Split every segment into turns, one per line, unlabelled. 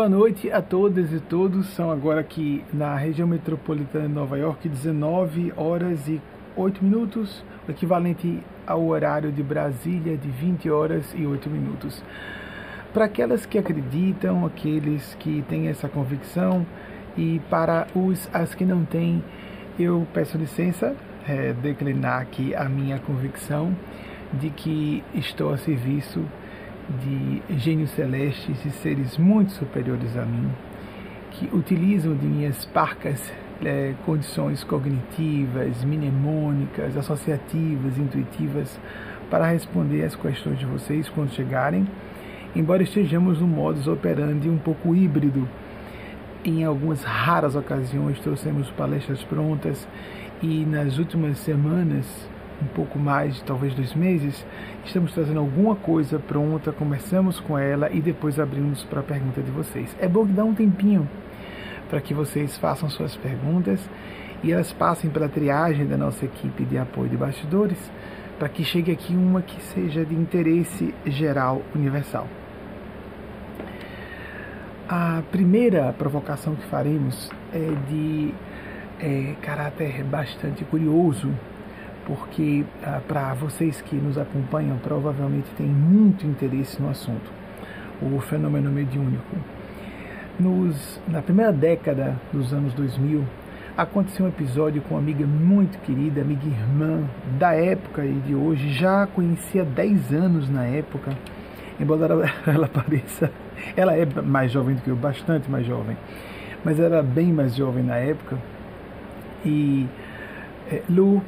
Boa noite a todas e todos. São agora aqui na região metropolitana de Nova York 19 horas e 8 minutos, equivalente ao horário de Brasília de 20 horas e 8 minutos. Para aquelas que acreditam, aqueles que têm essa convicção e para os as que não têm, eu peço licença é, declinar aqui a minha convicção de que estou a serviço de gênios celestes e seres muito superiores a mim, que utilizam de minhas parcas é, condições cognitivas, mnemônicas, associativas, intuitivas, para responder às questões de vocês quando chegarem, embora estejamos no modus operandi um pouco híbrido. Em algumas raras ocasiões trouxemos palestras prontas e nas últimas semanas um pouco mais, talvez dois meses, estamos trazendo alguma coisa pronta, conversamos com ela e depois abrimos para a pergunta de vocês. É bom que um tempinho para que vocês façam suas perguntas e elas passem pela triagem da nossa equipe de apoio de bastidores para que chegue aqui uma que seja de interesse geral universal. A primeira provocação que faremos é de é, caráter bastante curioso porque ah, para vocês que nos acompanham provavelmente tem muito interesse no assunto, o fenômeno mediúnico. Nos, na primeira década dos anos 2000, aconteceu um episódio com uma amiga muito querida, amiga irmã da época e de hoje, já conhecia 10 anos na época, embora ela, ela pareça, ela é mais jovem do que eu, bastante mais jovem, mas era bem mais jovem na época. E é, Lu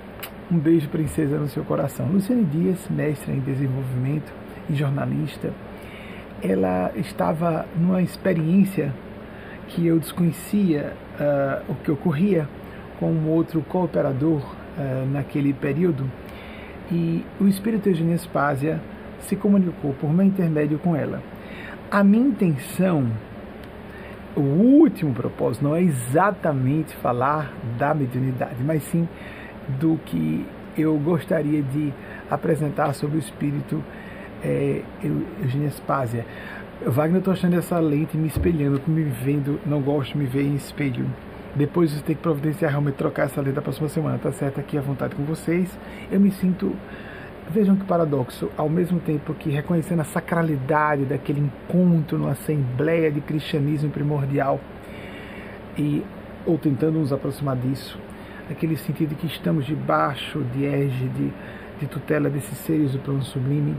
um beijo, princesa, no seu coração. Luciane Dias, mestra em desenvolvimento e jornalista, ela estava numa experiência que eu desconhecia uh, o que ocorria com um outro cooperador uh, naquele período e o espírito Eugênia Spásia se comunicou por meu intermédio com ela. A minha intenção, o último propósito, não é exatamente falar da mediunidade, mas sim do que eu gostaria de apresentar sobre o espírito é, Eugênia Spásia. Wagner, eu estou achando essa lente me espelhando, me vendo, não gosto de me ver em espelho. Depois você tem que providenciar realmente trocar essa lente da próxima semana, tá certo? Aqui à vontade com vocês. Eu me sinto, vejam que paradoxo, ao mesmo tempo que reconhecendo a sacralidade daquele encontro numa assembleia de cristianismo primordial e ou tentando nos aproximar disso, naquele sentido que estamos debaixo de égide, de tutela desses seres do plano sublime.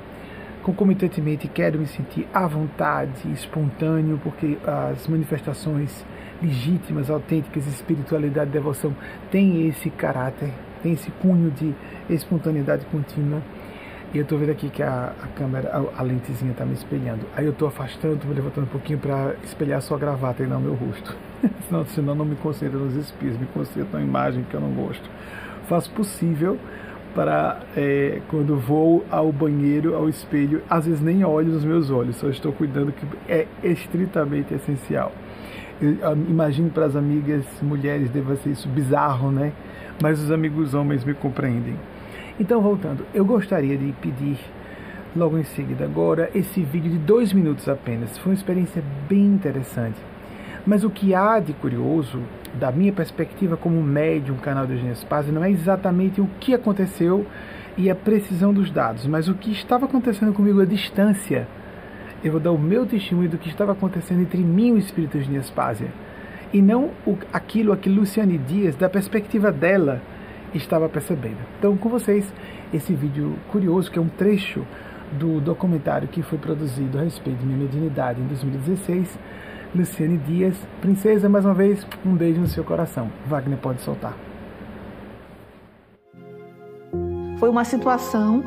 Concomitantemente, quero me sentir à vontade, espontâneo, porque as manifestações legítimas, autênticas, espiritualidade devoção têm esse caráter, têm esse cunho de espontaneidade contínua. E eu estou vendo aqui que a, a câmera, a, a lentezinha está me espelhando. Aí eu estou afastando, me levantando um pouquinho para espelhar sua gravata e não meu rosto. senão, senão não me concentro nos espias, me concentro na imagem que eu não gosto. Faço possível para é, quando vou ao banheiro, ao espelho, às vezes nem olho nos meus olhos, só estou cuidando que é estritamente essencial. Imagino para as amigas mulheres deva ser isso bizarro, né? Mas os amigos homens me compreendem. Então, voltando, eu gostaria de pedir logo em seguida agora esse vídeo de dois minutos apenas. Foi uma experiência bem interessante. Mas o que há de curioso, da minha perspectiva como médium, canal de Eugênia Spazio, não é exatamente o que aconteceu e a precisão dos dados, mas o que estava acontecendo comigo à distância. Eu vou dar o meu testemunho do que estava acontecendo entre mim e o Espírito Eugênia Spazia. E não o, aquilo a que Luciane Dias, da perspectiva dela, estava percebendo. Então, com vocês, esse vídeo curioso, que é um trecho do documentário que foi produzido a respeito de minha mediunidade em 2016, Luciane Dias. Princesa, mais uma vez, um beijo no seu coração. Wagner pode soltar.
Foi uma situação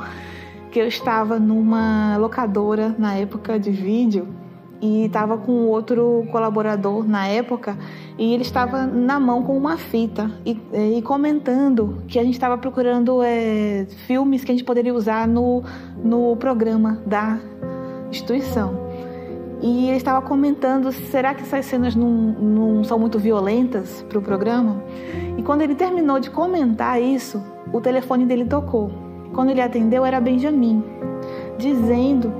que eu estava numa locadora na época de vídeo e estava com outro colaborador na época e ele estava na mão com uma fita e, e comentando que a gente estava procurando é, filmes que a gente poderia usar no, no programa da instituição. E ele estava comentando: será que essas cenas não, não são muito violentas para o programa? E quando ele terminou de comentar isso, o telefone dele tocou. Quando ele atendeu, era Benjamin, dizendo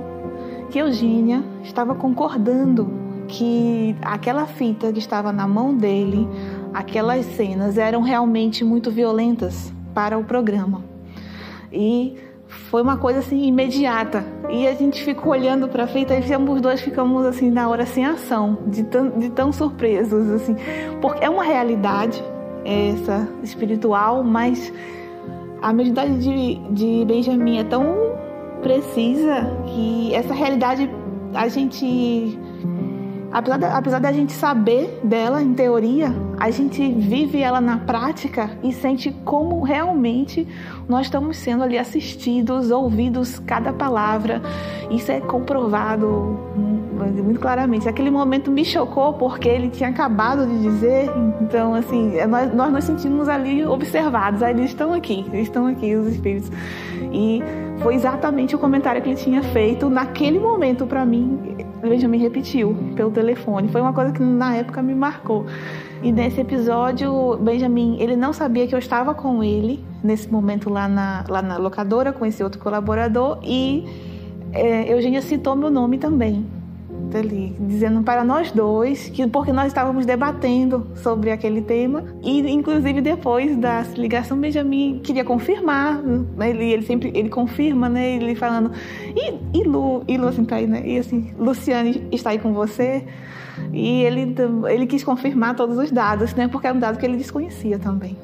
que Eugênia estava concordando que aquela fita que estava na mão dele, aquelas cenas eram realmente muito violentas para o programa. E foi uma coisa assim imediata. E a gente ficou olhando para a fita e os dois ficamos assim na hora sem ação, de tão, de tão surpresos assim, porque é uma realidade essa espiritual, mas a mediunidade de, de Benjamin é tão precisa que essa realidade a gente apesar da, apesar da gente saber dela em teoria, a gente vive ela na prática e sente como realmente nós estamos sendo ali assistidos, ouvidos cada palavra. Isso é comprovado muito claramente. Aquele momento me chocou porque ele tinha acabado de dizer, então assim, é, nós, nós nos sentimos ali observados. Aí eles estão aqui, eles estão aqui, os espíritos. E foi exatamente o comentário que ele tinha feito naquele momento para mim. Benjamin repetiu pelo telefone. Foi uma coisa que na época me marcou. E nesse episódio, Benjamin, ele não sabia que eu estava com ele nesse momento lá na, lá na locadora, com esse outro colaborador, e é, Eugênia citou meu nome também ali, dizendo para nós dois que porque nós estávamos debatendo sobre aquele tema e inclusive depois da ligação Benjamin queria confirmar, ele, ele sempre ele confirma, né? Ele falando e, e Lu, e Lu assim tá aí, né? E assim, Luciane está aí com você? E ele ele quis confirmar todos os dados, né? Porque era um dado que ele desconhecia também.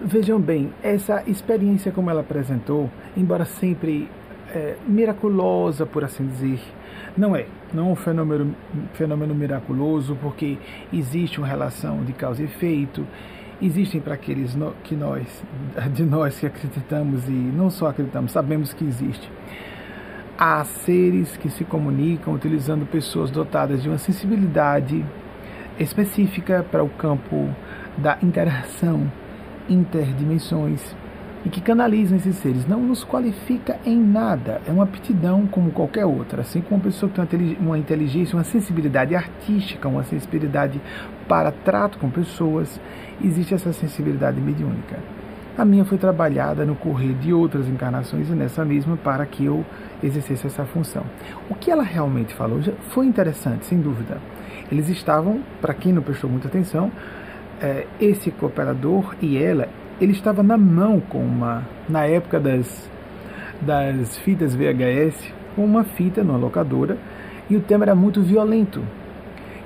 Vejam bem, essa experiência como ela apresentou, embora sempre é, miraculosa, por assim dizer. Não é, não é um fenômeno, fenômeno miraculoso, porque existe uma relação de causa e efeito, existem para aqueles no, que nós, de nós que acreditamos e não só acreditamos, sabemos que existe. Há seres que se comunicam utilizando pessoas dotadas de uma sensibilidade específica para o campo da interação interdimensões e que canalizam esses seres. Não nos qualifica em nada, é uma aptidão como qualquer outra. Assim como uma pessoa que tem uma inteligência, uma sensibilidade artística, uma sensibilidade para trato com pessoas, existe essa sensibilidade mediúnica. A minha foi trabalhada no correr de outras encarnações e nessa mesma para que eu exercesse essa função. O que ela realmente falou foi interessante, sem dúvida. Eles estavam, para quem não prestou muita atenção, eh, esse cooperador e ela ele estava na mão com uma, na época das, das fitas VHS, com uma fita numa locadora, e o tema era muito violento.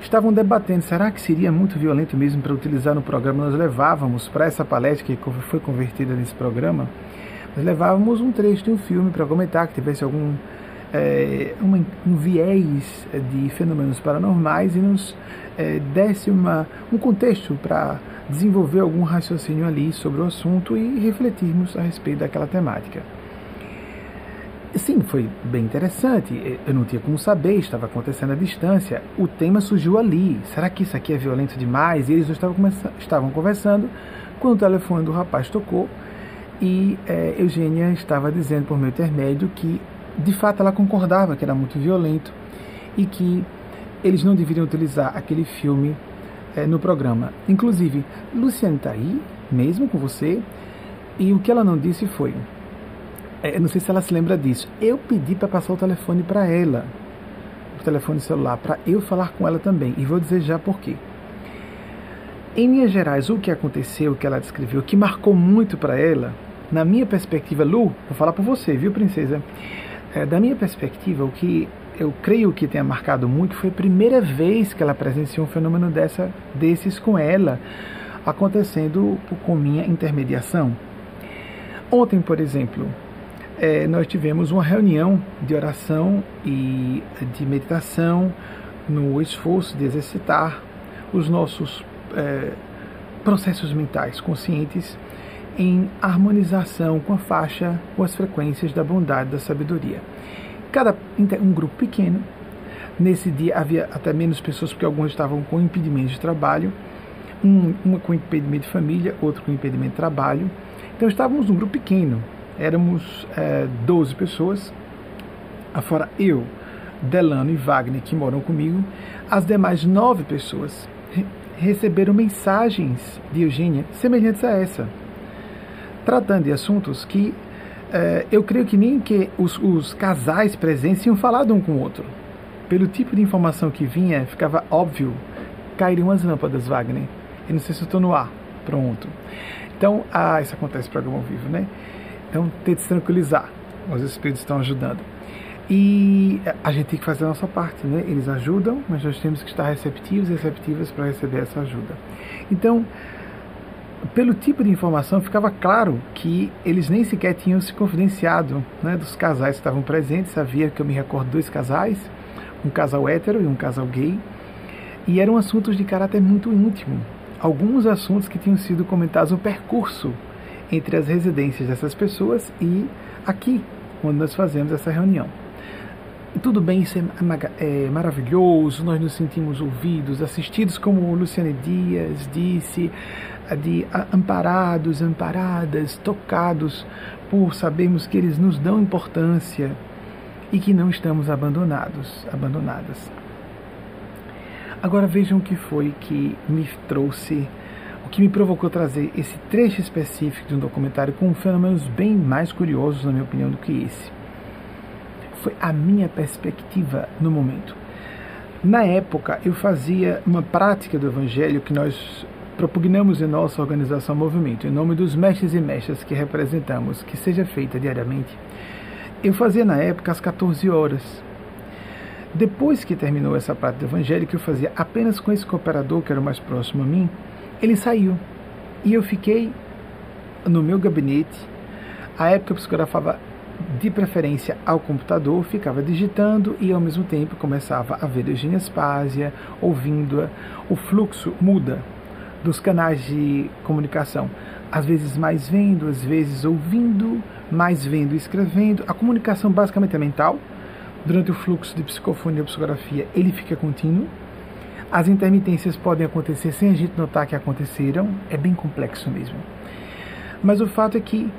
Estavam debatendo, será que seria muito violento mesmo para utilizar no programa? Nós levávamos para essa palestra que foi convertida nesse programa, nós levávamos um trecho de um filme para comentar que tivesse algum é, um, um, viés de fenômenos paranormais e nos é, desse uma, um contexto para desenvolver algum raciocínio ali sobre o assunto e refletirmos a respeito daquela temática. Sim, foi bem interessante. Eu não tinha como saber, estava acontecendo à distância. O tema surgiu ali. Será que isso aqui é violento demais? E eles estavam, estavam conversando quando o telefone do rapaz tocou e é, Eugênia estava dizendo por meu intermédio que de fato ela concordava que era muito violento e que eles não deveriam utilizar aquele filme é, no programa. Inclusive, Luciane está aí, mesmo com você, e o que ela não disse foi: é, não sei se ela se lembra disso, eu pedi para passar o telefone para ela, o telefone celular, para eu falar com ela também, e vou dizer já por quê. Em linhas gerais, o que aconteceu, o que ela descreveu, o que marcou muito para ela, na minha perspectiva, Lu, vou falar por você, viu, princesa? É, da minha perspectiva, o que eu creio que tenha marcado muito foi a primeira vez que ela presenciou um fenômeno dessa, desses com ela, acontecendo com minha intermediação. Ontem, por exemplo, é, nós tivemos uma reunião de oração e de meditação no esforço de exercitar os nossos é, processos mentais conscientes em harmonização com a faixa, com as frequências da bondade da sabedoria cada um grupo pequeno. Nesse dia havia até menos pessoas, porque alguns estavam com impedimento de trabalho, um, uma com impedimento de família, outro com impedimento de trabalho. Então estávamos num grupo pequeno, éramos é, 12 pessoas, afora eu, Delano e Wagner, que moram comigo, as demais nove pessoas receberam mensagens de Eugênia semelhantes a essa, tratando de assuntos que é, eu creio que nem que os, os casais presentes tinham falado um com o outro. Pelo tipo de informação que vinha, ficava óbvio cairiam as lâmpadas, Wagner. Eu não sei se eu estou no ar. Pronto. Então, ah, isso acontece no programa ao vivo, né? Então, tente se tranquilizar. Os espíritos estão ajudando. E a gente tem que fazer a nossa parte, né? Eles ajudam, mas nós temos que estar receptivos e receptivas para receber essa ajuda. Então, pelo tipo de informação, ficava claro que eles nem sequer tinham se confidenciado né, dos casais que estavam presentes. Havia, que eu me recordo, dois casais, um casal hétero e um casal gay, e eram assuntos de caráter muito íntimo. Alguns assuntos que tinham sido comentados no percurso entre as residências dessas pessoas e aqui, quando nós fazemos essa reunião. E tudo bem, isso é, é, maravilhoso, nós nos sentimos ouvidos, assistidos, como Luciane Dias disse, de amparados, amparadas, tocados por sabermos que eles nos dão importância e que não estamos abandonados, abandonadas. Agora vejam o que foi que me trouxe, o que me provocou trazer esse trecho específico de um documentário com fenômenos bem mais curiosos, na minha opinião, do que esse. Foi a minha perspectiva no momento. Na época, eu fazia uma prática do Evangelho que nós propugnamos em nossa organização Movimento, em nome dos mestres e mestras que representamos, que seja feita diariamente. Eu fazia na época às 14 horas. Depois que terminou essa evangelho, que eu fazia apenas com esse cooperador, que era o mais próximo a mim, ele saiu. E eu fiquei no meu gabinete. A época eu psicografava de preferência ao computador, ficava digitando e ao mesmo tempo começava a ver Eugênia Spásia, ouvindo-a. O fluxo muda dos canais de comunicação. Às vezes mais vendo, às vezes ouvindo, mais vendo e escrevendo. A comunicação basicamente é mental. Durante o fluxo de psicofonia ou psicografia, ele fica contínuo. As intermitências podem acontecer sem a gente notar que aconteceram. É bem complexo mesmo. Mas o fato é que,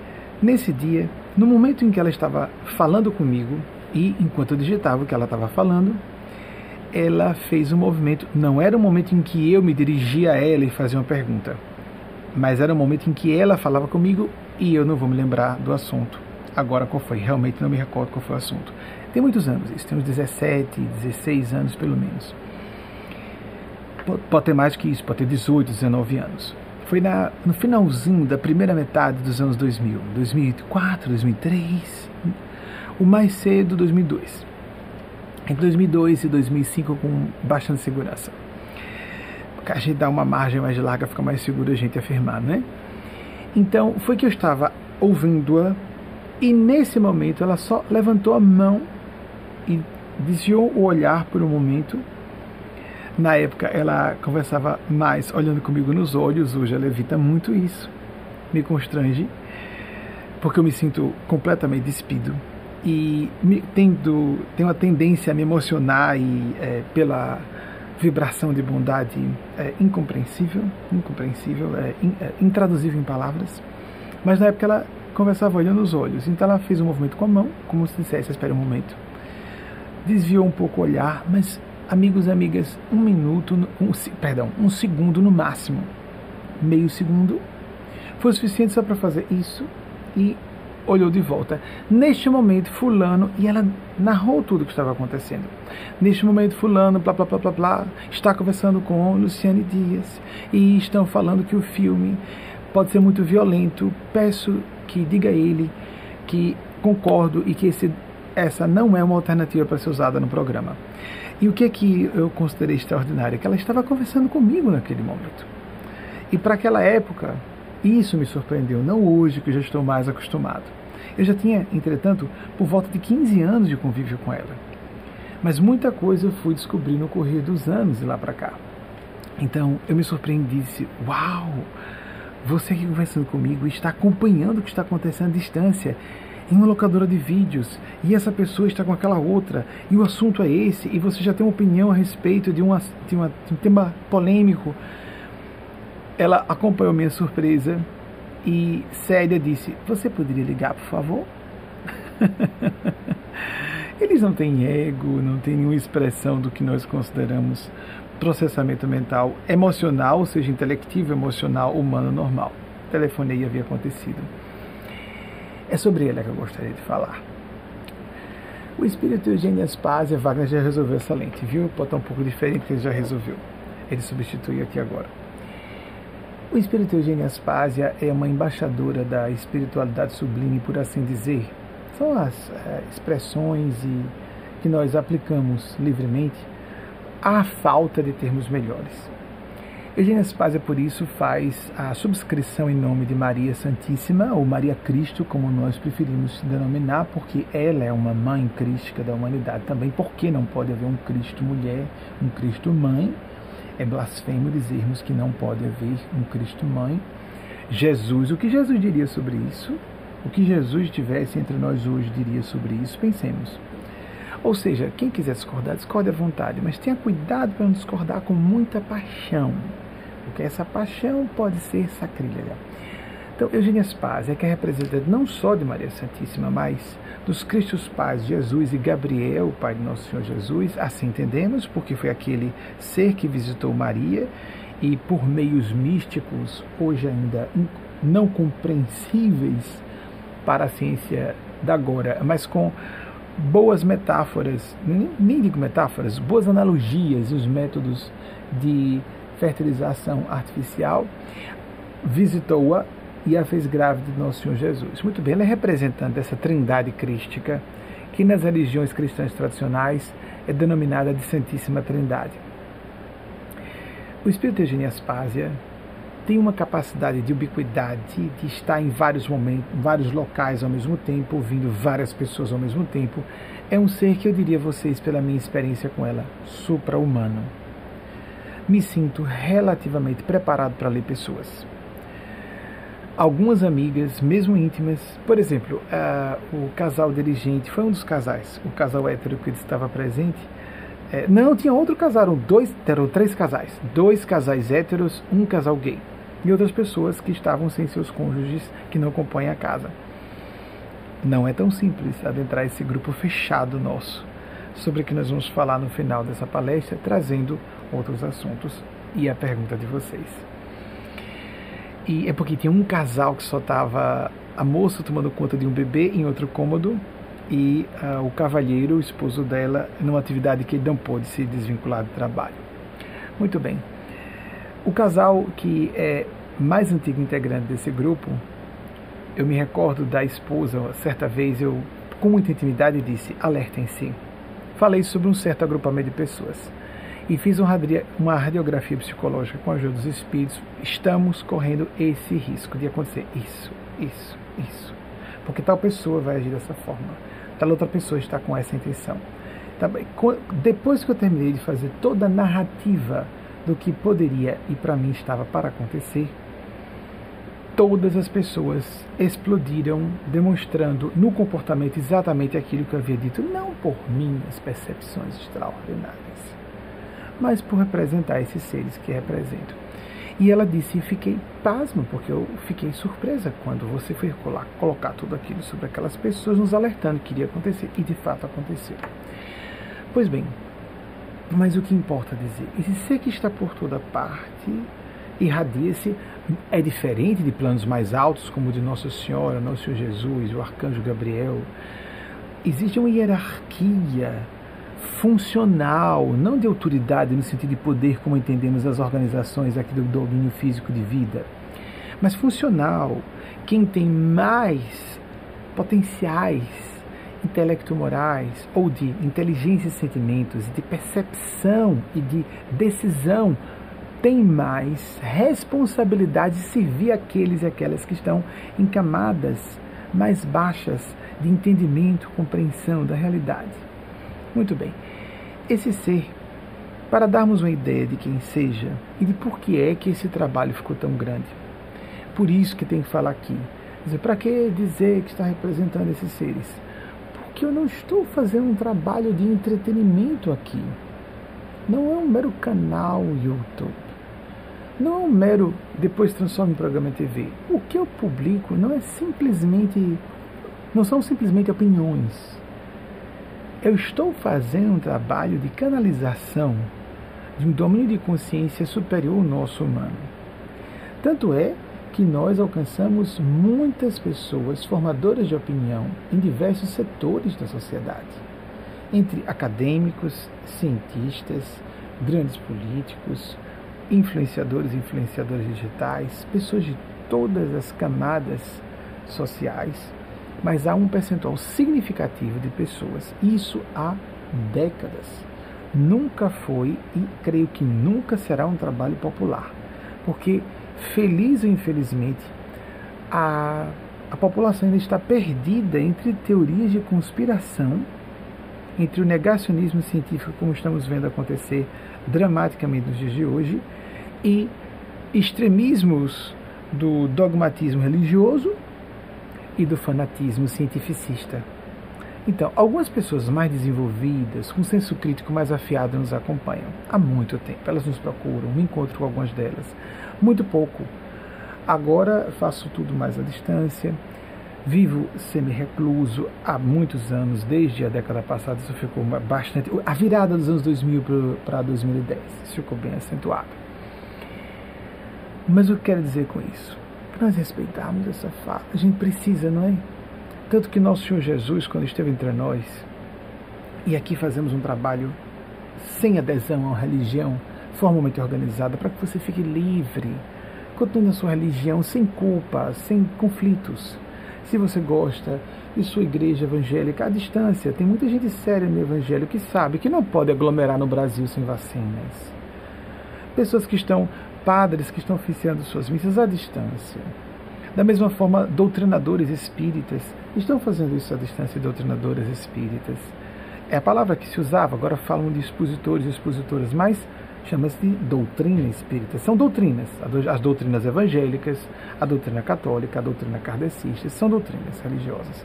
nesse dia, no momento em que ela estava falando comigo, e enquanto eu digitava o que ela estava falando, ela fez um movimento. Não era o momento em que eu me dirigia a ela e fazia uma pergunta, mas era o momento em que ela falava comigo e eu não vou me lembrar do assunto. Agora qual foi? Realmente não me recordo qual foi o assunto. Tem muitos anos isso, tem uns 17, 16 anos pelo menos. Pode ter mais que isso, pode ter 18, 19 anos. Foi na, no finalzinho da primeira metade dos anos 2000, 2004, 2003, o mais cedo 2002 entre 2002 e 2005 com bastante segurança. Porque a gente dá uma margem mais larga, fica mais seguro a gente afirmar, né? Então, foi que eu estava ouvindo-a e nesse momento ela só levantou a mão e desviou o olhar por um momento. Na época ela conversava mais olhando comigo nos olhos, hoje ela evita muito isso. Me constrange, porque eu me sinto completamente despido e me, tendo, tenho uma tendência a me emocionar e é, pela vibração de bondade é, incompreensível, incompreensível, é, in, é, intraduzível em palavras. Mas na época ela conversava olhando nos olhos, então ela fez um movimento com a mão, como se dissesse, espere um momento. Desviou um pouco o olhar, mas amigos e amigas, um minuto, um, perdão, um segundo no máximo, meio segundo, foi o suficiente só para fazer isso e olhou de volta. Neste momento, Fulano, e ela narrou tudo o que estava acontecendo. Neste momento, Fulano, blá blá blá blá blá, está conversando com Luciane Dias e estão falando que o filme pode ser muito violento. Peço que diga a ele que concordo e que esse, essa não é uma alternativa para ser usada no programa. E o que é que eu considerei extraordinário? É que ela estava conversando comigo naquele momento. E para aquela época, isso me surpreendeu, não hoje que eu já estou mais acostumado. Eu já tinha, entretanto, por volta de 15 anos de convívio com ela. Mas muita coisa eu fui descobrir no correr dos anos e lá para cá. Então eu me surpreendi e disse: Uau! Você aqui conversando comigo está acompanhando o que está acontecendo à distância em uma locadora de vídeos e essa pessoa está com aquela outra e o assunto é esse e você já tem uma opinião a respeito de, uma, de, uma, de um tema polêmico ela acompanhou minha surpresa e Célia disse: Você poderia ligar, por favor? Eles não têm ego, não têm nenhuma expressão do que nós consideramos processamento mental emocional, ou seja, intelectivo, emocional, humano, normal. Telefonei havia acontecido. É sobre ele que eu gostaria de falar. O espírito Eugênio Aspásia, Wagner já resolveu essa lente, viu? Estar um pouco diferente, ele já resolveu. Ele substituiu aqui agora. O espírito Eugênio Aspásia é uma embaixadora da espiritualidade sublime, por assim dizer. São as é, expressões e, que nós aplicamos livremente à falta de termos melhores. Eugênia Spazia, por isso, faz a subscrição em nome de Maria Santíssima, ou Maria Cristo, como nós preferimos denominar, porque ela é uma mãe crística da humanidade também. Porque não pode haver um Cristo mulher, um Cristo mãe? É blasfemo dizermos que não pode haver um Cristo mãe. Jesus, o que Jesus diria sobre isso? O que Jesus tivesse entre nós hoje diria sobre isso? Pensemos. Ou seja, quem quiser discordar, discorde à vontade, mas tenha cuidado para não discordar com muita paixão porque essa paixão pode ser sacrílega. Então, Eugênia Spaz é que é representante não só de Maria Santíssima, mas dos Cristos Pais, Jesus e Gabriel, o pai de Nosso Senhor Jesus, assim entendemos, porque foi aquele ser que visitou Maria e por meios místicos, hoje ainda não compreensíveis para a ciência da agora, mas com boas metáforas, nem digo metáforas, boas analogias e os métodos de fertilização artificial, visitou-a e a fez grávida de Nosso Senhor Jesus. Muito bem, ela é representante dessa trindade crística, que nas religiões cristãs tradicionais é denominada de Santíssima Trindade. O Espírito de Eugênia Aspásia tem uma capacidade de ubiquidade, de estar em vários momentos, em vários locais ao mesmo tempo, ouvindo várias pessoas ao mesmo tempo. É um ser que eu diria a vocês, pela minha experiência com ela, supra-humano me sinto relativamente preparado para ler pessoas. Algumas amigas, mesmo íntimas, por exemplo, o casal dirigente foi um dos casais, o casal hétero que estava presente. É, não, tinha outro casal, eram, dois, eram três casais, dois casais héteros, um casal gay e outras pessoas que estavam sem seus cônjuges que não compõem a casa. Não é tão simples adentrar esse grupo fechado nosso, sobre o que nós vamos falar no final dessa palestra, trazendo outros assuntos e a pergunta de vocês. E é porque tinha um casal que só estava a moça tomando conta de um bebê em outro cômodo e uh, o cavalheiro, o esposo dela, numa atividade que ele não pôde se desvincular do trabalho. Muito bem. O casal que é mais antigo integrante desse grupo, eu me recordo da esposa, certa vez eu, com muita intimidade, disse: alertem-se. Falei sobre um certo agrupamento de pessoas e fiz uma radiografia psicológica com a ajuda dos espíritos, estamos correndo esse risco de acontecer isso, isso, isso. Porque tal pessoa vai agir dessa forma, tal outra pessoa está com essa intenção. Tá depois que eu terminei de fazer toda a narrativa do que poderia e para mim estava para acontecer, todas as pessoas explodiram, demonstrando no comportamento exatamente aquilo que eu havia dito, não por minhas percepções extraordinárias mas por representar esses seres que representam. E ela disse, fiquei pasmo, porque eu fiquei surpresa quando você foi colocar tudo aquilo sobre aquelas pessoas, nos alertando que iria acontecer, e de fato aconteceu. Pois bem, mas o que importa dizer? Esse ser que está por toda parte irradia-se, é diferente de planos mais altos, como o de Nossa Senhora, Nosso Senhor Jesus, o Arcanjo Gabriel. Existe uma hierarquia funcional, não de autoridade no sentido de poder, como entendemos as organizações aqui do domínio físico de vida, mas funcional. Quem tem mais potenciais intelecto-morais ou de inteligência e sentimentos, de percepção e de decisão, tem mais responsabilidade de servir aqueles e aquelas que estão em camadas mais baixas de entendimento, compreensão da realidade. Muito bem. Esse ser, para darmos uma ideia de quem seja e de por que é que esse trabalho ficou tão grande. Por isso que tem que falar aqui. Para que dizer que está representando esses seres? Porque eu não estou fazendo um trabalho de entretenimento aqui. Não é um mero canal YouTube. Não é um mero depois transforma em programa TV. O que eu publico não é simplesmente. não são simplesmente opiniões eu estou fazendo um trabalho de canalização de um domínio de consciência superior ao nosso humano. Tanto é que nós alcançamos muitas pessoas formadoras de opinião em diversos setores da sociedade, entre acadêmicos, cientistas, grandes políticos, influenciadores e influenciadoras digitais, pessoas de todas as camadas sociais, mas há um percentual significativo de pessoas, isso há décadas. Nunca foi e creio que nunca será um trabalho popular, porque feliz ou infelizmente a, a população ainda está perdida entre teorias de conspiração, entre o negacionismo científico, como estamos vendo acontecer dramaticamente nos dias de hoje, e extremismos do dogmatismo religioso e do fanatismo cientificista. Então, algumas pessoas mais desenvolvidas, com senso crítico mais afiado, nos acompanham há muito tempo. Elas nos procuram, me encontro com algumas delas. Muito pouco. Agora faço tudo mais à distância. Vivo semi-recluso há muitos anos, desde a década passada, isso ficou bastante. A virada dos anos 2000 para 2010, isso ficou bem acentuado. Mas o que quero dizer com isso? Nós respeitarmos essa fala, a gente precisa, não é? Tanto que nosso Senhor Jesus, quando esteve entre nós, e aqui fazemos um trabalho sem adesão a uma religião formalmente organizada, para que você fique livre, continue na sua religião sem culpa, sem conflitos. Se você gosta de sua igreja evangélica à distância, tem muita gente séria no evangelho que sabe que não pode aglomerar no Brasil sem vacinas. Pessoas que estão padres que estão oficiando suas missas à distância. Da mesma forma, doutrinadores espíritas estão fazendo isso à distância, doutrinadoras espíritas. É a palavra que se usava, agora falam de expositores e expositoras, mas chama-se de doutrina espírita. São doutrinas, as doutrinas evangélicas, a doutrina católica, a doutrina kardecista, são doutrinas religiosas.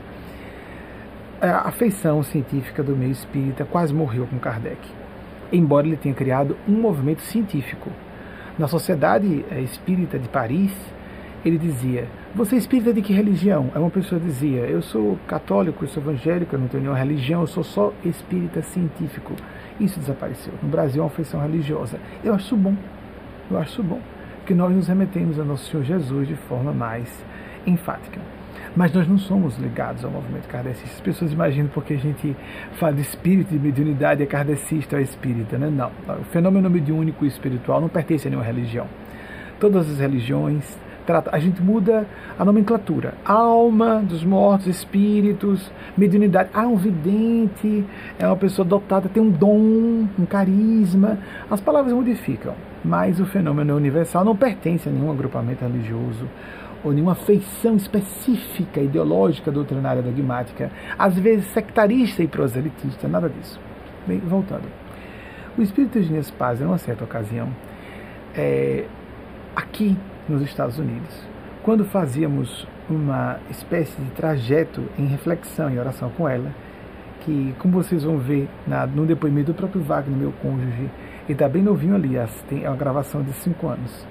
A feição científica do meio espírita quase morreu com Kardec, embora ele tenha criado um movimento científico na Sociedade eh, Espírita de Paris, ele dizia: Você é espírita de que religião? Aí uma pessoa dizia: Eu sou católico, eu sou evangélico, eu não tenho nenhuma religião, eu sou só espírita científico. Isso desapareceu. No Brasil é uma feição religiosa. Eu acho bom. Eu acho bom. Porque nós nos remetemos a Nosso Senhor Jesus de forma mais enfática. Mas nós não somos ligados ao movimento kardecista. As pessoas imaginam porque a gente fala de espírito, de mediunidade, é kardecista ou é espírita. Né? Não. O fenômeno mediúnico e espiritual não pertence a nenhuma religião. Todas as religiões tratam. A gente muda a nomenclatura. Alma dos mortos, espíritos, mediunidade. Ah, um vidente é uma pessoa dotada, tem um dom, um carisma. As palavras modificam, mas o fenômeno universal não pertence a nenhum agrupamento religioso ou nenhuma feição específica ideológica doutrinária dogmática, às vezes sectarista e proselitista, nada disso. Bem, voltando. O espírito Eugênio Paz, em uma certa ocasião, é, aqui nos Estados Unidos, quando fazíamos uma espécie de trajeto em reflexão e oração com ela, que, como vocês vão ver na, no depoimento do próprio Wagner, meu cônjuge, ele está bem novinho ali, tem, uma gravação de cinco anos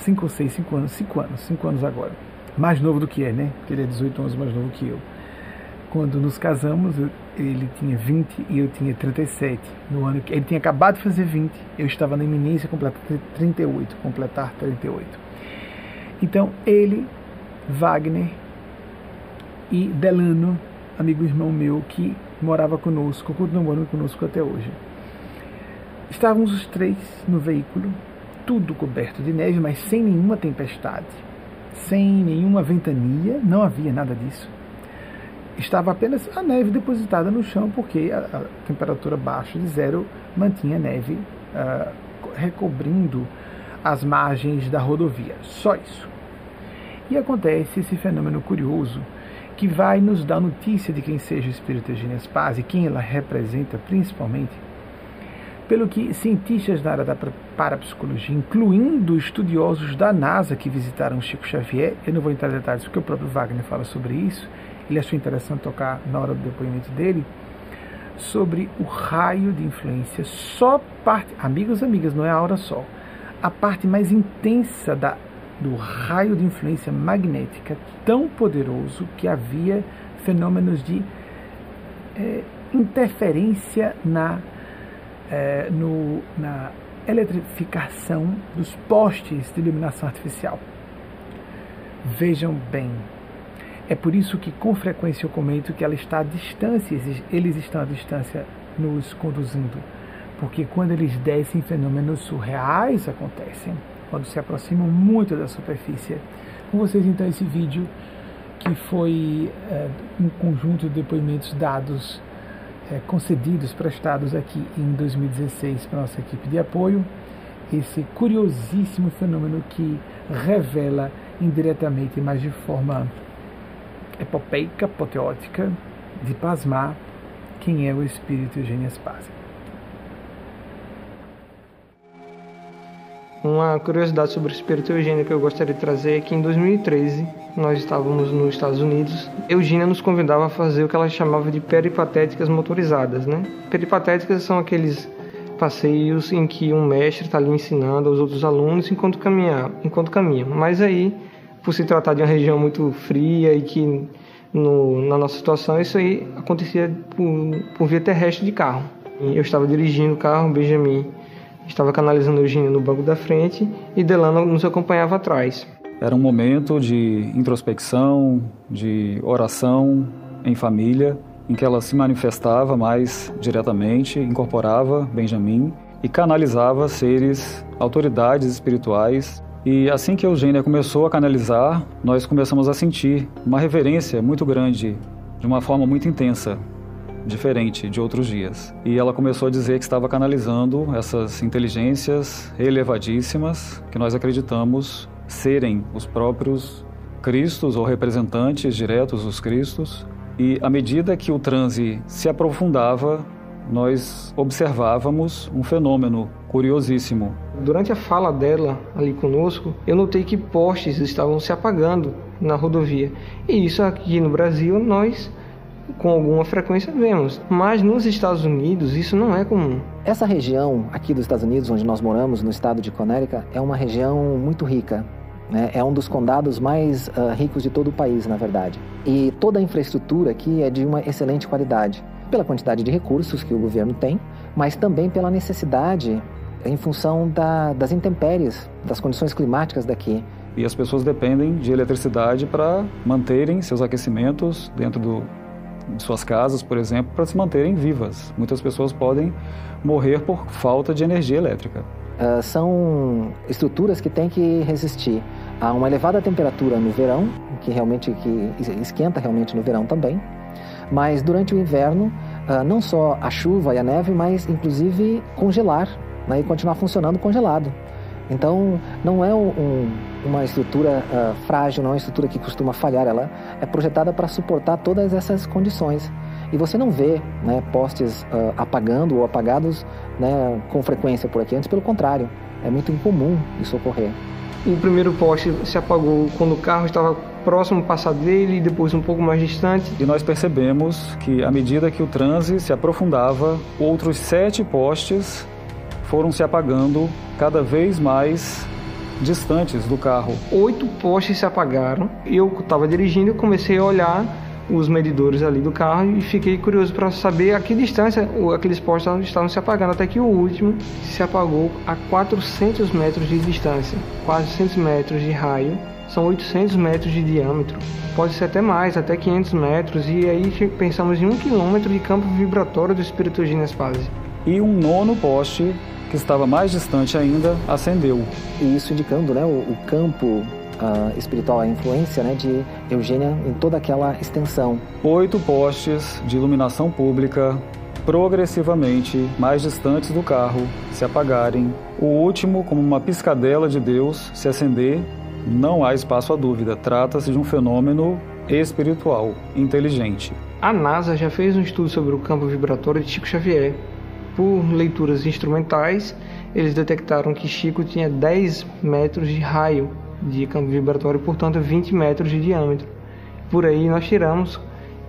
5 ou 6, 5 anos, 5 anos, 5 anos agora. Mais novo do que é, né? Porque ele é 18 anos mais novo que eu. Quando nos casamos, ele tinha 20 e eu tinha 37. No ano que ele tinha acabado de fazer 20, eu estava na iminência completar 38, completar 38. Então, ele, Wagner e Delano, amigo irmão meu que morava conosco, continua morando conosco até hoje. Estávamos os três no veículo tudo coberto de neve, mas sem nenhuma tempestade, sem nenhuma ventania, não havia nada disso. Estava apenas a neve depositada no chão, porque a, a temperatura baixa de zero mantinha a neve uh, recobrindo as margens da rodovia. Só isso. E acontece esse fenômeno curioso que vai nos dar notícia de quem seja o Espírito Eugênia Paz e quem ela representa principalmente pelo que cientistas da área da parapsicologia, incluindo estudiosos da NASA que visitaram Chico Xavier, eu não vou entrar em detalhes porque o próprio Wagner fala sobre isso, ele achou interessante tocar na hora do depoimento dele, sobre o raio de influência, só parte, amigos amigas, não é a hora só, a parte mais intensa da, do raio de influência magnética tão poderoso que havia fenômenos de é, interferência na é, no, na eletrificação dos postes de iluminação artificial. Vejam bem, é por isso que com frequência eu comento que ela está à distância, eles estão à distância nos conduzindo. Porque quando eles descem, fenômenos surreais acontecem, quando se aproximam muito da superfície. Com vocês então esse vídeo que foi é, um conjunto de depoimentos dados, é, concedidos, prestados aqui em 2016 para nossa equipe de apoio. Esse curiosíssimo fenômeno que revela indiretamente, mas de forma epopeica, apoteótica, de pasmar quem é o espírito Eugênio Spazia.
Uma curiosidade sobre o espírito Eugênio que eu gostaria de trazer é que em 2013 nós estávamos nos Estados Unidos. Eugênia nos convidava a fazer o que ela chamava de peripatéticas motorizadas, né? Peripatéticas são aqueles passeios em que um mestre está ali ensinando aos outros alunos enquanto caminhar, enquanto caminham. Mas aí, por se tratar de uma região muito fria e que no, na nossa situação isso aí acontecia por, por via terrestre de carro. Eu estava dirigindo o carro, Benjamin Estava canalizando Eugênia no banco da frente e Delano nos acompanhava atrás.
Era um momento de introspecção, de oração em família, em que ela se manifestava mais diretamente, incorporava Benjamin e canalizava seres, autoridades espirituais. E assim que Eugênia começou a canalizar, nós começamos a sentir uma reverência muito grande, de uma forma muito intensa diferente de outros dias. E ela começou a dizer que estava canalizando essas inteligências elevadíssimas que nós acreditamos serem os próprios Cristos ou representantes diretos dos Cristos. E à medida que o transe se aprofundava, nós observávamos um fenômeno curiosíssimo.
Durante a fala dela ali conosco, eu notei que postes estavam se apagando na rodovia. E isso aqui no Brasil nós com alguma frequência vemos, mas nos Estados Unidos isso não é comum.
Essa região aqui dos Estados Unidos, onde nós moramos, no estado de Connecticut, é uma região muito rica. Né? É um dos condados mais uh, ricos de todo o país, na verdade. E toda a infraestrutura aqui é de uma excelente qualidade, pela quantidade de recursos que o governo tem, mas também pela necessidade em função da, das intempéries, das condições climáticas daqui.
E as pessoas dependem de eletricidade para manterem seus aquecimentos dentro do, de suas casas, por exemplo, para se manterem vivas. Muitas pessoas podem morrer por falta de energia elétrica.
Uh, são estruturas que têm que resistir a uma elevada temperatura no verão, que realmente que esquenta realmente no verão também, mas durante o inverno uh, não só a chuva e a neve, mas inclusive congelar né, e continuar funcionando congelado. Então não é um, uma estrutura uh, frágil, não é uma estrutura que costuma falhar, ela é projetada para suportar todas essas condições. E você não vê né, postes uh, apagando ou apagados né, com frequência por aqui, antes pelo contrário, é muito incomum isso ocorrer.
O primeiro poste se apagou quando o carro estava próximo passar dele e depois um pouco mais distante.
E nós percebemos que à medida que o transe se aprofundava, outros sete postes foram se apagando cada vez mais distantes do carro.
Oito postes se apagaram. Eu estava dirigindo e comecei a olhar os medidores ali do carro e fiquei curioso para saber a que distância aqueles postes estavam se apagando, até que o último se apagou a 400 metros de distância, 400 metros de raio, são 800 metros de diâmetro, pode ser até mais, até 500 metros, e aí pensamos em um quilômetro de campo vibratório do espírito Ginespase.
E um nono poste que estava mais distante ainda, acendeu.
E isso indicando né, o, o campo uh, espiritual, a influência né, de Eugênia em toda aquela extensão.
Oito postes de iluminação pública progressivamente mais distantes do carro se apagarem. O último, como uma piscadela de Deus, se acender. Não há espaço à dúvida, trata-se de um fenômeno espiritual, inteligente.
A NASA já fez um estudo sobre o campo vibratório de Chico Xavier por leituras instrumentais, eles detectaram que Chico tinha 10 metros de raio de campo vibratório, portanto 20 metros de diâmetro. Por aí nós tiramos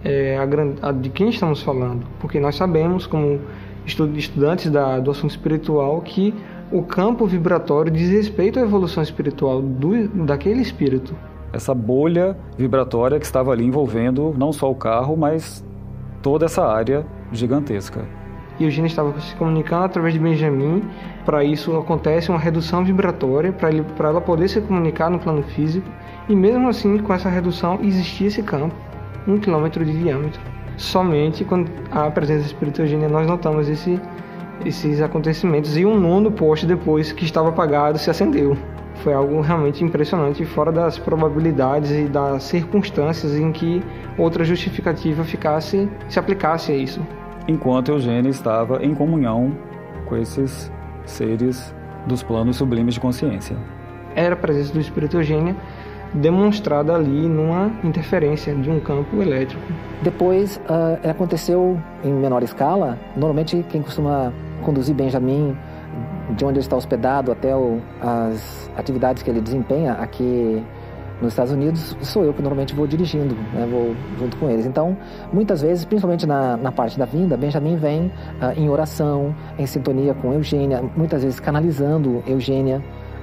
é, a, a, de quem estamos falando, porque nós sabemos, como estudantes da, do assunto espiritual, que o campo vibratório diz respeito à evolução espiritual do, daquele espírito.
Essa bolha vibratória que estava ali envolvendo não só o carro, mas toda essa área gigantesca.
E Eugênia estava se comunicando através de Benjamin. Para isso acontece uma redução vibratória para ela poder se comunicar no plano físico e mesmo assim com essa redução existia esse campo, um quilômetro de diâmetro. Somente com a presença Eugênia nós notamos esse, esses acontecimentos e um nono poste depois que estava apagado se acendeu. Foi algo realmente impressionante, fora das probabilidades e das circunstâncias em que outra justificativa ficasse se aplicasse a isso
enquanto Eugênia estava em comunhão com esses seres dos planos sublimes de consciência.
Era a presença do espírito Eugênia demonstrada ali numa interferência de um campo elétrico.
Depois uh, aconteceu em menor escala. Normalmente quem costuma conduzir Benjamin de onde ele está hospedado até o, as atividades que ele desempenha aqui nos Estados Unidos, sou eu que normalmente vou dirigindo, né, vou junto com eles. Então, muitas vezes, principalmente na, na parte da vinda, Benjamin vem uh, em oração, em sintonia com Eugênia, muitas vezes canalizando Eugênia,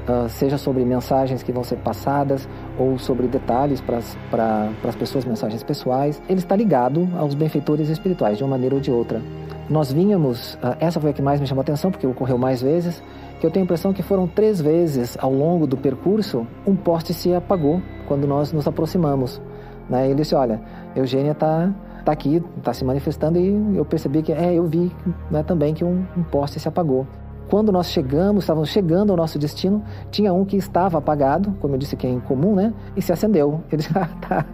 uh, seja sobre mensagens que vão ser passadas ou sobre detalhes para as pessoas, mensagens pessoais. Ele está ligado aos benfeitores espirituais, de uma maneira ou de outra. Nós vínhamos, uh, essa foi a que mais me chamou a atenção, porque ocorreu mais vezes, que eu tenho a impressão que foram três vezes ao longo do percurso um poste se apagou quando nós nos aproximamos. Né? Ele disse: Olha, Eugênia está tá aqui, está se manifestando e eu percebi que, é, eu vi né, também que um, um poste se apagou. Quando nós chegamos, estávamos chegando ao nosso destino, tinha um que estava apagado, como eu disse que é incomum, né? E se acendeu. Ele ah, tá.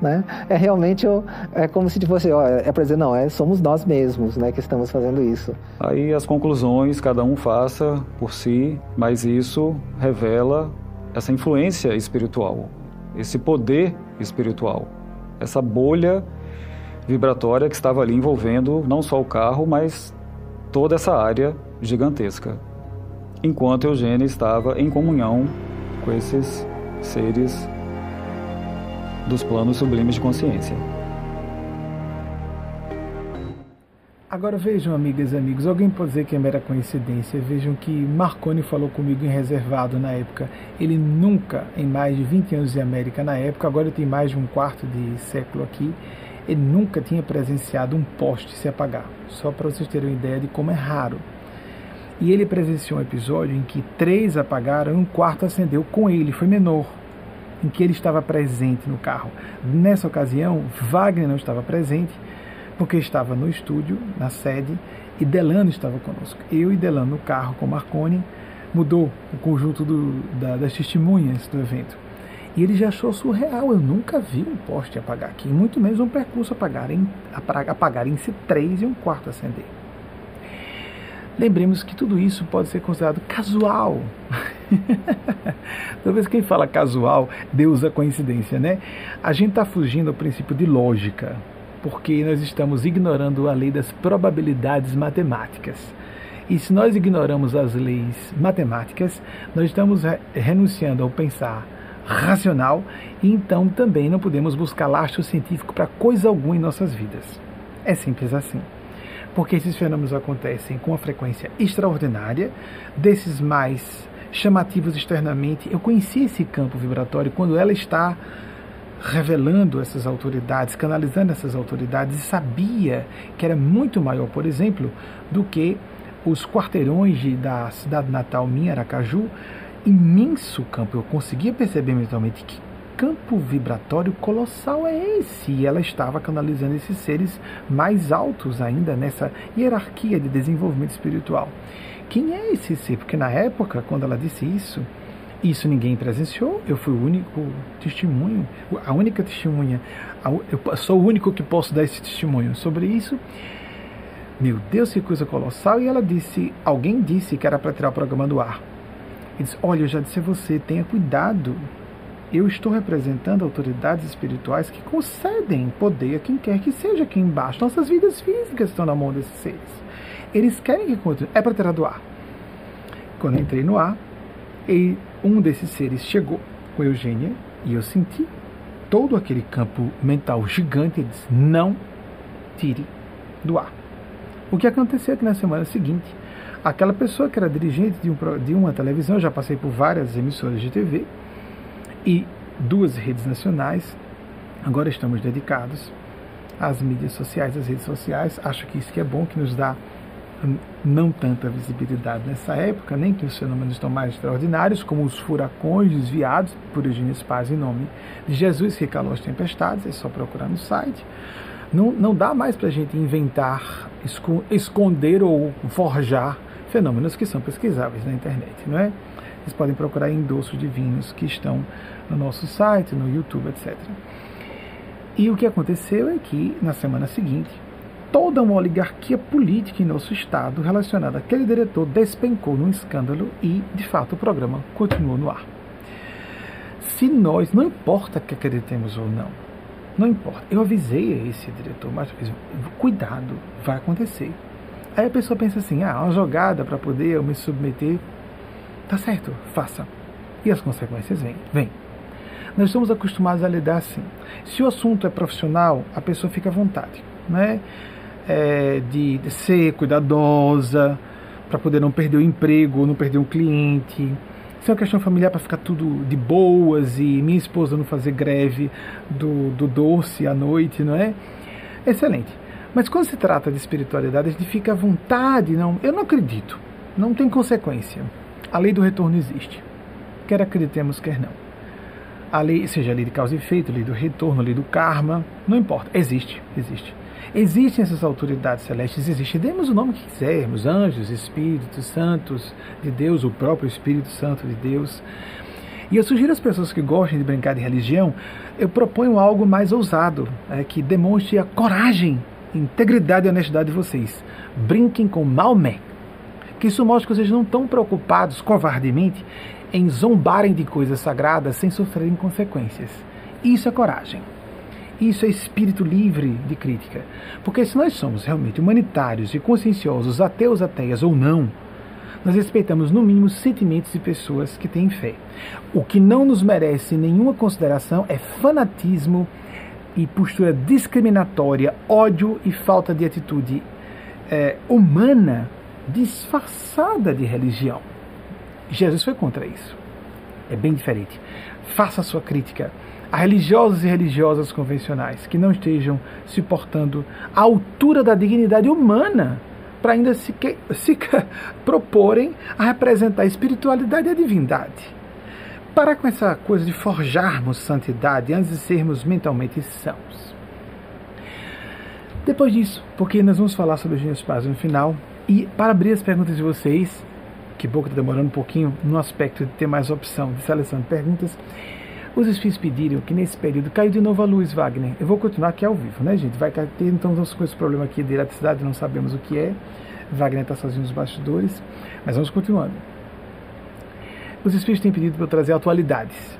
Né? É realmente é como se fosse, ó, é para dizer, não, é, somos nós mesmos, né, que estamos fazendo isso.
Aí as conclusões cada um faça por si, mas isso revela essa influência espiritual, esse poder espiritual, essa bolha vibratória que estava ali envolvendo não só o carro, mas toda essa área gigantesca, enquanto Eugênia estava em comunhão com esses seres dos planos sublimes de consciência.
Agora vejam, amigas e amigos, alguém pode dizer que é mera coincidência. Vejam que Marconi falou comigo em reservado na época. Ele nunca, em mais de 20 anos de América na época, agora tem mais de um quarto de século aqui, ele nunca tinha presenciado um poste se apagar. Só para vocês terem uma ideia de como é raro. E ele presenciou um episódio em que três apagaram e um quarto acendeu com ele, foi menor, em que ele estava presente no carro. Nessa ocasião, Wagner não estava presente, porque estava no estúdio, na sede, e Delano estava conosco. Eu e Delano no carro com Marconi, mudou o conjunto do, da, das testemunhas do evento. E ele já achou surreal. Eu nunca vi um poste apagar aqui, muito menos um percurso apagar em, apagar em si três e um quarto acender. Lembremos que tudo isso pode ser considerado casual. Talvez quem fala casual, Deus a coincidência, né? A gente está fugindo ao princípio de lógica, porque nós estamos ignorando a lei das probabilidades matemáticas. E se nós ignoramos as leis matemáticas, nós estamos renunciando ao pensar racional e então também não podemos buscar lastro científico para coisa alguma em nossas vidas. É simples assim porque esses fenômenos acontecem com uma frequência extraordinária, desses mais chamativos externamente. Eu conheci esse campo vibratório quando ela está revelando essas autoridades, canalizando essas autoridades, e sabia que era muito maior, por exemplo, do que os quarteirões de, da cidade natal minha, Aracaju, imenso campo. Eu conseguia perceber mentalmente que campo vibratório colossal é esse? E ela estava canalizando esses seres mais altos ainda nessa hierarquia de desenvolvimento espiritual. Quem é esse ser? Porque na época, quando ela disse isso, isso ninguém presenciou, eu fui o único testemunho, a única testemunha, eu sou o único que posso dar esse testemunho sobre isso. Meu Deus, que coisa colossal! E ela disse, alguém disse que era para tirar o programa do ar. Ele disse, olha, eu já disse a você, tenha cuidado eu estou representando autoridades espirituais que concedem poder a quem quer que seja aqui embaixo. Nossas vidas físicas estão na mão desses seres. Eles querem que continue. É para tirar do ar. Quando eu entrei no ar, e um desses seres chegou com Eugênia e eu senti todo aquele campo mental gigante. Ele disse: Não tire do ar. O que aconteceu é que na semana seguinte, aquela pessoa que era dirigente de, um, de uma televisão, já passei por várias emissoras de TV, e duas redes nacionais. Agora estamos dedicados às mídias sociais, às redes sociais. Acho que isso que é bom, que nos dá não tanta visibilidade nessa época, nem que os fenômenos estão mais extraordinários, como os furacões desviados por Eugênio Spaz em nome de Jesus que calou as tempestades, é só procurar no site. Não, não dá mais para a gente inventar, esconder ou forjar fenômenos que são pesquisáveis na internet, não é? Vocês podem procurar endossos divinos que estão no nosso site, no YouTube, etc. E o que aconteceu é que, na semana seguinte, toda uma oligarquia política em nosso estado relacionada àquele diretor despencou num escândalo e, de fato, o programa continuou no ar. Se nós, não importa que acreditemos ou não, não importa. Eu avisei esse diretor vez, cuidado, vai acontecer. Aí a pessoa pensa assim, ah, uma jogada para poder eu me submeter. Tá certo, faça. E as consequências vêm, vêm. Nós estamos acostumados a lidar assim. Se o assunto é profissional, a pessoa fica à vontade, né? É, de, de ser cuidadosa, para poder não perder o emprego, não perder um cliente. Se é uma questão familiar, para ficar tudo de boas e minha esposa não fazer greve do, do doce à noite, não é? Excelente. Mas quando se trata de espiritualidade, a gente fica à vontade, não. Eu não acredito. Não tem consequência. A lei do retorno existe. Quer acreditemos, quer não a lei, seja a lei de causa e efeito, a lei do retorno, a lei do karma, não importa, existe, existe. Existem essas autoridades celestes, existem, demos o nome que quisermos, anjos, espíritos, santos de Deus, o próprio Espírito Santo de Deus. E eu sugiro às pessoas que gostem de brincar de religião, eu proponho algo mais ousado, é, que demonstre a coragem, integridade e honestidade de vocês. Brinquem com Maomé, que isso mostra que vocês não estão preocupados covardemente em zombarem de coisas sagradas sem sofrerem consequências. Isso é coragem. Isso é espírito livre de crítica. Porque se nós somos realmente humanitários e conscienciosos, ateus, ateias ou não, nós respeitamos no mínimo sentimentos de pessoas que têm fé. O que não nos merece nenhuma consideração é fanatismo e postura discriminatória, ódio e falta de atitude é, humana disfarçada de religião. Jesus foi contra isso. É bem diferente. Faça a sua crítica a religiosos e religiosas convencionais que não estejam se portando à altura da dignidade humana para ainda se, se proporem a representar a espiritualidade e a divindade. Para com essa coisa de forjarmos santidade antes de sermos mentalmente sãos. Depois disso, porque nós vamos falar sobre os Paz no final, e para abrir as perguntas de vocês, que que está demorando um pouquinho no aspecto de ter mais opção de seleção de perguntas. Os espíritos pediram que nesse período caiu de novo a luz, Wagner. Eu vou continuar aqui ao vivo, né, gente? Vai ter então com esse problema aqui de eletricidade, não sabemos o que é. Wagner está sozinho nos bastidores, mas vamos continuando. Os espíritos têm pedido para eu trazer atualidades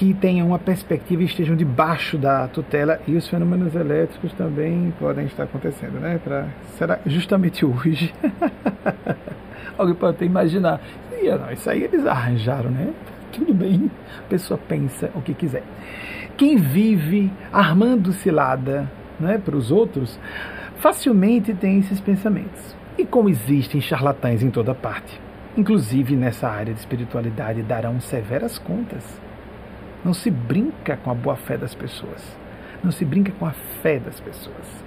que tenham uma perspectiva e estejam debaixo da tutela e os fenômenos elétricos também podem estar acontecendo, né? Pra, será justamente hoje? Alguém pode até imaginar. Não, isso aí eles arranjaram, né? Tudo bem, a pessoa pensa o que quiser. Quem vive armando cilada né, para os outros, facilmente tem esses pensamentos. E como existem charlatães em toda parte, inclusive nessa área de espiritualidade, darão severas contas. Não se brinca com a boa fé das pessoas. Não se brinca com a fé das pessoas.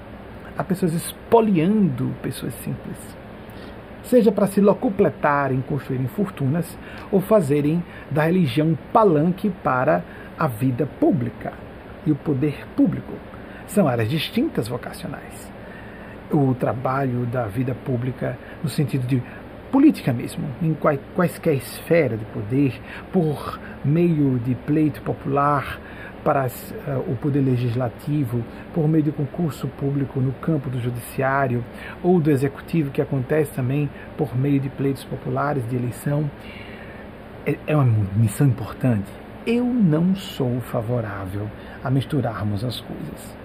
Há pessoas espoliando pessoas simples seja para se locupletarem, construírem fortunas ou fazerem da religião palanque para a vida pública e o poder público. São áreas distintas vocacionais. O trabalho da vida pública, no sentido de política mesmo, em quaisquer esfera de poder, por meio de pleito popular, para uh, o Poder Legislativo por meio de concurso público no campo do Judiciário ou do Executivo, que acontece também por meio de pleitos populares de eleição, é, é uma missão importante. Eu não sou favorável a misturarmos as coisas.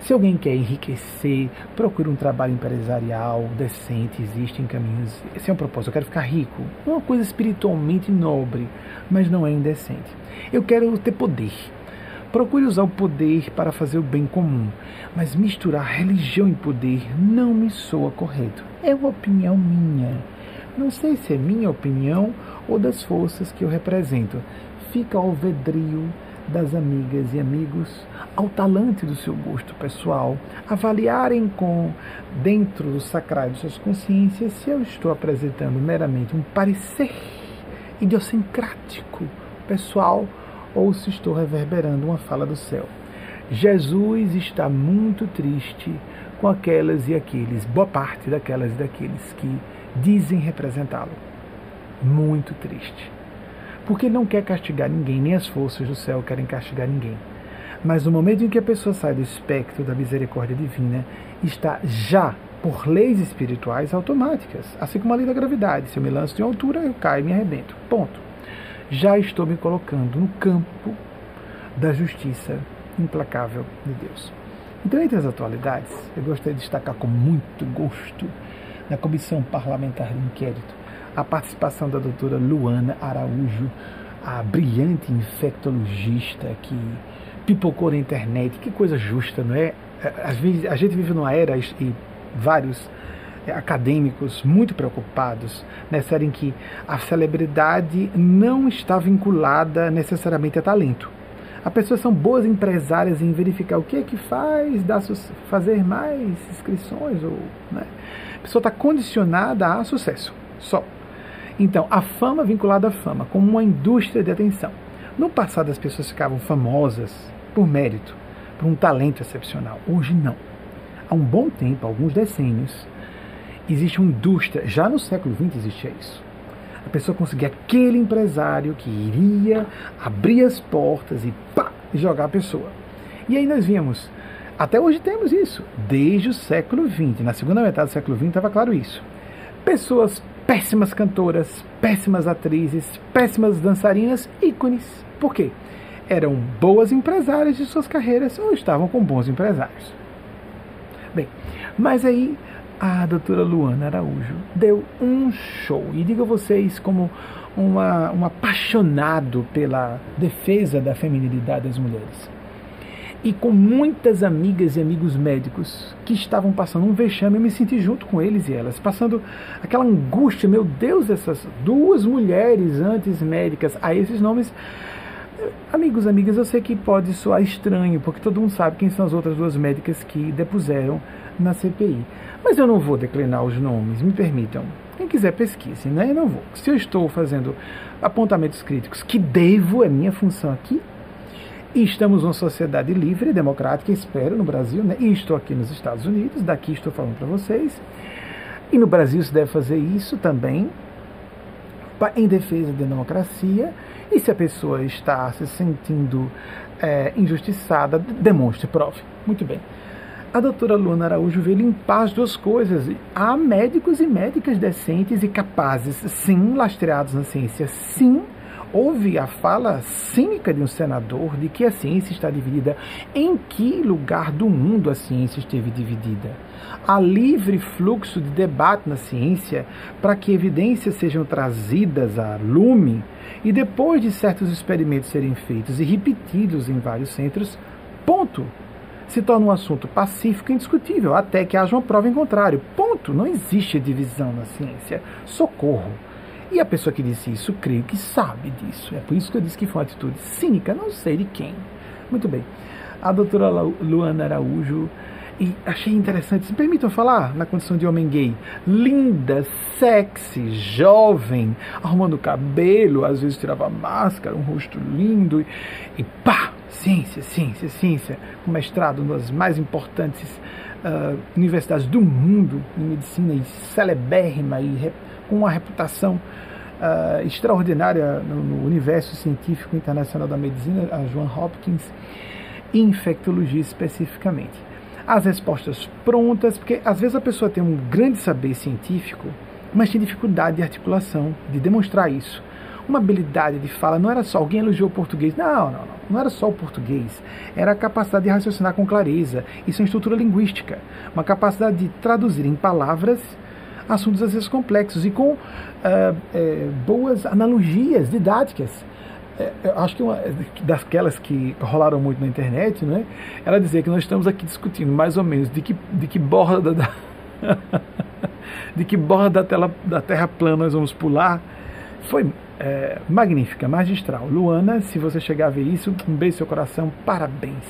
Se alguém quer enriquecer, procure um trabalho empresarial decente, existem caminhos. Esse é um propósito. Eu quero ficar rico. É uma coisa espiritualmente nobre, mas não é indecente. Eu quero ter poder. Procure usar o poder para fazer o bem comum, mas misturar religião e poder não me soa correto. É uma opinião minha. Não sei se é minha opinião ou das forças que eu represento. Fica ao vedrio das amigas e amigos ao talante do seu gosto pessoal, avaliarem com dentro do sacrário de suas consciências se eu estou apresentando meramente um parecer idiosincrático pessoal ou se estou reverberando uma fala do céu. Jesus está muito triste com aquelas e aqueles, boa parte daquelas e daqueles que dizem representá-lo. Muito triste. Porque não quer castigar ninguém, nem as forças do céu querem castigar ninguém. Mas no momento em que a pessoa sai do espectro da misericórdia divina, está já por leis espirituais automáticas, assim como a lei da gravidade. Se eu me lanço de uma altura, eu caio e me arrebento. Ponto. Já estou me colocando no campo da justiça implacável de Deus. Então, entre as atualidades, eu gostaria de destacar com muito gosto na Comissão Parlamentar de Inquérito a participação da doutora Luana Araújo, a brilhante infectologista que pipocou na internet. Que coisa justa, não é? Às vezes, a gente vive numa era e vários é, acadêmicos muito preocupados nessa era em que a celebridade não está vinculada necessariamente a talento. As pessoas são boas empresárias em verificar o que é que faz, dar, fazer mais inscrições. Ou, né? A pessoa está condicionada a sucesso, só. Então, a fama vinculada à fama, como uma indústria de atenção. No passado, as pessoas ficavam famosas por mérito, por um talento excepcional. Hoje, não. Há um bom tempo, alguns decênios, existe uma indústria, já no século XX existia isso a pessoa conseguir aquele empresário que iria abrir as portas e pá, jogar a pessoa. E aí nós vimos, até hoje temos isso, desde o século XX, na segunda metade do século XX estava claro isso. Pessoas péssimas cantoras, péssimas atrizes, péssimas dançarinas, ícones. Por quê? Eram boas empresárias de suas carreiras ou estavam com bons empresários. Bem, mas aí a doutora Luana Araújo deu um show. E digo a vocês, como uma, um apaixonado pela defesa da feminilidade das mulheres. E com muitas amigas e amigos médicos que estavam passando um vexame, eu me senti junto com eles e elas, passando aquela angústia, meu Deus, essas duas mulheres antes médicas, a esses nomes. Amigos, amigas, eu sei que pode soar estranho, porque todo mundo sabe quem são as outras duas médicas que depuseram na CPI. Mas eu não vou declinar os nomes, me permitam. Quem quiser pesquise, né? Eu não vou. Se eu estou fazendo apontamentos críticos, que devo, é minha função aqui, e estamos numa sociedade livre, democrática, espero, no Brasil, né? E estou aqui nos Estados Unidos, daqui estou falando para vocês. E no Brasil se deve fazer isso também, em defesa da democracia. E se a pessoa está se sentindo é, injustiçada, demonstre, prove. Muito bem a doutora Luana Araújo veio limpar as duas coisas. Há médicos e médicas decentes e capazes, sim, lastreados na ciência, sim. Houve a fala cínica de um senador de que a ciência está dividida. Em que lugar do mundo a ciência esteve dividida? Há livre fluxo de debate na ciência para que evidências sejam trazidas a lume e depois de certos experimentos serem feitos e repetidos em vários centros, ponto se torna um assunto pacífico e indiscutível, até que haja uma prova em contrário. Ponto. Não existe divisão na ciência. Socorro. E a pessoa que disse isso, creio que sabe disso. É por isso que eu disse que foi uma atitude cínica, não sei de quem. Muito bem. A doutora Luana Araújo, e achei interessante, se permitam falar na condição de homem gay, linda, sexy, jovem, arrumando cabelo, às vezes tirava máscara, um rosto lindo, e, e pá, ciência, ciência, ciência, com mestrado nas mais importantes uh, universidades do mundo em medicina e celebérrima e com uma reputação uh, extraordinária no, no, universo científico internacional da medicina, a Joan Hopkins, e infectologia especificamente. As respostas prontas, porque às vezes a pessoa tem um grande saber científico, mas tem dificuldade de articulação, de demonstrar isso. Uma habilidade de fala, não era só alguém elogiou o português, não, não, não, não era só o português, era a capacidade de raciocinar com clareza, isso é estrutura linguística, uma capacidade de traduzir em palavras assuntos às vezes complexos e com uh, é, boas analogias didáticas. É, eu acho que uma daquelas que rolaram muito na internet, né, ela dizia que nós estamos aqui discutindo mais ou menos de que, de que borda da, de que borda da, tela, da Terra plana nós vamos pular. Foi é, magnífica, magistral. Luana, se você chegar a ver isso, um beijo no seu coração, parabéns.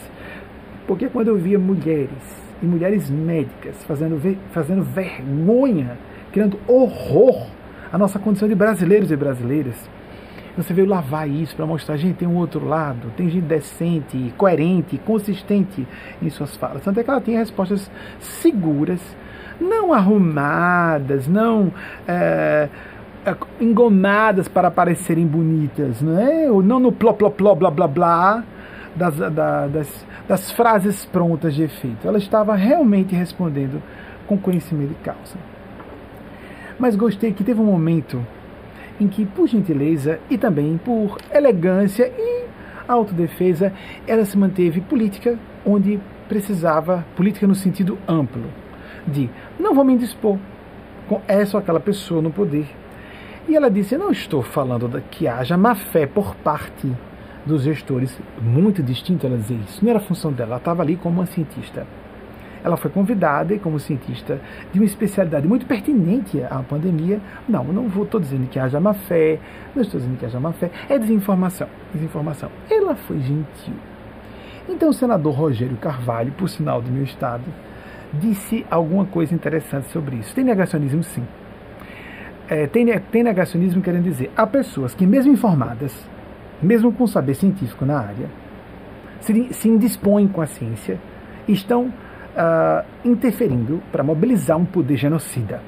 Porque quando eu via mulheres, e mulheres médicas, fazendo, fazendo vergonha, criando horror à nossa condição de brasileiros e brasileiras, você veio lavar isso para mostrar, gente, tem um outro lado, tem gente decente, coerente, consistente em suas falas. Tanto é que ela tem respostas seguras, não arrumadas, não é, é, engomadas para parecerem bonitas, não é? Ou não no pló, pló, pló, blá, blá, blá das, da, das, das frases prontas de efeito. Ela estava realmente respondendo com conhecimento de causa. Mas gostei que teve um momento em que, por gentileza e também por elegância e autodefesa, ela se manteve política onde precisava, política no sentido amplo, de não vou me indispor com essa ou aquela pessoa no poder. E ela disse: não estou falando que haja má fé por parte dos gestores, muito distinto ela dizer isso. Não era função dela, ela estava ali como uma cientista ela foi convidada e como cientista de uma especialidade muito pertinente à pandemia. Não, não estou dizendo que haja má fé, não estou dizendo que haja má fé, é desinformação. Desinformação. Ela foi gentil. Então o senador Rogério Carvalho, por sinal do meu estado, disse alguma coisa interessante sobre isso. Tem negacionismo sim. É, tem, tem negacionismo querendo dizer, há pessoas que mesmo informadas, mesmo com saber científico na área, se, se indispõem com a ciência, estão uh, interferindo para mobilizar um poder genocida.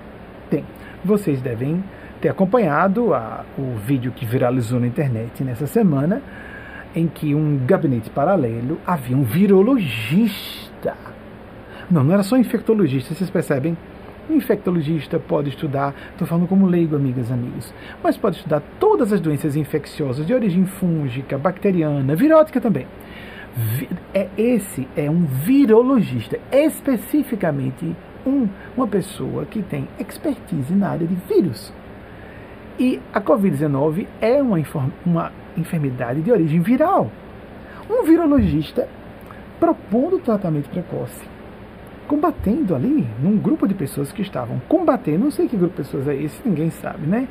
Tem. Vocês devem ter acompanhado a, o vídeo que viralizou na internet nessa semana, em que um gabinete paralelo havia um virologista. Não, não era só infectologista, vocês percebem? Um infectologista pode estudar, estou falando como leigo, amigas e amigos, mas pode estudar todas as doenças infecciosas de origem fúngica, bacteriana, virótica também é esse é um virologista, especificamente um, uma pessoa que tem expertise na área de vírus. E a Covid-19 é uma, uma enfermidade de origem viral. Um virologista propondo tratamento precoce, combatendo ali, num grupo de pessoas que estavam combatendo, não sei que grupo de pessoas é esse, ninguém sabe, né?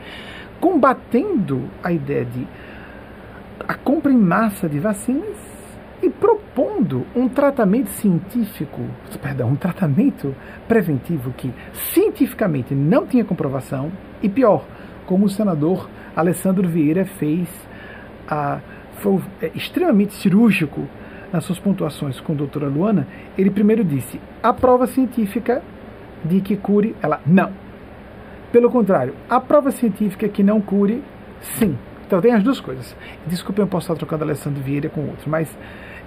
Combatendo a ideia de a compra em massa de vacinas e propondo um tratamento científico, perdão, um tratamento preventivo que cientificamente não tinha comprovação e pior, como o senador Alessandro Vieira fez, a, foi é, extremamente cirúrgico nas suas pontuações com a doutora Luana, ele primeiro disse, a prova científica de que cure, ela, não. Pelo contrário, a prova científica que não cure, sim. Então tem as duas coisas. Desculpe eu posso estar trocando Alessandro Vieira com outro, mas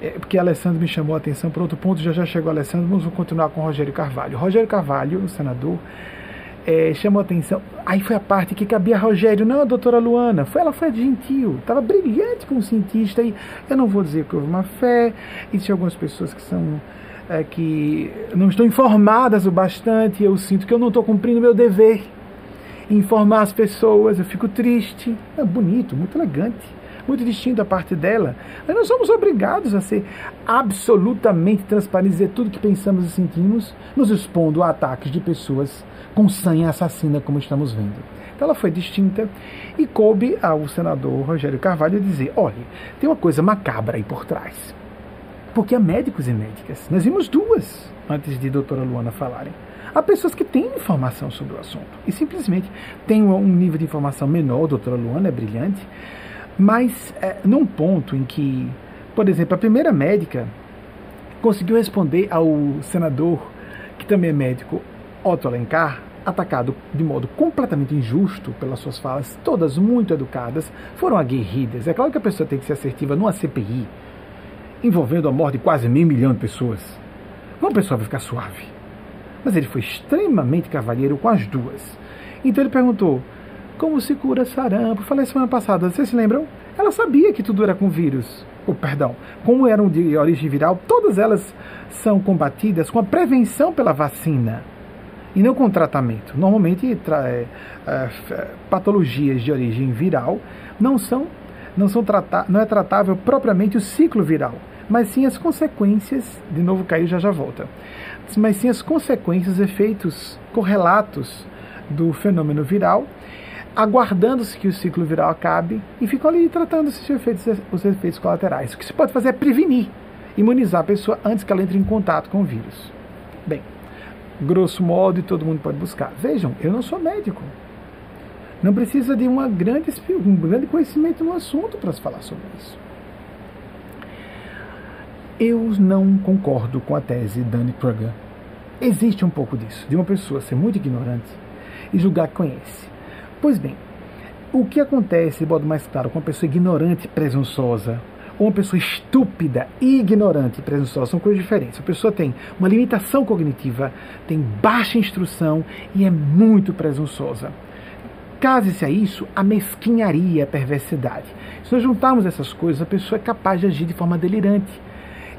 é, porque Alessandro me chamou a atenção para outro ponto, já já chegou Alessandro, vamos continuar com Rogério Carvalho. Rogério Carvalho, o senador, é, chamou a atenção. Aí foi a parte que cabia a Rogério, não a doutora Luana. Foi, ela foi gentil, estava brilhante como cientista. E eu não vou dizer que houve uma fé, existem algumas pessoas que são. É, que não estão informadas o bastante, eu sinto que eu não estou cumprindo meu dever informar as pessoas, eu fico triste. É bonito, muito elegante muito distinto da parte dela. Mas nós somos obrigados a ser absolutamente transparentes, dizer tudo que pensamos e sentimos, nos expondo a ataques de pessoas com sanha assassina, como estamos vendo. Então ela foi distinta e coube ao senador Rogério Carvalho dizer: olha, tem uma coisa macabra aí por trás. Porque há médicos e médicas. Nós vimos duas antes de doutora Luana falarem. Há pessoas que têm informação sobre o assunto e simplesmente têm um nível de informação menor. Doutora Luana é brilhante, mas é, num ponto em que, por exemplo, a primeira médica conseguiu responder ao senador, que também é médico, Otto Alencar, atacado de modo completamente injusto pelas suas falas, todas muito educadas, foram aguerridas. É claro que a pessoa tem que ser assertiva numa CPI, envolvendo a morte de quase meio milhão de pessoas. Uma pessoa vai ficar suave. Mas ele foi extremamente cavalheiro com as duas. Então ele perguntou: como se cura sarampo? Falei semana passada, vocês se lembram? Ela sabia que tudo era com vírus. Oh, perdão, como eram de origem viral, todas elas são combatidas com a prevenção pela vacina e não com tratamento. Normalmente, é, é, patologias de origem viral não são não são não é tratável propriamente o ciclo viral, mas sim as consequências. De novo caiu já já volta. Mas sim as consequências, efeitos correlatos do fenômeno viral aguardando-se que o ciclo viral acabe e ficam ali tratando efeitos, os efeitos colaterais. O que se pode fazer é prevenir, imunizar a pessoa antes que ela entre em contato com o vírus. Bem, grosso modo, e todo mundo pode buscar. Vejam, eu não sou médico. Não precisa de uma grande, um grande conhecimento no assunto para se falar sobre isso. Eu não concordo com a tese Danny Kruger. Existe um pouco disso, de uma pessoa ser muito ignorante e julgar que conhece. Pois bem, o que acontece, de modo mais claro, com uma pessoa ignorante e presunçosa, ou uma pessoa estúpida ignorante e presunçosa, são coisas diferentes. A pessoa tem uma limitação cognitiva, tem baixa instrução e é muito presunçosa. Case-se a isso a mesquinharia, a perversidade. Se nós juntarmos essas coisas, a pessoa é capaz de agir de forma delirante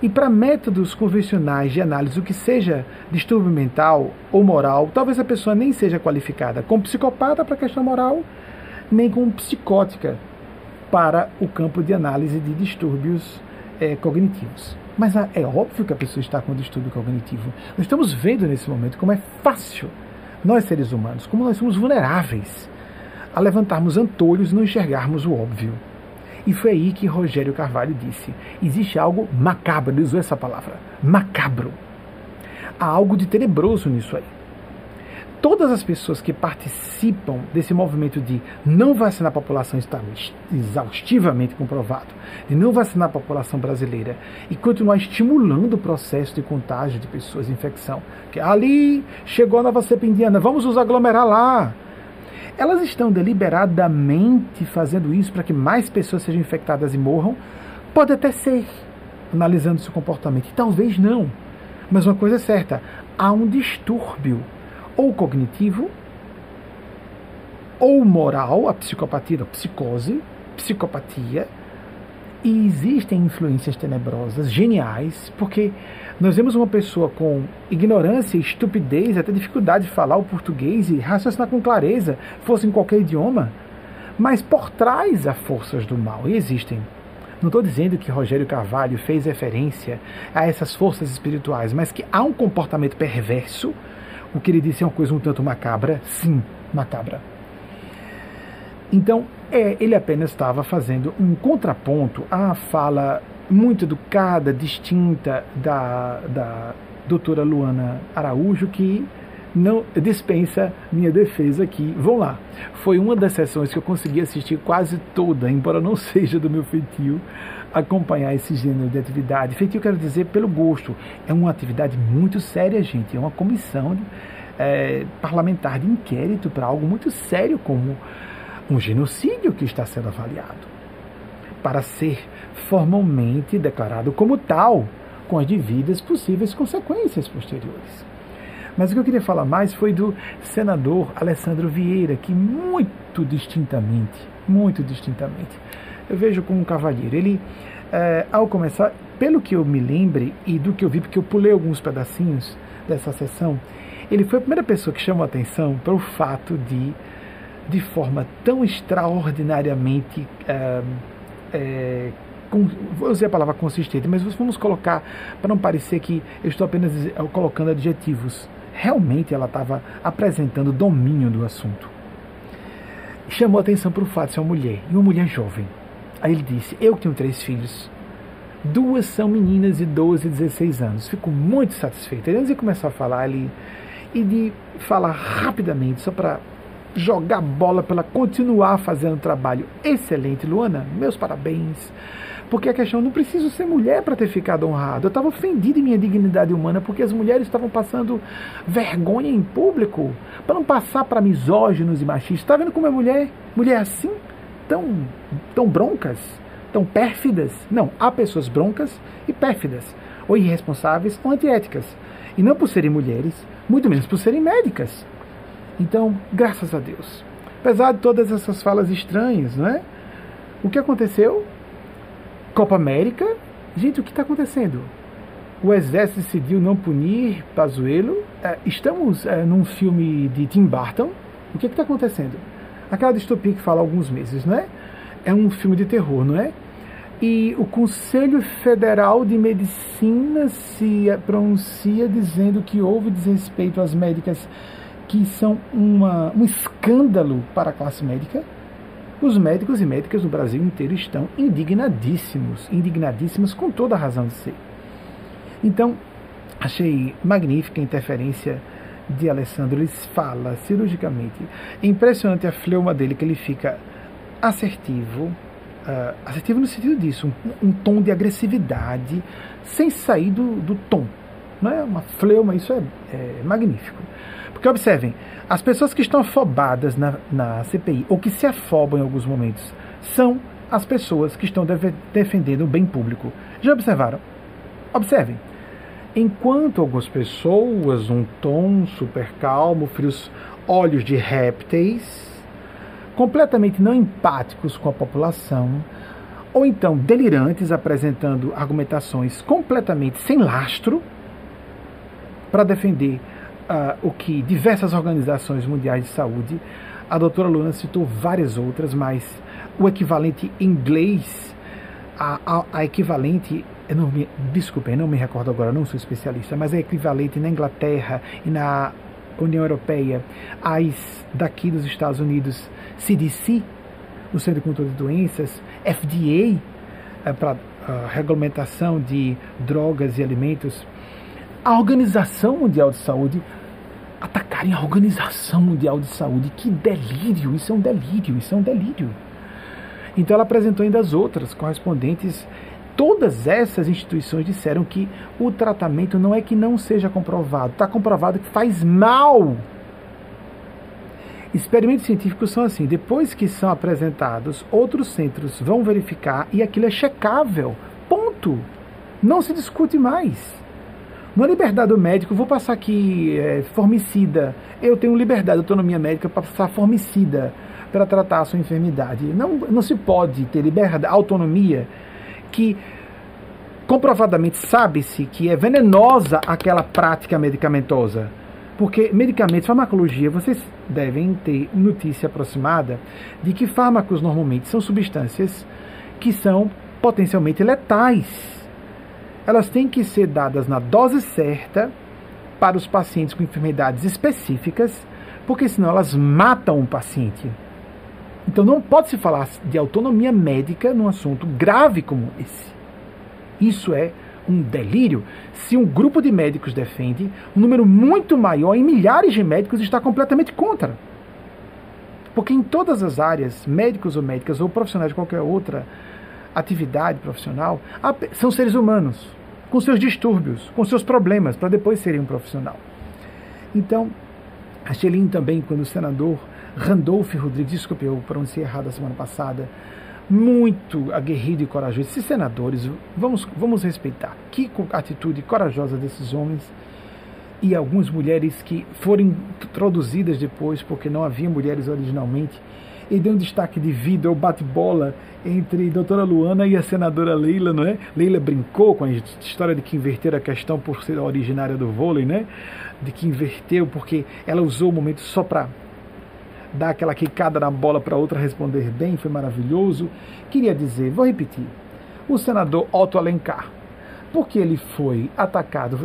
e para métodos convencionais de análise, o que seja distúrbio mental ou moral, talvez a pessoa nem seja qualificada como psicopata para a questão moral, nem como psicótica para o campo de análise de distúrbios é, cognitivos. Mas é óbvio que a pessoa está com distúrbio cognitivo. Nós estamos vendo nesse momento como é fácil, nós seres humanos, como nós somos vulneráveis a levantarmos antolhos e não enxergarmos o óbvio. E foi aí que Rogério Carvalho disse: existe algo macabro, ele usou essa palavra, macabro. Há algo de tenebroso nisso aí. Todas as pessoas que participam desse movimento de não vacinar a população está exaustivamente comprovado, de não vacinar a população brasileira e continuar estimulando o processo de contágio de pessoas de infecção. Que ali chegou a nova cepa indiana, vamos nos aglomerar lá elas estão deliberadamente fazendo isso para que mais pessoas sejam infectadas e morram? Pode até ser, analisando seu comportamento. Talvez não. Mas uma coisa é certa: há um distúrbio, ou cognitivo, ou moral, a psicopatia, a psicose, psicopatia, e existem influências tenebrosas, geniais, porque nós vemos uma pessoa com ignorância, estupidez, até dificuldade de falar o português e raciocinar com clareza, fosse em qualquer idioma, mas por trás há forças do mal, e existem. Não estou dizendo que Rogério Carvalho fez referência a essas forças espirituais, mas que há um comportamento perverso. O que ele disse é uma coisa um tanto macabra, sim, macabra. Então, é, ele apenas estava fazendo um contraponto à fala muito educada, distinta da, da doutora Luana Araújo, que não dispensa minha defesa aqui. Vão lá. Foi uma das sessões que eu consegui assistir quase toda, embora não seja do meu feitio acompanhar esse gênero de atividade. Feitio, quero dizer, pelo gosto. É uma atividade muito séria, gente. É uma comissão é, parlamentar de inquérito para algo muito sério como um genocídio que está sendo avaliado. Para ser formalmente declarado como tal, com as devidas possíveis consequências posteriores. Mas o que eu queria falar mais foi do senador Alessandro Vieira, que muito distintamente, muito distintamente, eu vejo como um cavalheiro. Ele, é, ao começar, pelo que eu me lembre e do que eu vi, porque eu pulei alguns pedacinhos dessa sessão, ele foi a primeira pessoa que chamou a atenção para o fato de, de forma tão extraordinariamente é, é, vou usar a palavra consistente, mas vamos colocar, para não parecer que eu estou apenas colocando adjetivos. Realmente ela estava apresentando domínio do assunto. Chamou atenção para o fato de ser uma mulher, e uma mulher jovem. Aí ele disse: Eu tenho três filhos. Duas são meninas de 12 e 16 anos. Fico muito satisfeito. Antes de começar a falar ali, e de falar rapidamente, só para jogar bola para ela continuar fazendo um trabalho excelente. Luana, meus parabéns. Porque a questão, não preciso ser mulher para ter ficado honrado. Eu estava ofendido em minha dignidade humana porque as mulheres estavam passando vergonha em público para não passar para misóginos e machistas. Está vendo como é mulher? Mulher assim? Tão, tão broncas? Tão pérfidas? Não, há pessoas broncas e pérfidas, ou irresponsáveis ou antiéticas. E não por serem mulheres, muito menos por serem médicas. Então, graças a Deus. Apesar de todas essas falas estranhas, não é? O que aconteceu? Copa América. Gente, o que está acontecendo? O exército decidiu não punir Pazuello. É, estamos é, num filme de Tim Burton. O que está acontecendo? Aquela distopia que fala há alguns meses, não é? É um filme de terror, não é? E o Conselho Federal de Medicina se pronuncia dizendo que houve desrespeito às médicas que são uma, um escândalo para a classe médica, os médicos e médicas no Brasil inteiro estão indignadíssimos, indignadíssimos com toda a razão de ser. Então, achei magnífica a interferência de Alessandro. Ele fala cirurgicamente. É impressionante a fleuma dele, que ele fica assertivo, uh, assertivo no sentido disso, um, um, tom de agressividade, sem sair do, do tom. Não é uma fleuma, isso é, é magnífico. Porque observem, as pessoas que estão afobadas na, na CPI, ou que se afobam em alguns momentos, são as pessoas que estão def defendendo o bem público. Já observaram? Observem. Enquanto algumas pessoas, um tom super calmo, frios olhos de répteis, completamente não empáticos com a população, ou então delirantes apresentando argumentações completamente sem lastro para defender o que diversas organizações mundiais de saúde, a doutora Luna citou várias outras, mas o equivalente inglês, a, a, a equivalente, eu não me, desculpem, não me recordo agora, não sou especialista, mas é equivalente na Inglaterra e na União Europeia, as daqui dos Estados Unidos, CDC, o Centro de Controle de Doenças, FDA, é, para uh, regulamentação de drogas e alimentos, a Organização Mundial de Saúde atacarem a Organização Mundial de Saúde. Que delírio! Isso é um delírio, isso é um delírio. Então ela apresentou ainda as outras correspondentes. Todas essas instituições disseram que o tratamento não é que não seja comprovado, está comprovado que faz mal. Experimentos científicos são assim: depois que são apresentados, outros centros vão verificar e aquilo é checável. Ponto. Não se discute mais. Na liberdade do médico, vou passar aqui é, formicida. Eu tenho liberdade, autonomia médica para passar formicida para tratar a sua enfermidade. Não, não se pode ter liberdade, autonomia que comprovadamente sabe-se que é venenosa aquela prática medicamentosa. Porque medicamentos, farmacologia, vocês devem ter notícia aproximada de que fármacos normalmente são substâncias que são potencialmente letais elas têm que ser dadas na dose certa para os pacientes com enfermidades específicas, porque senão elas matam o paciente. Então não pode se falar de autonomia médica num assunto grave como esse. Isso é um delírio. Se um grupo de médicos defende, um número muito maior, em milhares de médicos, está completamente contra. Porque em todas as áreas, médicos ou médicas, ou profissionais de qualquer outra atividade profissional, são seres humanos com seus distúrbios, com seus problemas, para depois serem um profissional. Então, achei lindo também quando o senador Randolph Rodrigues, desculpe, eu pronunciei errado a semana passada, muito aguerrido e corajoso. Esses senadores, vamos, vamos respeitar. Que atitude corajosa desses homens e algumas mulheres que foram introduzidas depois, porque não havia mulheres originalmente, e deu um destaque de vida, o bate-bola entre doutora Luana e a senadora Leila, não é? Leila brincou com a história de que inverteram a questão por ser originária do vôlei, né? De que inverteu porque ela usou o momento só para dar aquela quicada na bola para outra responder bem, foi maravilhoso. Queria dizer, vou repetir, o senador Otto Alencar, porque ele foi atacado,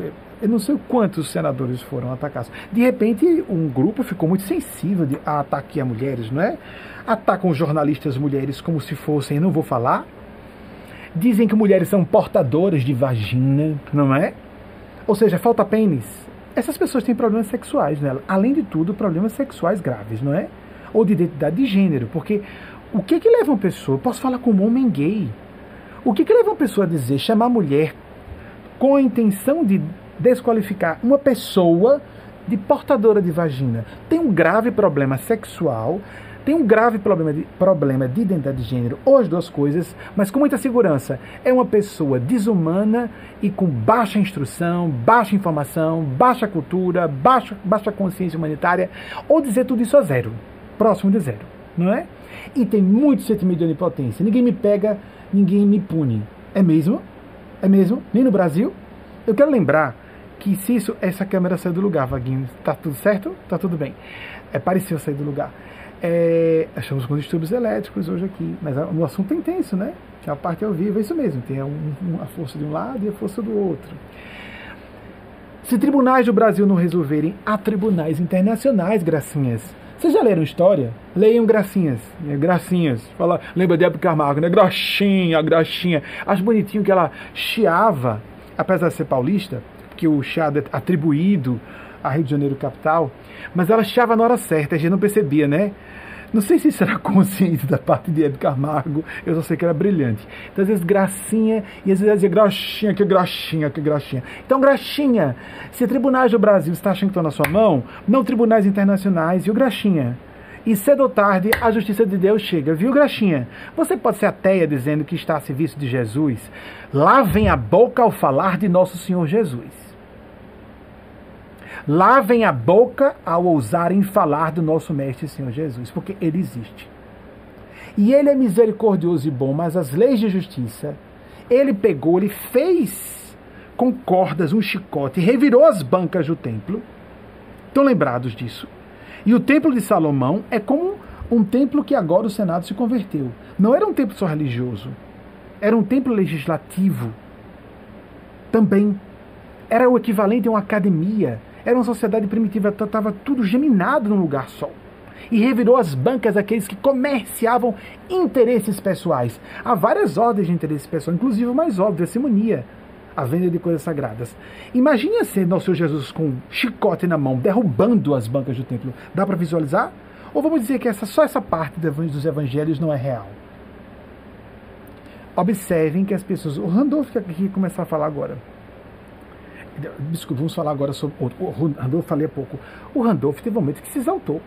eu não sei quantos senadores foram atacados. De repente, um grupo ficou muito sensível a ataque a mulheres, não é? Atacam jornalistas mulheres como se fossem, não vou falar. Dizem que mulheres são portadoras de vagina, não é? Ou seja, falta pênis. Essas pessoas têm problemas sexuais nela. Além de tudo, problemas sexuais graves, não é? Ou de identidade de gênero. Porque o que que leva uma pessoa, posso falar como homem gay, o que que leva uma pessoa a dizer, chamar mulher com a intenção de desqualificar uma pessoa de portadora de vagina. Tem um grave problema sexual, tem um grave problema de, problema de identidade de gênero, ou as duas coisas, mas com muita segurança. É uma pessoa desumana e com baixa instrução, baixa informação, baixa cultura, baixa, baixa consciência humanitária, ou dizer tudo isso a zero, próximo de zero, não é? E tem muito sentimento de onipotência. Ninguém me pega, ninguém me pune. É mesmo? É mesmo? Nem no Brasil? Eu quero lembrar que se isso, essa câmera saiu do lugar, Vaguinho, tá tudo certo? Tá tudo bem. É, pareceu sair do lugar. É, estamos com distúrbios elétricos hoje aqui, mas o assunto é intenso, né? Que a parte ao vivo é isso mesmo, tem um, a força de um lado e a força do outro. Se tribunais do Brasil não resolverem, há tribunais internacionais, gracinhas. Vocês já leram história? Leiam gracinhas. Né? Gracinhas. Fala, lembra de Hebe Camargo, né? Graxinha, graxinha. Acho bonitinho que ela chiava, apesar de ser paulista, que o chiado é atribuído a Rio de Janeiro capital, mas ela chiava na hora certa, a gente não percebia, né? Não sei se isso era consciente da parte de Hebe Camargo, eu só sei que era brilhante. Então, às vezes, gracinha, e às vezes dizia graxinha, que graxinha, que graxinha. Então, graxinha, se tribunais do Brasil está achando que estão na sua mão, não tribunais internacionais, e o graxinha. E cedo ou tarde a justiça de Deus chega, viu, Graxinha? Você pode ser ateia dizendo que está a serviço de Jesus. Lá vem a boca ao falar de nosso Senhor Jesus. Lavem a boca ao ousarem falar do nosso Mestre Senhor Jesus, porque ele existe. E ele é misericordioso e bom, mas as leis de justiça, ele pegou, ele fez com cordas um chicote, revirou as bancas do templo. Estão lembrados disso? E o templo de Salomão é como um templo que agora o Senado se converteu. Não era um templo só religioso, era um templo legislativo. Também era o equivalente a uma academia era uma sociedade primitiva, estava tudo geminado num lugar só. E revirou as bancas aqueles que comerciavam interesses pessoais. Há várias ordens de interesses pessoais, inclusive o mais óbvio, a simonia, a venda de coisas sagradas. Imagine ser nosso Jesus com um chicote na mão, derrubando as bancas do templo. Dá para visualizar? Ou vamos dizer que essa, só essa parte dos evangelhos não é real? Observem que as pessoas. O Randolph que começar a falar agora Desculpa, vamos falar agora sobre. O Randolph falei há pouco. O Randolph teve um momento que se exaltou.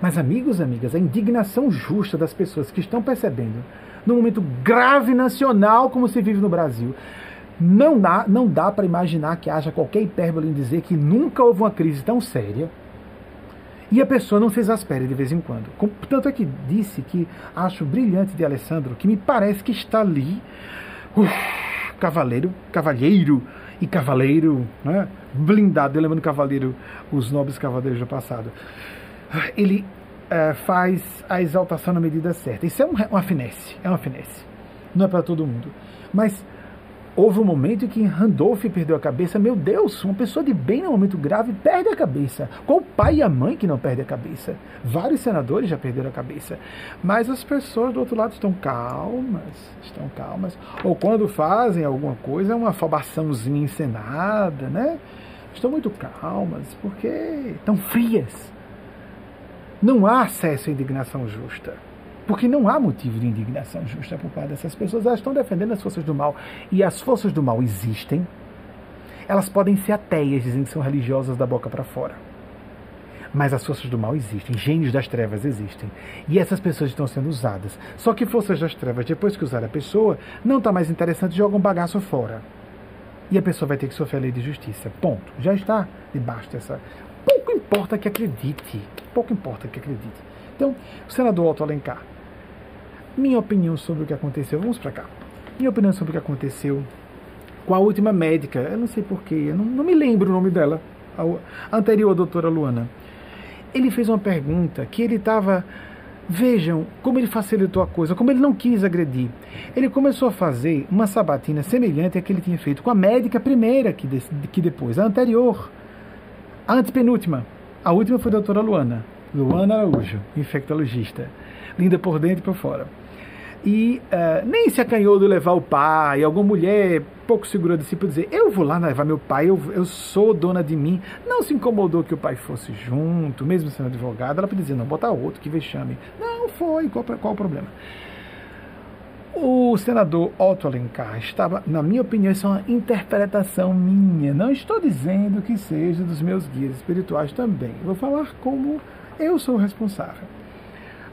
Mas, amigos amigas, a indignação justa das pessoas que estão percebendo, num momento grave nacional como se vive no Brasil, não dá, não dá para imaginar que haja qualquer hipérbole em dizer que nunca houve uma crise tão séria e a pessoa não se exaspere de vez em quando. Tanto é que disse que acho brilhante de Alessandro, que me parece que está ali, uf, cavaleiro, cavalheiro e cavaleiro, né? blindado, eu lembro do cavaleiro, os nobres cavaleiros do passado. Ele é, faz a exaltação na medida certa. Isso é uma finesse, é uma finesse. Não é para todo mundo. Mas houve um momento em que Randolph perdeu a cabeça. Meu Deus, uma pessoa de bem num momento grave perde a cabeça. Qual o pai e a mãe que não perdem a cabeça? Vários senadores já perderam a cabeça. Mas as pessoas do outro lado estão calmas, estão calmas. Ou quando fazem alguma coisa, é uma afobaçãozinha encenada, né? Estão muito calmas, porque estão frias. Não há acesso à indignação justa. Porque não há motivo de indignação justa por parte dessas pessoas. Elas estão defendendo as forças do mal. E as forças do mal existem. Elas podem ser ateias, dizendo que são religiosas da boca para fora. Mas as forças do mal existem, gênios das trevas existem. E essas pessoas estão sendo usadas. Só que forças das trevas, depois que usar a pessoa, não está mais interessante, joga um bagaço fora. E a pessoa vai ter que sofrer a lei de justiça. Ponto. Já está debaixo dessa. Pouco importa que acredite. Pouco importa que acredite. Então, o senador Otto Alencar minha opinião sobre o que aconteceu. Vamos para cá. Minha opinião sobre o que aconteceu com a última médica. Eu não sei porquê, eu não, não me lembro o nome dela. A anterior a doutora Luana. Ele fez uma pergunta que ele estava. Vejam como ele facilitou a coisa, como ele não quis agredir. Ele começou a fazer uma sabatina semelhante à que ele tinha feito com a médica primeira que, de, que depois, a anterior, a antepenúltima. A última foi a doutora Luana. Luana Araújo, infectologista. Linda por dentro e por fora e uh, nem se acanhou de levar o pai, alguma mulher pouco segura de si para dizer, eu vou lá levar meu pai, eu, eu sou dona de mim. Não se incomodou que o pai fosse junto, mesmo sendo advogado, ela podia dizer, não, botar outro, que vexame. Não, foi, qual, qual o problema? O senador Otto Alencar estava, na minha opinião, isso é uma interpretação minha. Não estou dizendo que seja dos meus guias espirituais também. Vou falar como eu sou o responsável.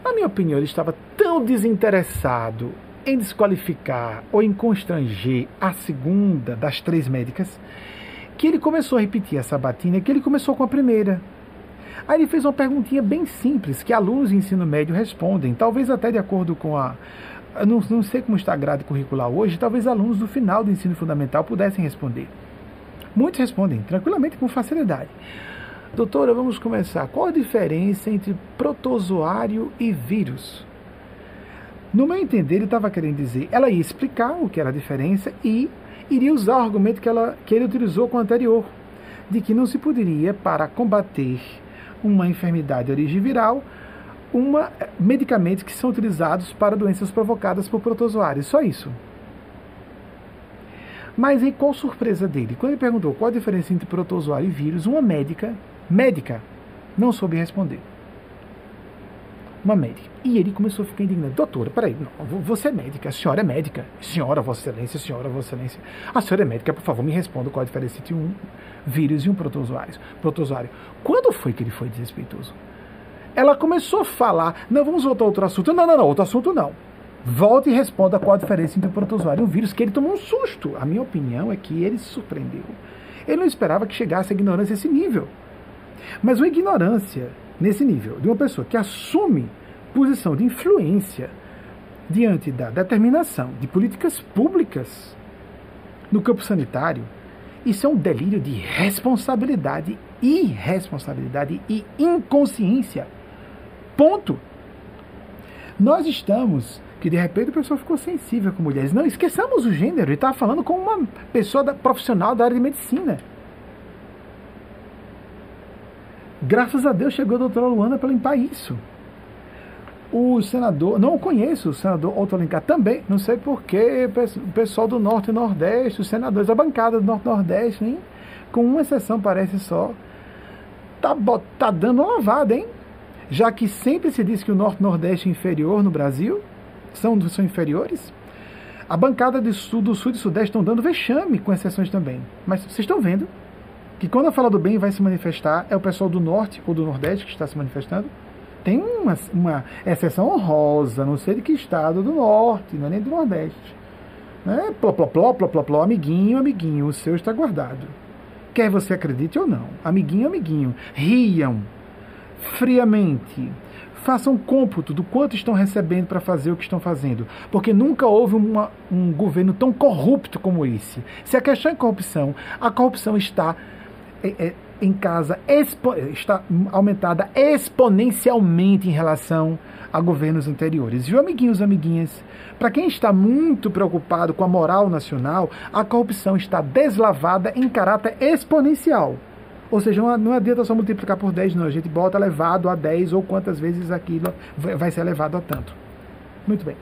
Na minha opinião, ele estava tão desinteressado em desqualificar ou em constranger a segunda das três médicas que ele começou a repetir essa batina que ele começou com a primeira. Aí ele fez uma perguntinha bem simples que alunos de ensino médio respondem, talvez até de acordo com a. Não, não sei como está a grade curricular hoje, talvez alunos do final do ensino fundamental pudessem responder. Muitos respondem tranquilamente com facilidade. Doutora, vamos começar. Qual a diferença entre protozoário e vírus? No meu entender, ele estava querendo dizer, ela ia explicar o que era a diferença e iria usar o argumento que, ela, que ele utilizou com o anterior. de que não se poderia, para combater uma enfermidade de origem viral, uma, medicamentos que são utilizados para doenças provocadas por protozoários. Só isso. Mas em qual surpresa dele? Quando ele perguntou qual a diferença entre protozoário e vírus, uma médica, médica, não soube responder. Uma médica. E ele começou a ficar indignado. Doutora, peraí, não, você é médica, a senhora é médica. Senhora, Vossa Excelência, senhora, Vossa Excelência. A senhora é médica, por favor, me responda qual a diferença entre um vírus e um protozoário. protozoário. Quando foi que ele foi desrespeitoso? Ela começou a falar, não, vamos voltar a outro assunto. Não, não, não, outro assunto não. Volte e responda qual a diferença entre um protozoário e um vírus, que ele tomou um susto. A minha opinião é que ele se surpreendeu. Ele não esperava que chegasse a ignorância a esse nível. Mas uma ignorância nesse nível, de uma pessoa que assume posição de influência diante da determinação de políticas públicas no campo sanitário, isso é um delírio de responsabilidade, irresponsabilidade e inconsciência. Ponto. Nós estamos que de repente a pessoa ficou sensível com mulheres. Não, esqueçamos o gênero. Ele estava falando com uma pessoa da, profissional da área de medicina. Graças a Deus chegou a doutora Luana para limpar isso. O senador, não conheço o senador Otto Alencar também, não sei porquê, o pessoal do Norte e Nordeste, os senadores da bancada do Norte e Nordeste, hein? com uma exceção parece só, tá, tá dando uma lavada, hein? Já que sempre se diz que o Norte e Nordeste é inferior no Brasil, são, são inferiores, a bancada do Sul, do Sul e do Sudeste estão dando vexame, com exceções também. Mas vocês estão vendo que quando a fala do bem vai se manifestar, é o pessoal do Norte ou do Nordeste que está se manifestando. Tem uma, uma exceção honrosa, não sei de que estado do Norte, não é nem do Nordeste. Né? Pló, pló, pló, pló, pló, pló, amiguinho, amiguinho, o seu está guardado. Quer você acredite ou não. Amiguinho, amiguinho. Riam friamente façam cômputo do quanto estão recebendo para fazer o que estão fazendo. Porque nunca houve uma, um governo tão corrupto como esse. Se a questão é corrupção, a corrupção está em casa, está aumentada exponencialmente em relação a governos anteriores. Viu, amiguinhos, amiguinhas? Para quem está muito preocupado com a moral nacional, a corrupção está deslavada em caráter exponencial. Ou seja, não adianta só multiplicar por 10, não. A gente bota elevado a 10 ou quantas vezes aquilo vai ser elevado a tanto. Muito bem.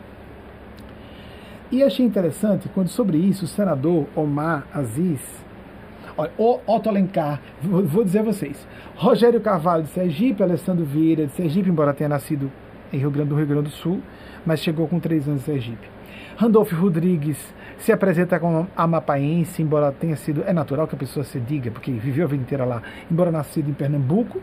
E achei interessante quando sobre isso o senador Omar Aziz, olha, Otto Alencar, vou dizer a vocês, Rogério Carvalho de Sergipe, Alessandro Vieira de Sergipe, embora tenha nascido em Rio Grande do Rio Grande do Sul, mas chegou com três anos em Sergipe. Randolfo Rodrigues se apresenta como amapaense, embora tenha sido. É natural que a pessoa se diga, porque viveu a vida inteira lá, embora nascido em Pernambuco,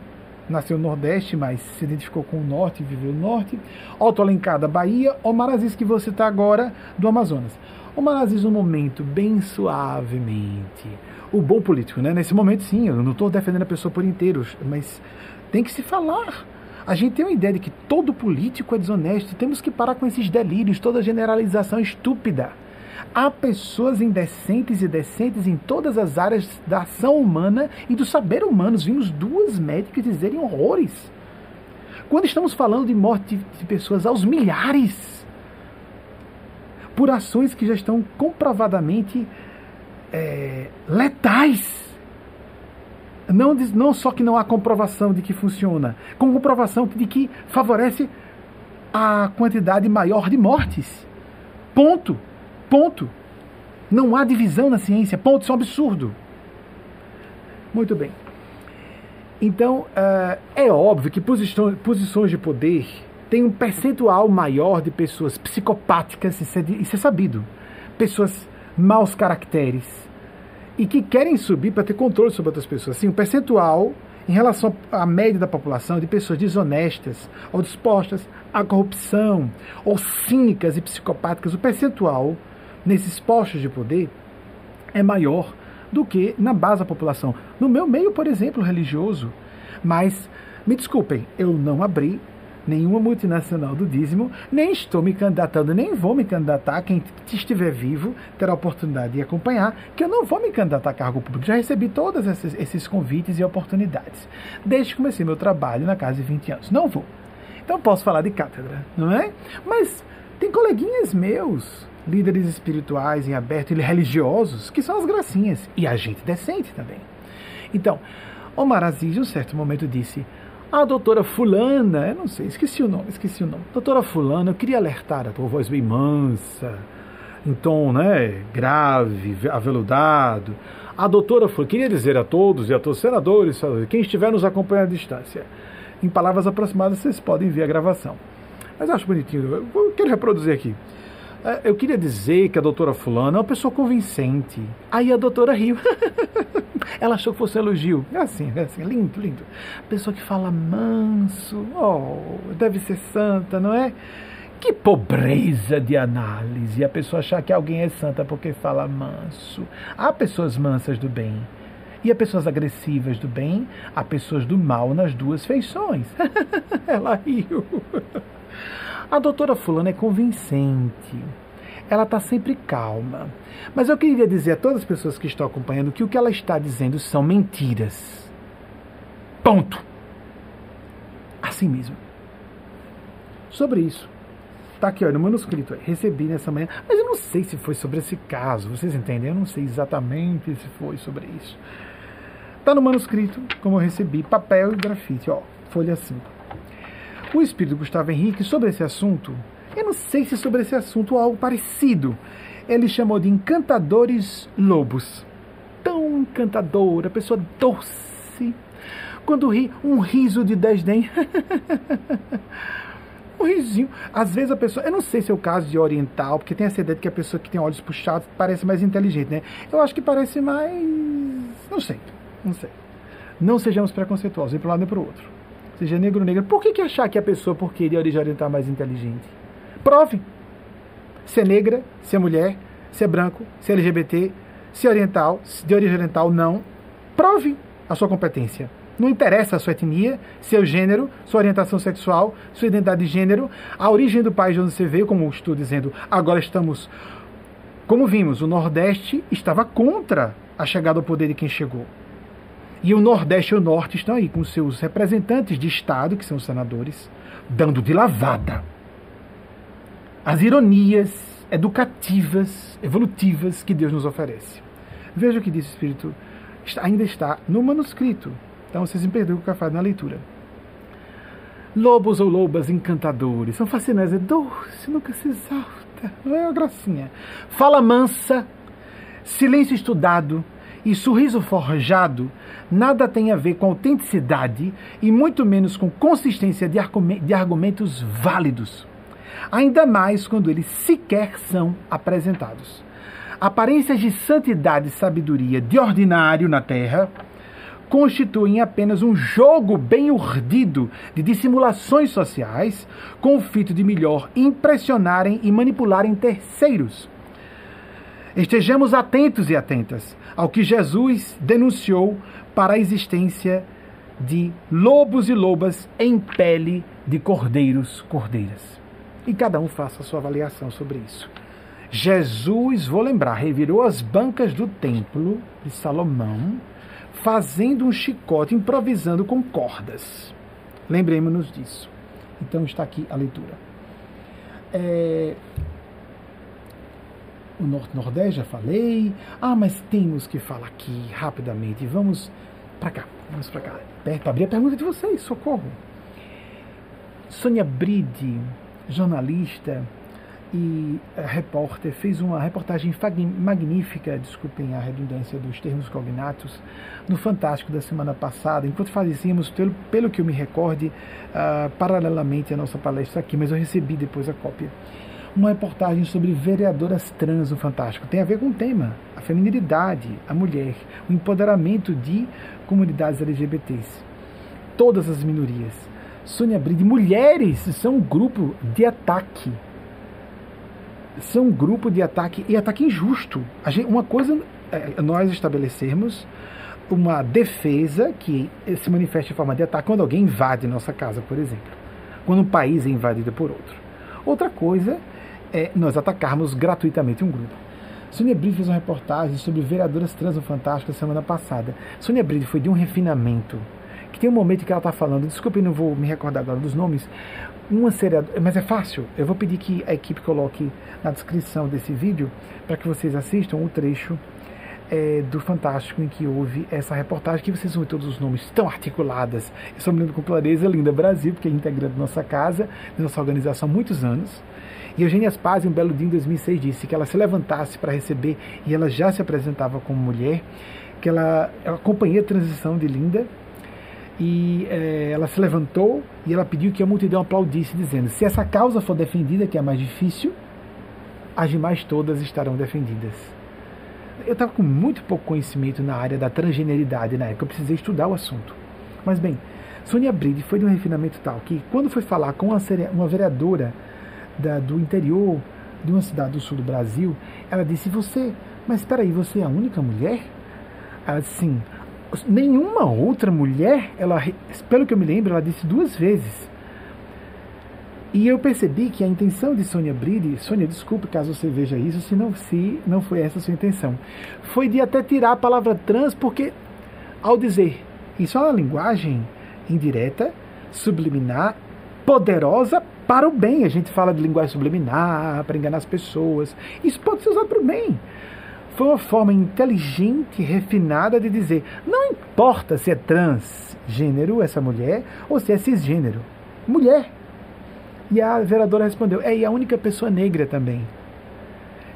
nasceu no Nordeste, mas se identificou com o Norte e viveu no Norte. Otto Alencar da Bahia, Omar Aziz, que você está agora, do Amazonas. Omar Aziz, um momento bem suavemente. O bom político, né? Nesse momento, sim, eu não estou defendendo a pessoa por inteiro, mas tem que se falar. A gente tem uma ideia de que todo político é desonesto. Temos que parar com esses delírios, toda generalização estúpida. Há pessoas indecentes e decentes em todas as áreas da ação humana e do saber humano. Vimos duas médicas dizerem horrores. Quando estamos falando de morte de pessoas aos milhares, por ações que já estão comprovadamente é, letais. Não, não só que não há comprovação de que funciona, com comprovação de que favorece a quantidade maior de mortes. Ponto. Ponto. Não há divisão na ciência. Ponto. Isso é um absurdo. Muito bem. Então, uh, é óbvio que posições de poder têm um percentual maior de pessoas psicopáticas, isso é, isso é sabido. Pessoas maus caracteres e que querem subir para ter controle sobre outras pessoas. Sim, um percentual em relação à média da população de pessoas desonestas ou dispostas à corrupção ou cínicas e psicopáticas, o percentual nesses postos de poder é maior do que na base da população. No meu meio, por exemplo, religioso. Mas, me desculpem, eu não abri nenhuma multinacional do dízimo, nem estou me candidatando, nem vou me candidatar. Quem estiver vivo terá a oportunidade de acompanhar, que eu não vou me candidatar a cargo público. Já recebi todos esses, esses convites e oportunidades, desde que comecei meu trabalho na casa de 20 anos. Não vou. Então posso falar de cátedra, não é? Mas tem coleguinhas meus líderes espirituais em aberto e religiosos, que são as gracinhas, e a gente decente também. Então, Omar Aziz, em um certo momento, disse: A doutora Fulana, eu não sei, esqueci o nome, esqueci o nome. Doutora Fulana, eu queria alertar a tua voz bem mansa, em tom né, grave, aveludado. A doutora Fulana, queria dizer a todos e a todos os senadores, quem estiver nos acompanhando à distância, em palavras aproximadas, vocês podem ver a gravação. Mas acho bonitinho, eu quero reproduzir aqui. É, eu queria dizer que a doutora Fulana é uma pessoa convincente. Aí a doutora riu. Ela achou que fosse um elogio. É assim, é assim, lindo, lindo. Pessoa que fala manso, oh, deve ser santa, não é? Que pobreza de análise a pessoa achar que alguém é santa porque fala manso. Há pessoas mansas do bem. E há pessoas agressivas do bem, há pessoas do mal nas duas feições. Ela riu. A doutora Fulana é convincente. Ela está sempre calma. Mas eu queria dizer a todas as pessoas que estão acompanhando que o que ela está dizendo são mentiras. Ponto. Assim mesmo. Sobre isso. Está aqui, olha, no manuscrito. Recebi nessa manhã. Mas eu não sei se foi sobre esse caso. Vocês entendem? Eu não sei exatamente se foi sobre isso. Está no manuscrito, como eu recebi, papel e grafite. Ó, folha 5 o espírito Gustavo Henrique sobre esse assunto. Eu não sei se sobre esse assunto ou algo parecido. Ele chamou de encantadores lobos. Tão encantadora, pessoa doce. Quando ri, um riso de desdém. um risinho. Às vezes a pessoa. Eu não sei se é o caso de oriental, porque tem essa ideia de que a pessoa que tem olhos puxados parece mais inteligente, né? Eu acho que parece mais. Não sei. Não sei. Não sejamos preconceituosos, nem para um lado nem para o outro seja negro ou negra, por que, que achar que a pessoa, por querer origem oriental, é mais inteligente? Prove. Se é negra, se é mulher, se é branco, se é LGBT, se é oriental, se de origem oriental, não. Prove a sua competência. Não interessa a sua etnia, seu gênero, sua orientação sexual, sua identidade de gênero, a origem do país de onde você veio, como estou dizendo, agora estamos. Como vimos, o Nordeste estava contra a chegada ao poder de quem chegou. E o Nordeste e o Norte estão aí com seus representantes de Estado, que são os senadores, dando de lavada as ironias educativas, evolutivas que Deus nos oferece. Veja o que diz o Espírito, ainda está no manuscrito. Então vocês me perdoem o que eu falo na leitura. Lobos ou lobas encantadores, são fascinantes, é doce, nunca se exalta, não é uma gracinha. Fala mansa, silêncio estudado, e sorriso forjado nada tem a ver com autenticidade e muito menos com consistência de argumentos válidos, ainda mais quando eles sequer são apresentados. Aparências de santidade e sabedoria de ordinário na terra constituem apenas um jogo bem urdido de dissimulações sociais com o fito de melhor impressionarem e manipularem terceiros. Estejamos atentos e atentas ao que Jesus denunciou para a existência de lobos e lobas em pele de cordeiros, cordeiras. E cada um faça a sua avaliação sobre isso. Jesus, vou lembrar, revirou as bancas do templo de Salomão, fazendo um chicote, improvisando com cordas. Lembremos-nos disso. Então está aqui a leitura. É, o Norte-Nordeste, já falei. Ah, mas temos que falar aqui rapidamente. Vamos para cá, vamos para cá. Para abrir a pergunta de vocês, socorro. Sônia Bride, jornalista e uh, repórter, fez uma reportagem magnífica, desculpem a redundância dos termos cognatos, no Fantástico da semana passada, enquanto fazíamos, pelo, pelo que eu me recorde, uh, paralelamente à nossa palestra aqui, mas eu recebi depois a cópia uma reportagem sobre vereadoras trans no Fantástico. Tem a ver com o tema, a feminilidade, a mulher, o empoderamento de comunidades LGBTs. Todas as minorias. Sônia Bride, mulheres são um grupo de ataque. São um grupo de ataque e ataque injusto. Gente, uma coisa é nós estabelecermos uma defesa que se manifesta de forma de ataque quando alguém invade nossa casa, por exemplo. Quando um país é invadido por outro. Outra coisa é nós atacarmos gratuitamente um grupo. Sônia Bride fez uma reportagem sobre vereadoras trans no Fantástico semana passada. Sônia Bride foi de um refinamento, que tem um momento que ela está falando, desculpe, não vou me recordar agora dos nomes, uma seriadora, mas é fácil, eu vou pedir que a equipe coloque na descrição desse vídeo, para que vocês assistam o trecho é, do Fantástico em que houve essa reportagem, que vocês vão ver todos os nomes tão articuladas. Eu só me lembro com clareza Linda Brasil, porque é integrante da nossa casa, da nossa organização há muitos anos. E Eugênia Spaz, em um belo dia em 2006, disse que ela se levantasse para receber, e ela já se apresentava como mulher, que ela, ela acompanhou a transição de Linda, e é, ela se levantou e ela pediu que a multidão aplaudisse, dizendo: se essa causa for defendida, que é a mais difícil, as demais todas estarão defendidas. Eu estava com muito pouco conhecimento na área da transgeneridade na época, eu precisei estudar o assunto. Mas bem, Sônia Bride foi de um refinamento tal que, quando foi falar com uma, vereadora da, do interior de uma cidade do sul do Brasil, ela disse: Você, mas espera aí, você é a única mulher? Ela disse: Sim. Nenhuma outra mulher, ela, pelo que eu me lembro, ela disse duas vezes. E eu percebi que a intenção de Sônia Bride, Sônia, desculpe caso você veja isso, se não, se não foi essa a sua intenção, foi de até tirar a palavra trans, porque ao dizer isso é uma linguagem indireta, subliminar, poderosa para o bem. A gente fala de linguagem subliminar para enganar as pessoas. Isso pode ser usado para o bem. Foi uma forma inteligente, refinada de dizer: não importa se é transgênero essa mulher ou se é cisgênero. Mulher. E a vereadora respondeu: é, e a única pessoa negra também.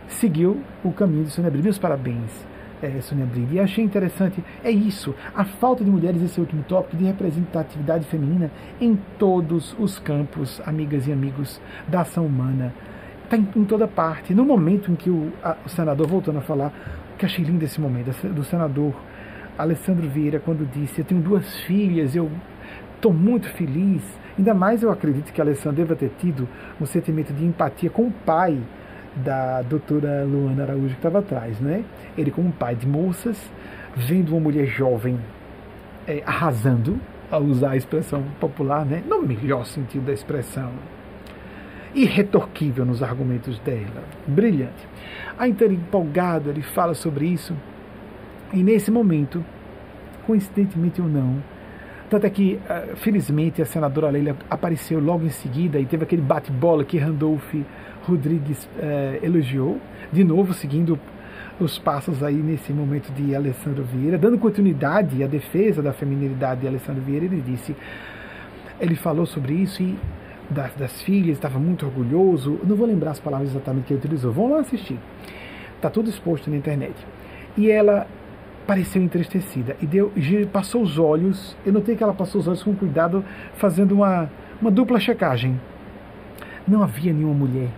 Seguiu o caminho de Sônia Bride. Meus parabéns, é, Sônia. E achei interessante, é isso, a falta de mulheres, esse último tópico, de representatividade feminina em todos os campos, amigas e amigos, da ação humana. Está em, em, toda parte. No momento em que o, a, o senador, voltando a falar, que achei lindo esse momento, do senador Alessandro Vieira, quando disse: Eu tenho duas filhas, eu estou muito feliz Ainda mais eu acredito que a Alessandra deva ter tido um sentimento de empatia com o pai da doutora Luana Araújo que estava atrás, né? Ele como pai de moças, vendo uma mulher jovem é, arrasando, a usar a expressão popular, né? No melhor sentido da expressão. Irretorquível nos argumentos dela. Brilhante. Aí então empolgado, ele fala sobre isso. E nesse momento, coincidentemente ou não, tanto é que, ah, felizmente, a senadora Leila apareceu logo em seguida e teve aquele bate-bola que Randolph Rodrigues eh, elogiou, de novo seguindo os passos aí nesse momento de Alessandro Vieira, dando continuidade à defesa da feminilidade de Alessandro Vieira, ele disse, ele falou sobre isso e das, das filhas, estava muito orgulhoso, não vou lembrar as palavras exatamente que ele utilizou, vão lá assistir, está tudo exposto na internet. E ela pareceu entristecida e deu, passou os olhos. Eu notei que ela passou os olhos com cuidado, fazendo uma, uma dupla checagem. Não havia nenhuma mulher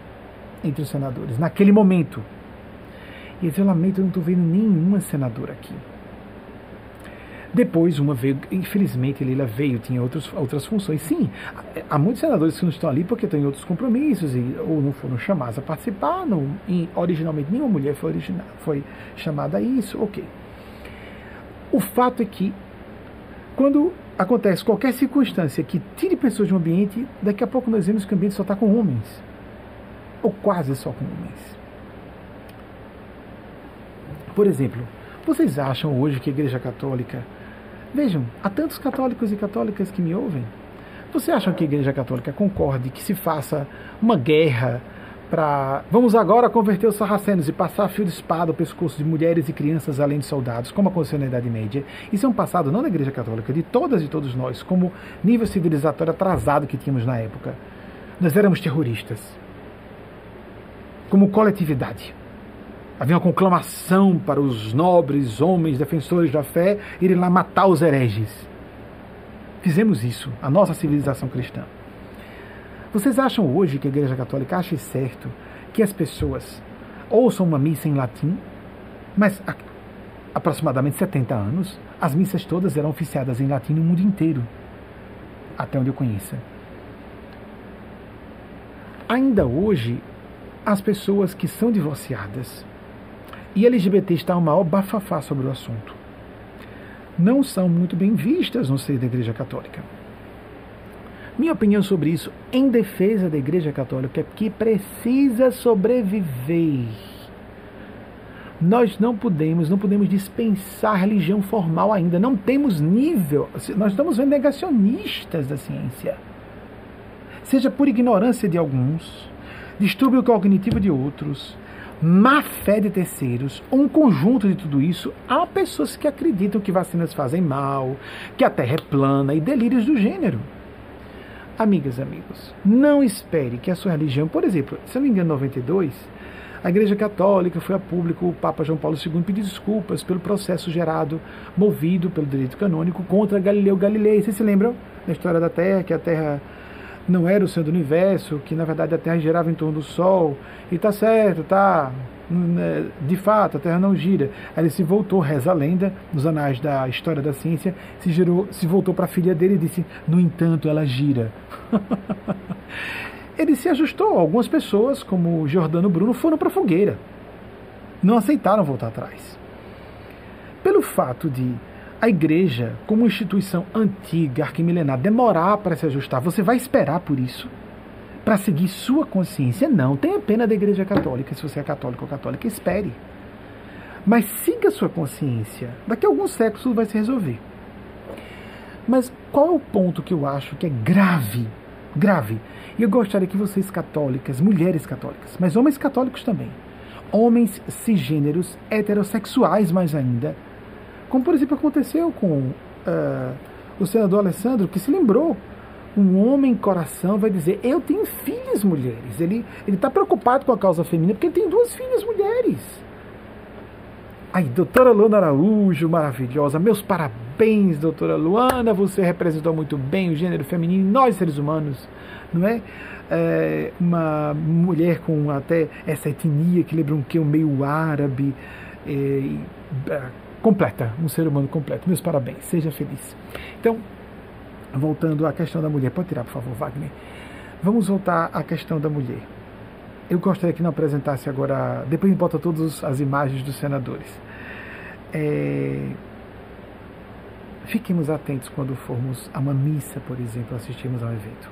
entre os senadores naquele momento. E eu lamento, eu não estou vendo nenhuma senadora aqui. Depois, uma veio, infelizmente, Leila veio, tinha outros, outras funções. Sim, há muitos senadores que não estão ali porque têm outros compromissos e, ou não foram chamados a participar. Não, originalmente, nenhuma mulher foi, original, foi chamada a isso. Ok. O fato é que, quando acontece qualquer circunstância que tire pessoas de um ambiente, daqui a pouco nós vemos que o ambiente só está com homens. Ou quase só com homens. Por exemplo, vocês acham hoje que a Igreja Católica. Vejam, há tantos católicos e católicas que me ouvem. Vocês acham que a Igreja Católica concorde que se faça uma guerra para vamos agora converter os sarracenos e passar fio de espada ao pescoço de mulheres e crianças além de soldados, como aconteceu na Idade Média. Isso é um passado não da Igreja Católica, de todas e todos nós, como nível civilizatório atrasado que tínhamos na época. Nós éramos terroristas, como coletividade. Havia uma conclamação para os nobres homens defensores da fé irem lá matar os hereges. Fizemos isso, a nossa civilização cristã. Vocês acham hoje que a Igreja Católica acha certo que as pessoas ouçam uma missa em latim, mas há aproximadamente 70 anos, as missas todas eram oficiadas em latim no mundo inteiro, até onde eu conheça. Ainda hoje, as pessoas que são divorciadas e LGBT está o maior bafafá sobre o assunto. Não são muito bem vistas no seio da Igreja Católica. Minha opinião sobre isso, em defesa da Igreja Católica, é que precisa sobreviver. Nós não podemos, não podemos dispensar religião formal ainda. Não temos nível. Nós estamos vendo negacionistas da ciência. Seja por ignorância de alguns, distúrbio cognitivo de outros, má fé de terceiros, um conjunto de tudo isso, há pessoas que acreditam que vacinas fazem mal, que a Terra é plana e delírios do gênero. Amigas, amigos, não espere que a sua religião, por exemplo, se eu não me engano, em 92, a Igreja Católica foi a público, o Papa João Paulo II pediu desculpas pelo processo gerado, movido pelo direito canônico contra Galileu Galilei. Vocês se lembram da história da Terra, que a Terra não era o centro do universo, que na verdade a Terra girava em torno do Sol, e tá certo, tá, de fato, a Terra não gira. Aí ele se voltou, reza a lenda, nos anais da história da ciência, se, girou, se voltou para a filha dele e disse: No entanto, ela gira. ele se ajustou. Algumas pessoas, como Jordano Bruno, foram para a fogueira. Não aceitaram voltar atrás. Pelo fato de a igreja, como instituição antiga, arquimilenar, demorar para se ajustar, você vai esperar por isso? Para seguir sua consciência? Não. Tenha pena da igreja católica, se você é católico ou católica, espere. Mas siga sua consciência. Daqui a alguns séculos vai se resolver. Mas qual é o ponto que eu acho que é grave? Grave. E eu gostaria que vocês católicas, mulheres católicas, mas homens católicos também, homens cisgêneros, heterossexuais mais ainda, como, por exemplo, aconteceu com uh, o senador Alessandro, que se lembrou. Um homem coração vai dizer: Eu tenho filhas mulheres. Ele está preocupado com a causa feminina porque ele tem duas filhas mulheres. Aí, doutora Luana Araújo, maravilhosa. Meus parabéns, doutora Luana. Você representou muito bem o gênero feminino, nós seres humanos, não é? é uma mulher com até essa etnia que lembra um que um meio árabe. É, completa, um ser humano completo. Meus parabéns, seja feliz. Então, voltando à questão da mulher, pode tirar, por favor, Wagner. Vamos voltar à questão da mulher. Eu gostaria que não apresentasse agora. Depois bota todas as imagens dos senadores. É, fiquemos atentos quando formos a uma missa, por exemplo, assistirmos a um evento.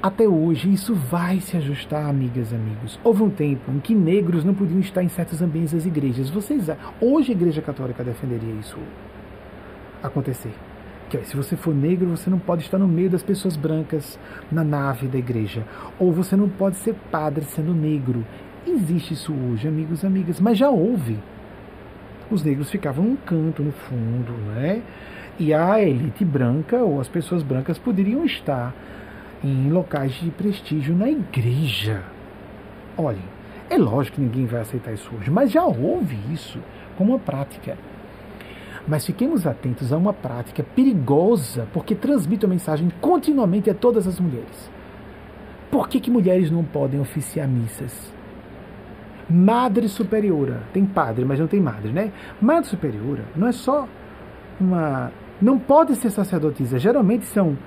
Até hoje, isso vai se ajustar, amigas e amigos. Houve um tempo em que negros não podiam estar em certos ambientes das igrejas. Vocês, hoje a Igreja Católica defenderia isso acontecer. Que se você for negro, você não pode estar no meio das pessoas brancas na nave da igreja. Ou você não pode ser padre sendo negro. Existe isso hoje, amigos e amigas, mas já houve. Os negros ficavam num canto, no fundo, né? E a elite branca ou as pessoas brancas poderiam estar em locais de prestígio na igreja. Olhem, é lógico que ninguém vai aceitar isso hoje, mas já houve isso como uma prática. Mas fiquemos atentos a uma prática perigosa, porque transmite a mensagem continuamente a todas as mulheres. Por que, que mulheres não podem oficiar missas? Madre superiora, tem padre, mas não tem madre, né? Madre superiora não é só uma. Não pode ser sacerdotisa, geralmente são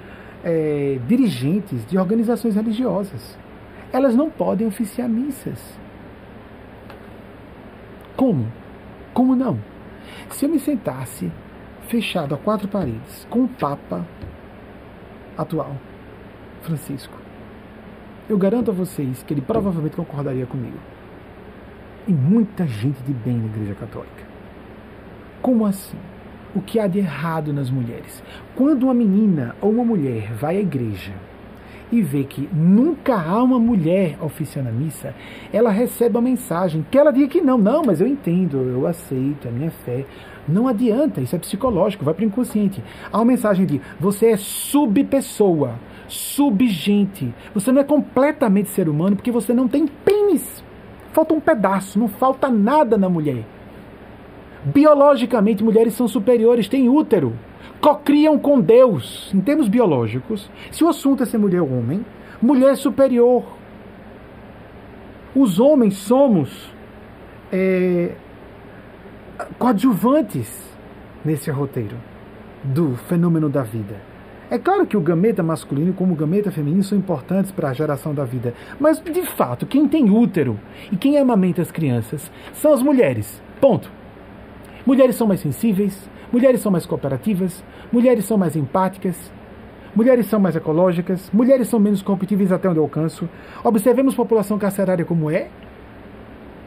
é, dirigentes de organizações religiosas. Elas não podem oficiar missas. Como? Como não? Se eu me sentasse fechado a quatro paredes com o Papa atual, Francisco, eu garanto a vocês que ele provavelmente concordaria comigo. E muita gente de bem na Igreja Católica. Como assim? o que há de errado nas mulheres. Quando uma menina ou uma mulher vai à igreja e vê que nunca há uma mulher oficiando a missa, ela recebe a mensagem que ela diga que não, não, mas eu entendo, eu aceito, é minha fé. Não adianta, isso é psicológico, vai para o inconsciente. Há uma mensagem de você é subpessoa, subgente. Você não é completamente ser humano porque você não tem pênis. Falta um pedaço, não falta nada na mulher. Biologicamente, mulheres são superiores, têm útero, cocriam com Deus, em termos biológicos. Se o assunto é ser mulher ou homem, mulher é superior. Os homens somos é, coadjuvantes nesse roteiro do fenômeno da vida. É claro que o gameta masculino como o gameta feminino são importantes para a geração da vida, mas de fato, quem tem útero e quem amamenta as crianças são as mulheres. Ponto. Mulheres são mais sensíveis, mulheres são mais cooperativas, mulheres são mais empáticas, mulheres são mais ecológicas, mulheres são menos competitivas até onde eu alcanço. Observemos a população carcerária como é.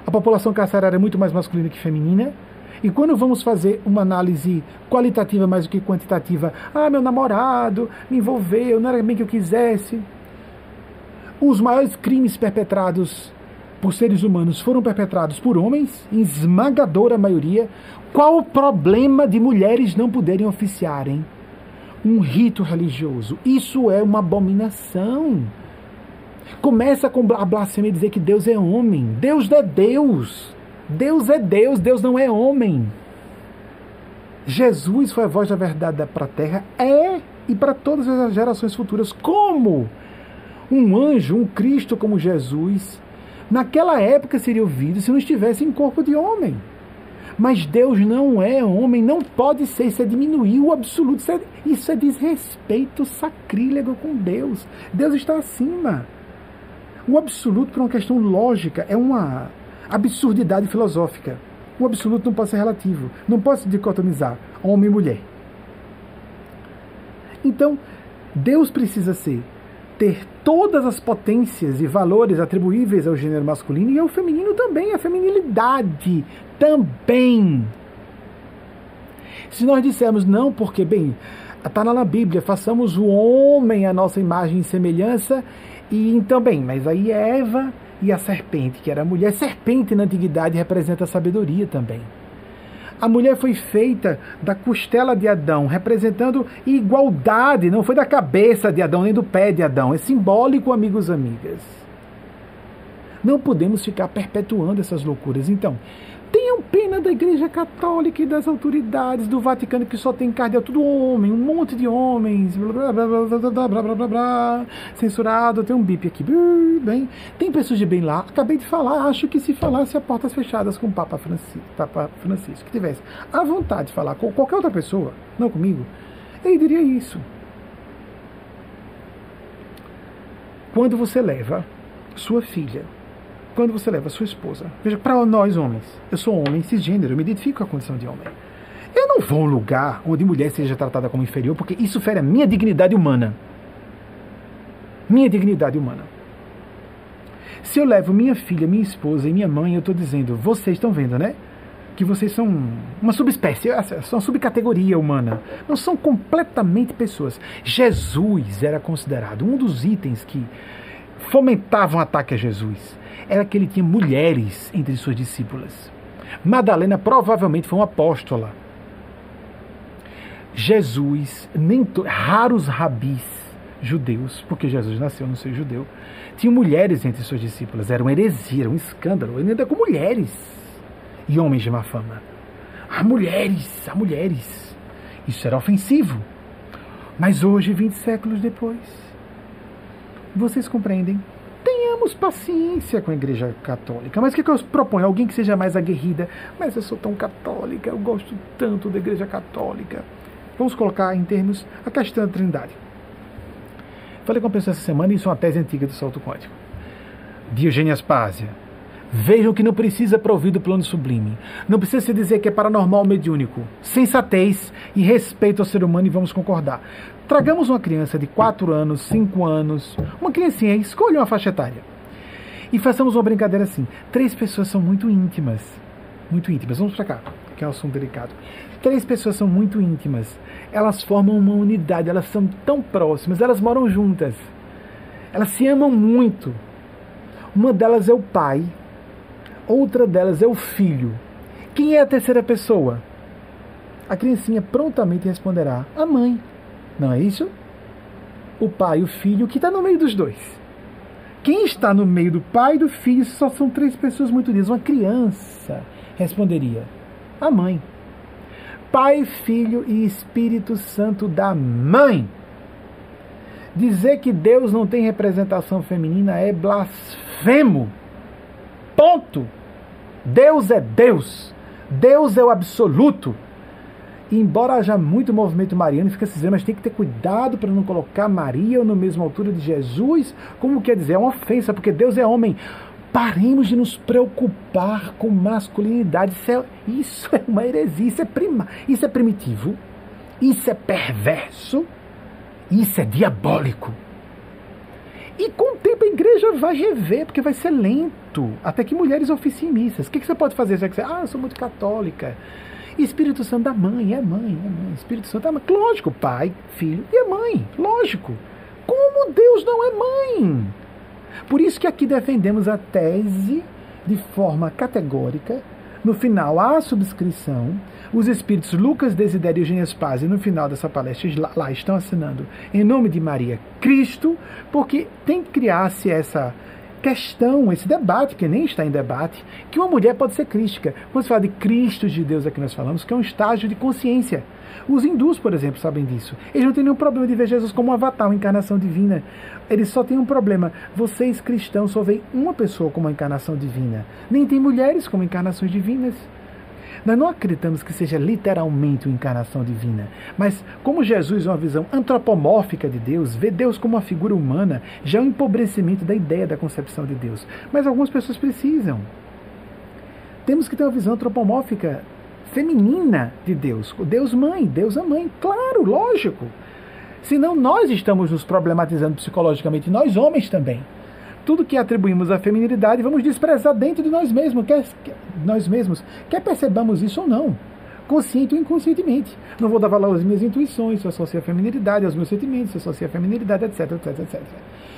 A população carcerária é muito mais masculina que feminina. E quando vamos fazer uma análise qualitativa mais do que quantitativa, ah, meu namorado me envolveu, não era bem que eu quisesse. Os maiores crimes perpetrados por seres humanos foram perpetrados por homens, em esmagadora maioria, qual o problema de mulheres não poderem oficiarem um rito religioso? Isso é uma abominação. Começa com a blasfêmia dizer que Deus é homem. Deus é Deus. Deus é Deus, Deus não é homem. Jesus foi a voz da verdade para a terra, é e para todas as gerações futuras. Como um anjo, um Cristo como Jesus, naquela época seria ouvido se não estivesse em corpo de homem. Mas Deus não é homem, não pode ser, isso é diminuir o absoluto, isso é, isso é desrespeito sacrílego com Deus. Deus está acima. O absoluto, por uma questão lógica, é uma absurdidade filosófica. O absoluto não pode ser relativo, não pode se dicotomizar homem e mulher. Então, Deus precisa ser ter todas as potências e valores atribuíveis ao gênero masculino e ao feminino também, a feminilidade também. Se nós dissermos não, porque, bem, está na Bíblia, façamos o homem a nossa imagem e semelhança, e então, bem, mas aí Eva e a serpente, que era mulher. Serpente na antiguidade representa a sabedoria também. A mulher foi feita da costela de Adão, representando igualdade, não foi da cabeça de Adão nem do pé de Adão. É simbólico, amigos e amigas. Não podemos ficar perpetuando essas loucuras. Então, Tenham pena da Igreja Católica e das autoridades do Vaticano que só tem cardeal, tudo homem, um monte de homens, blá blá blá blá blá blá blá, blá, censurado, tem um bip aqui, bem, tem pessoas de bem lá, acabei de falar, acho que se falasse a portas fechadas com o Papa Francisco, Papa Francisco que tivesse a vontade de falar com qualquer outra pessoa, não comigo, ele diria isso. Quando você leva sua filha quando você leva sua esposa. Veja, para nós homens, eu sou homem cisgênero, eu me identifico com a condição de homem. Eu não vou a um lugar onde mulher seja tratada como inferior, porque isso fere a minha dignidade humana. Minha dignidade humana. Se eu levo minha filha, minha esposa e minha mãe, eu estou dizendo, vocês estão vendo, né? Que vocês são uma subespécie, são uma subcategoria humana. Não são completamente pessoas. Jesus era considerado um dos itens que fomentavam o ataque a Jesus era que ele tinha mulheres entre suas discípulas. Madalena provavelmente foi uma apóstola. Jesus, nem raros rabis judeus, porque Jesus nasceu no seio judeu, tinha mulheres entre suas discípulas. Era uma heresia, era um escândalo. Ele ainda com mulheres e homens de má fama. Há mulheres, há mulheres. Isso era ofensivo. Mas hoje, 20 séculos depois, vocês compreendem tenhamos paciência com a Igreja Católica. Mas o que, que eu proponho? Alguém que seja mais aguerrida. Mas eu sou tão católica, eu gosto tanto da Igreja Católica. Vamos colocar em termos a questão da Trindade. Falei com uma pessoa essa semana, e isso é uma tese antiga do salto quântico. Diogênio Aspásia. Vejam que não precisa prover do plano sublime. Não precisa se dizer que é paranormal mediúnico. Sensatez e respeito ao ser humano e vamos concordar. Tragamos uma criança de 4 anos, 5 anos, uma criancinha, escolha uma faixa etária. E façamos uma brincadeira assim. Três pessoas são muito íntimas. Muito íntimas. Vamos para cá, que é um assunto delicado. Três pessoas são muito íntimas. Elas formam uma unidade, elas são tão próximas, elas moram juntas. Elas se amam muito. Uma delas é o pai, outra delas é o filho. Quem é a terceira pessoa? A criancinha prontamente responderá: a mãe. Não é isso? O pai e o filho, que está no meio dos dois. Quem está no meio do pai e do filho só são três pessoas muito unidas. Uma criança responderia: a mãe. Pai, Filho e Espírito Santo da mãe. Dizer que Deus não tem representação feminina é blasfemo. Ponto. Deus é Deus. Deus é o absoluto. E embora haja muito movimento mariano, fica se dizendo, mas tem que ter cuidado para não colocar Maria na mesma altura de Jesus. Como quer dizer? É uma ofensa, porque Deus é homem. Paremos de nos preocupar com masculinidade. Isso é, isso é uma heresia, isso é, prima, isso é primitivo, isso é perverso, isso é diabólico. E com o tempo a igreja vai rever, porque vai ser lento. Até que mulheres oficiem missas. O que, que você pode fazer? Você vai dizer, ah, eu sou muito católica. Espírito Santo da mãe, é mãe, é mãe. Espírito Santo da mãe. Lógico, pai, filho e é mãe. Lógico. Como Deus não é mãe? Por isso que aqui defendemos a tese de forma categórica. No final, há a subscrição. Os espíritos Lucas, Desidério e Eugênia Spazio, no final dessa palestra, lá estão assinando em nome de Maria Cristo, porque tem que criar-se essa questão, esse debate, que nem está em debate, que uma mulher pode ser crística. Quando se fala de Cristo de Deus, aqui nós falamos que é um estágio de consciência. Os hindus, por exemplo, sabem disso. Eles não têm nenhum problema de ver Jesus como um avatar, uma encarnação divina. Eles só têm um problema. Vocês, cristãos, só veem uma pessoa como uma encarnação divina. Nem tem mulheres como encarnações divinas. Nós não acreditamos que seja literalmente uma encarnação divina, mas como Jesus é uma visão antropomórfica de Deus, vê Deus como uma figura humana, já é um empobrecimento da ideia da concepção de Deus. Mas algumas pessoas precisam. Temos que ter uma visão antropomórfica feminina de Deus. Deus mãe, Deus a mãe, claro, lógico. Senão nós estamos nos problematizando psicologicamente, nós homens também. Tudo que atribuímos à feminilidade vamos desprezar dentro de nós mesmos, quer, nós mesmos, quer percebamos isso ou não, consciente ou inconscientemente. Não vou dar valor às minhas intuições, se associa a feminilidade, aos meus sentimentos, se associa a feminilidade, etc, etc, etc.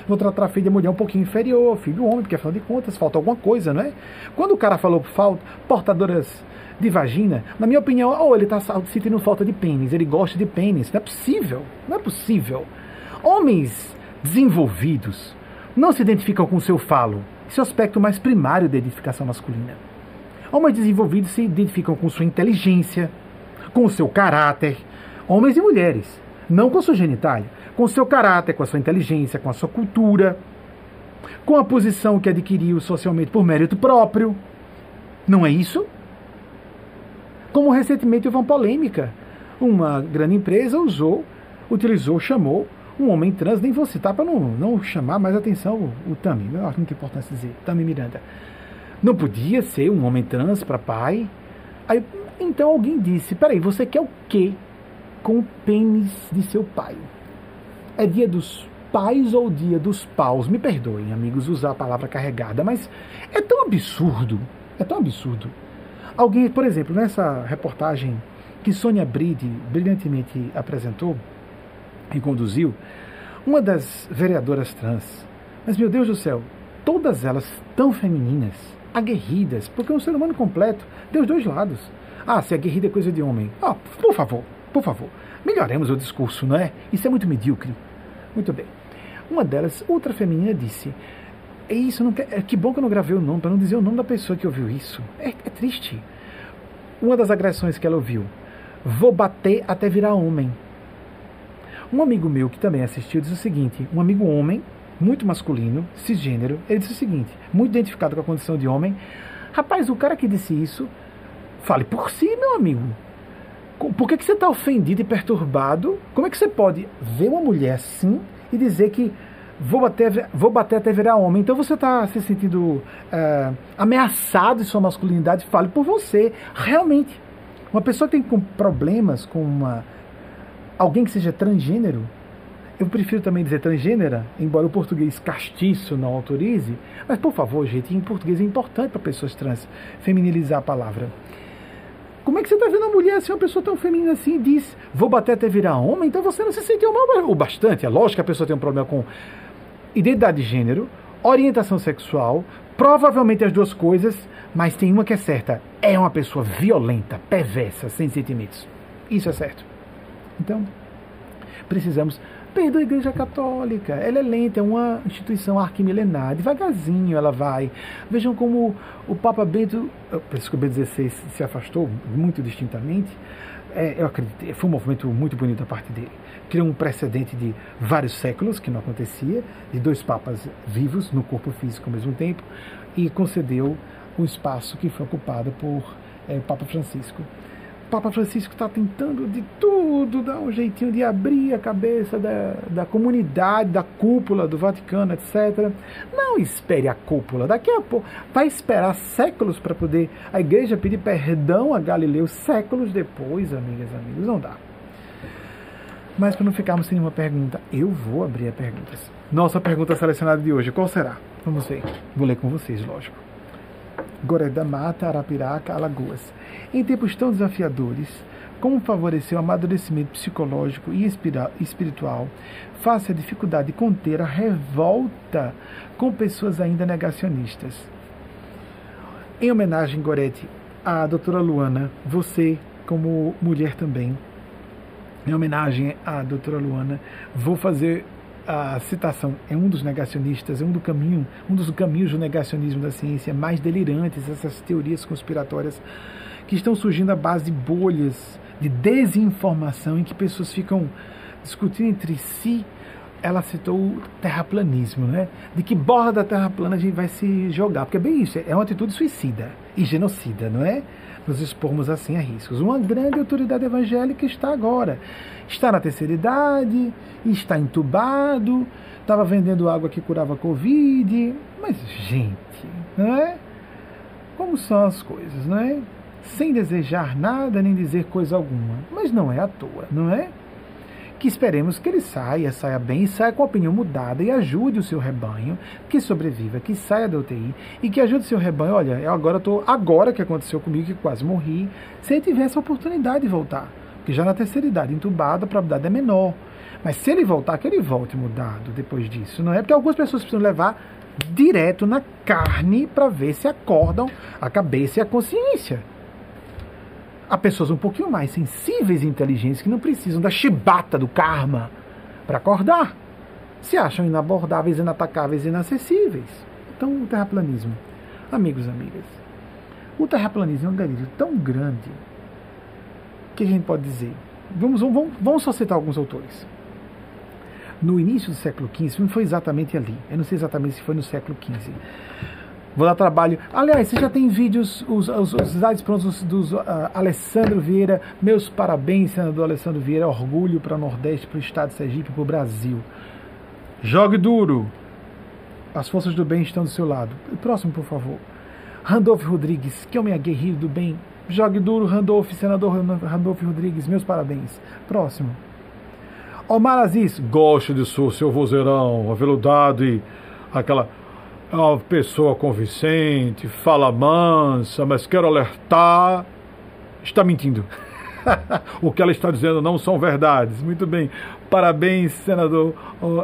Vou tratar filho de mulher um pouquinho inferior, filho homem, porque afinal de contas falta alguma coisa, não é? Quando o cara falou falta, portadoras de vagina, na minha opinião, ou oh, ele está sentindo falta de pênis, ele gosta de pênis. Não é possível, não é possível. Homens desenvolvidos não se identificam com o seu falo. Esse é aspecto mais primário da identificação masculina. Homens desenvolvidos se identificam com sua inteligência, com o seu caráter. Homens e mulheres, não com sua genitália, com seu caráter, com a sua inteligência, com a sua cultura, com a posição que adquiriu socialmente por mérito próprio. Não é isso? Como recentemente houve uma polêmica. Uma grande empresa usou, utilizou, chamou um homem trans, nem vou citar para não, não chamar mais atenção o, o Tami, eu acho muito importante dizer, Tami Miranda. Não podia ser um homem trans para pai. Aí, então alguém disse: peraí, você quer o quê com o pênis de seu pai? É dia dos pais ou dia dos paus? Me perdoem, amigos, usar a palavra carregada, mas é tão absurdo, é tão absurdo Alguém, por exemplo, nessa reportagem que Sônia Bride brilhantemente apresentou e conduziu, uma das vereadoras trans, mas meu Deus do céu, todas elas tão femininas, aguerridas, porque é um ser humano completo, tem os dois lados. Ah, se aguerrida é coisa de homem. Ah, por favor, por favor, melhoremos o discurso, não é? Isso é muito medíocre. Muito bem. Uma delas, outra feminina, disse: é isso, não quer, é, que bom que eu não gravei o nome, para não dizer o nome da pessoa que ouviu isso. É, é triste. Uma das agressões que ela ouviu. Vou bater até virar homem. Um amigo meu que também assistiu disse o seguinte: um amigo homem, muito masculino, cisgênero, ele disse o seguinte, muito identificado com a condição de homem. Rapaz, o cara que disse isso, fale por si, meu amigo. Por que, que você está ofendido e perturbado? Como é que você pode ver uma mulher assim e dizer que vou bater, vou bater até virar homem. Então você está se sentindo é, ameaçado em sua masculinidade, fale por você. Realmente, uma pessoa que tem problemas com uma, alguém que seja transgênero, eu prefiro também dizer transgênera, embora o português castiço não autorize, mas por favor, gente, em português é importante para pessoas trans feminilizar a palavra. Como é que você está vendo uma mulher assim, uma pessoa tão feminina assim, e diz, vou bater até virar homem, então você não se sentiu mal o bastante. É lógico que a pessoa tem um problema com identidade de gênero, orientação sexual, provavelmente as duas coisas, mas tem uma que é certa: é uma pessoa violenta, perversa, sem sentimentos. Isso é certo. Então, precisamos. Perdoa a Igreja Católica. Ela é lenta, é uma instituição arquimilenar. Devagarzinho ela vai. Vejam como o Papa Bento, Bento XVI se afastou muito distintamente. É, eu acredito, foi um movimento muito bonito da parte dele criou um precedente de vários séculos, que não acontecia, de dois papas vivos no corpo físico ao mesmo tempo, e concedeu o espaço que foi ocupado por é, o Papa Francisco. Papa Francisco está tentando de tudo dar um jeitinho de abrir a cabeça da, da comunidade, da cúpula do Vaticano, etc. Não espere a cúpula, daqui a pouco. Vai esperar séculos para poder a igreja pedir perdão a Galileu, séculos depois, amigas e amigos. Não dá. Mas para não ficarmos sem nenhuma pergunta, eu vou abrir a perguntas. Nossa pergunta selecionada de hoje, qual será? Vamos ver. Vou ler com vocês, lógico. Goreda Mata, Arapiraca, Alagoas. Em tempos tão desafiadores, como favorecer o amadurecimento psicológico e espiritual face à dificuldade de conter a revolta com pessoas ainda negacionistas? Em homenagem, Gorete, à doutora Luana, você, como mulher também, em homenagem à doutora Luana, vou fazer a citação. É um dos negacionistas, é um, do caminho, um dos caminhos do negacionismo da ciência mais delirantes, essas teorias conspiratórias que estão surgindo à base de bolhas de desinformação em que pessoas ficam discutindo entre si ela citou o terraplanismo, né? De que borda da terra plana a gente vai se jogar. Porque é bem isso, é uma atitude suicida e genocida, não é? Nos expormos assim a riscos. Uma grande autoridade evangélica está agora. Está na terceira idade, está entubado, estava vendendo água que curava Covid. Mas, gente, não é? Como são as coisas, não é? Sem desejar nada nem dizer coisa alguma. Mas não é à toa, não é? Que esperemos que ele saia, saia bem, saia com a opinião mudada e ajude o seu rebanho, que sobreviva, que saia da UTI e que ajude o seu rebanho. Olha, eu agora estou, agora que aconteceu comigo, que quase morri, se ele tivesse a oportunidade de voltar, porque já na terceira idade, entubado, a probabilidade é menor. Mas se ele voltar, que ele volte mudado depois disso, não é? Porque algumas pessoas precisam levar direto na carne para ver se acordam a cabeça e a consciência. Há pessoas um pouquinho mais sensíveis e inteligentes que não precisam da chibata do karma para acordar. Se acham inabordáveis, inatacáveis inacessíveis. Então, o terraplanismo. Amigos e amigas, o terraplanismo é um delírio tão grande que a gente pode dizer. Vamos, vamos, vamos só citar alguns autores. No início do século XV, não foi exatamente ali. Eu não sei exatamente se foi no século XV vou dar trabalho. Aliás, você já tem vídeos, os, os, os slides prontos dos uh, Alessandro Vieira. Meus parabéns, senador Alessandro Vieira. Orgulho para o Nordeste, para o Estado de Sergipe, para o Brasil. Jogue duro. As forças do bem estão do seu lado. Próximo, por favor. Randolph Rodrigues, que homem aguerrido do bem. Jogue duro, Randolph, senador Randolph Rodrigues. Meus parabéns. Próximo. Omar Aziz, gosto de seu vozeirão, aveludado e aquela uma pessoa convincente, fala mansa, mas quero alertar, está mentindo. o que ela está dizendo não são verdades. Muito bem. Parabéns, senador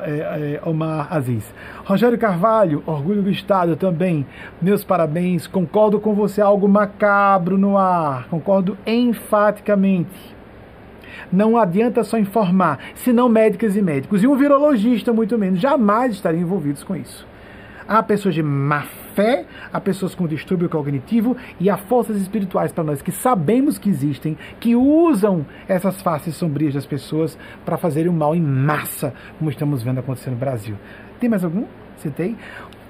é, é, Omar Aziz. Rogério Carvalho, orgulho do Estado também. Meus parabéns. Concordo com você, algo macabro no ar. Concordo enfaticamente. Não adianta só informar, senão médicas e médicos. E um virologista, muito menos, jamais estariam envolvidos com isso. Há pessoas de má fé, há pessoas com distúrbio cognitivo e há forças espirituais para nós que sabemos que existem, que usam essas faces sombrias das pessoas para fazerem o mal em massa, como estamos vendo acontecer no Brasil. Tem mais algum? Citei.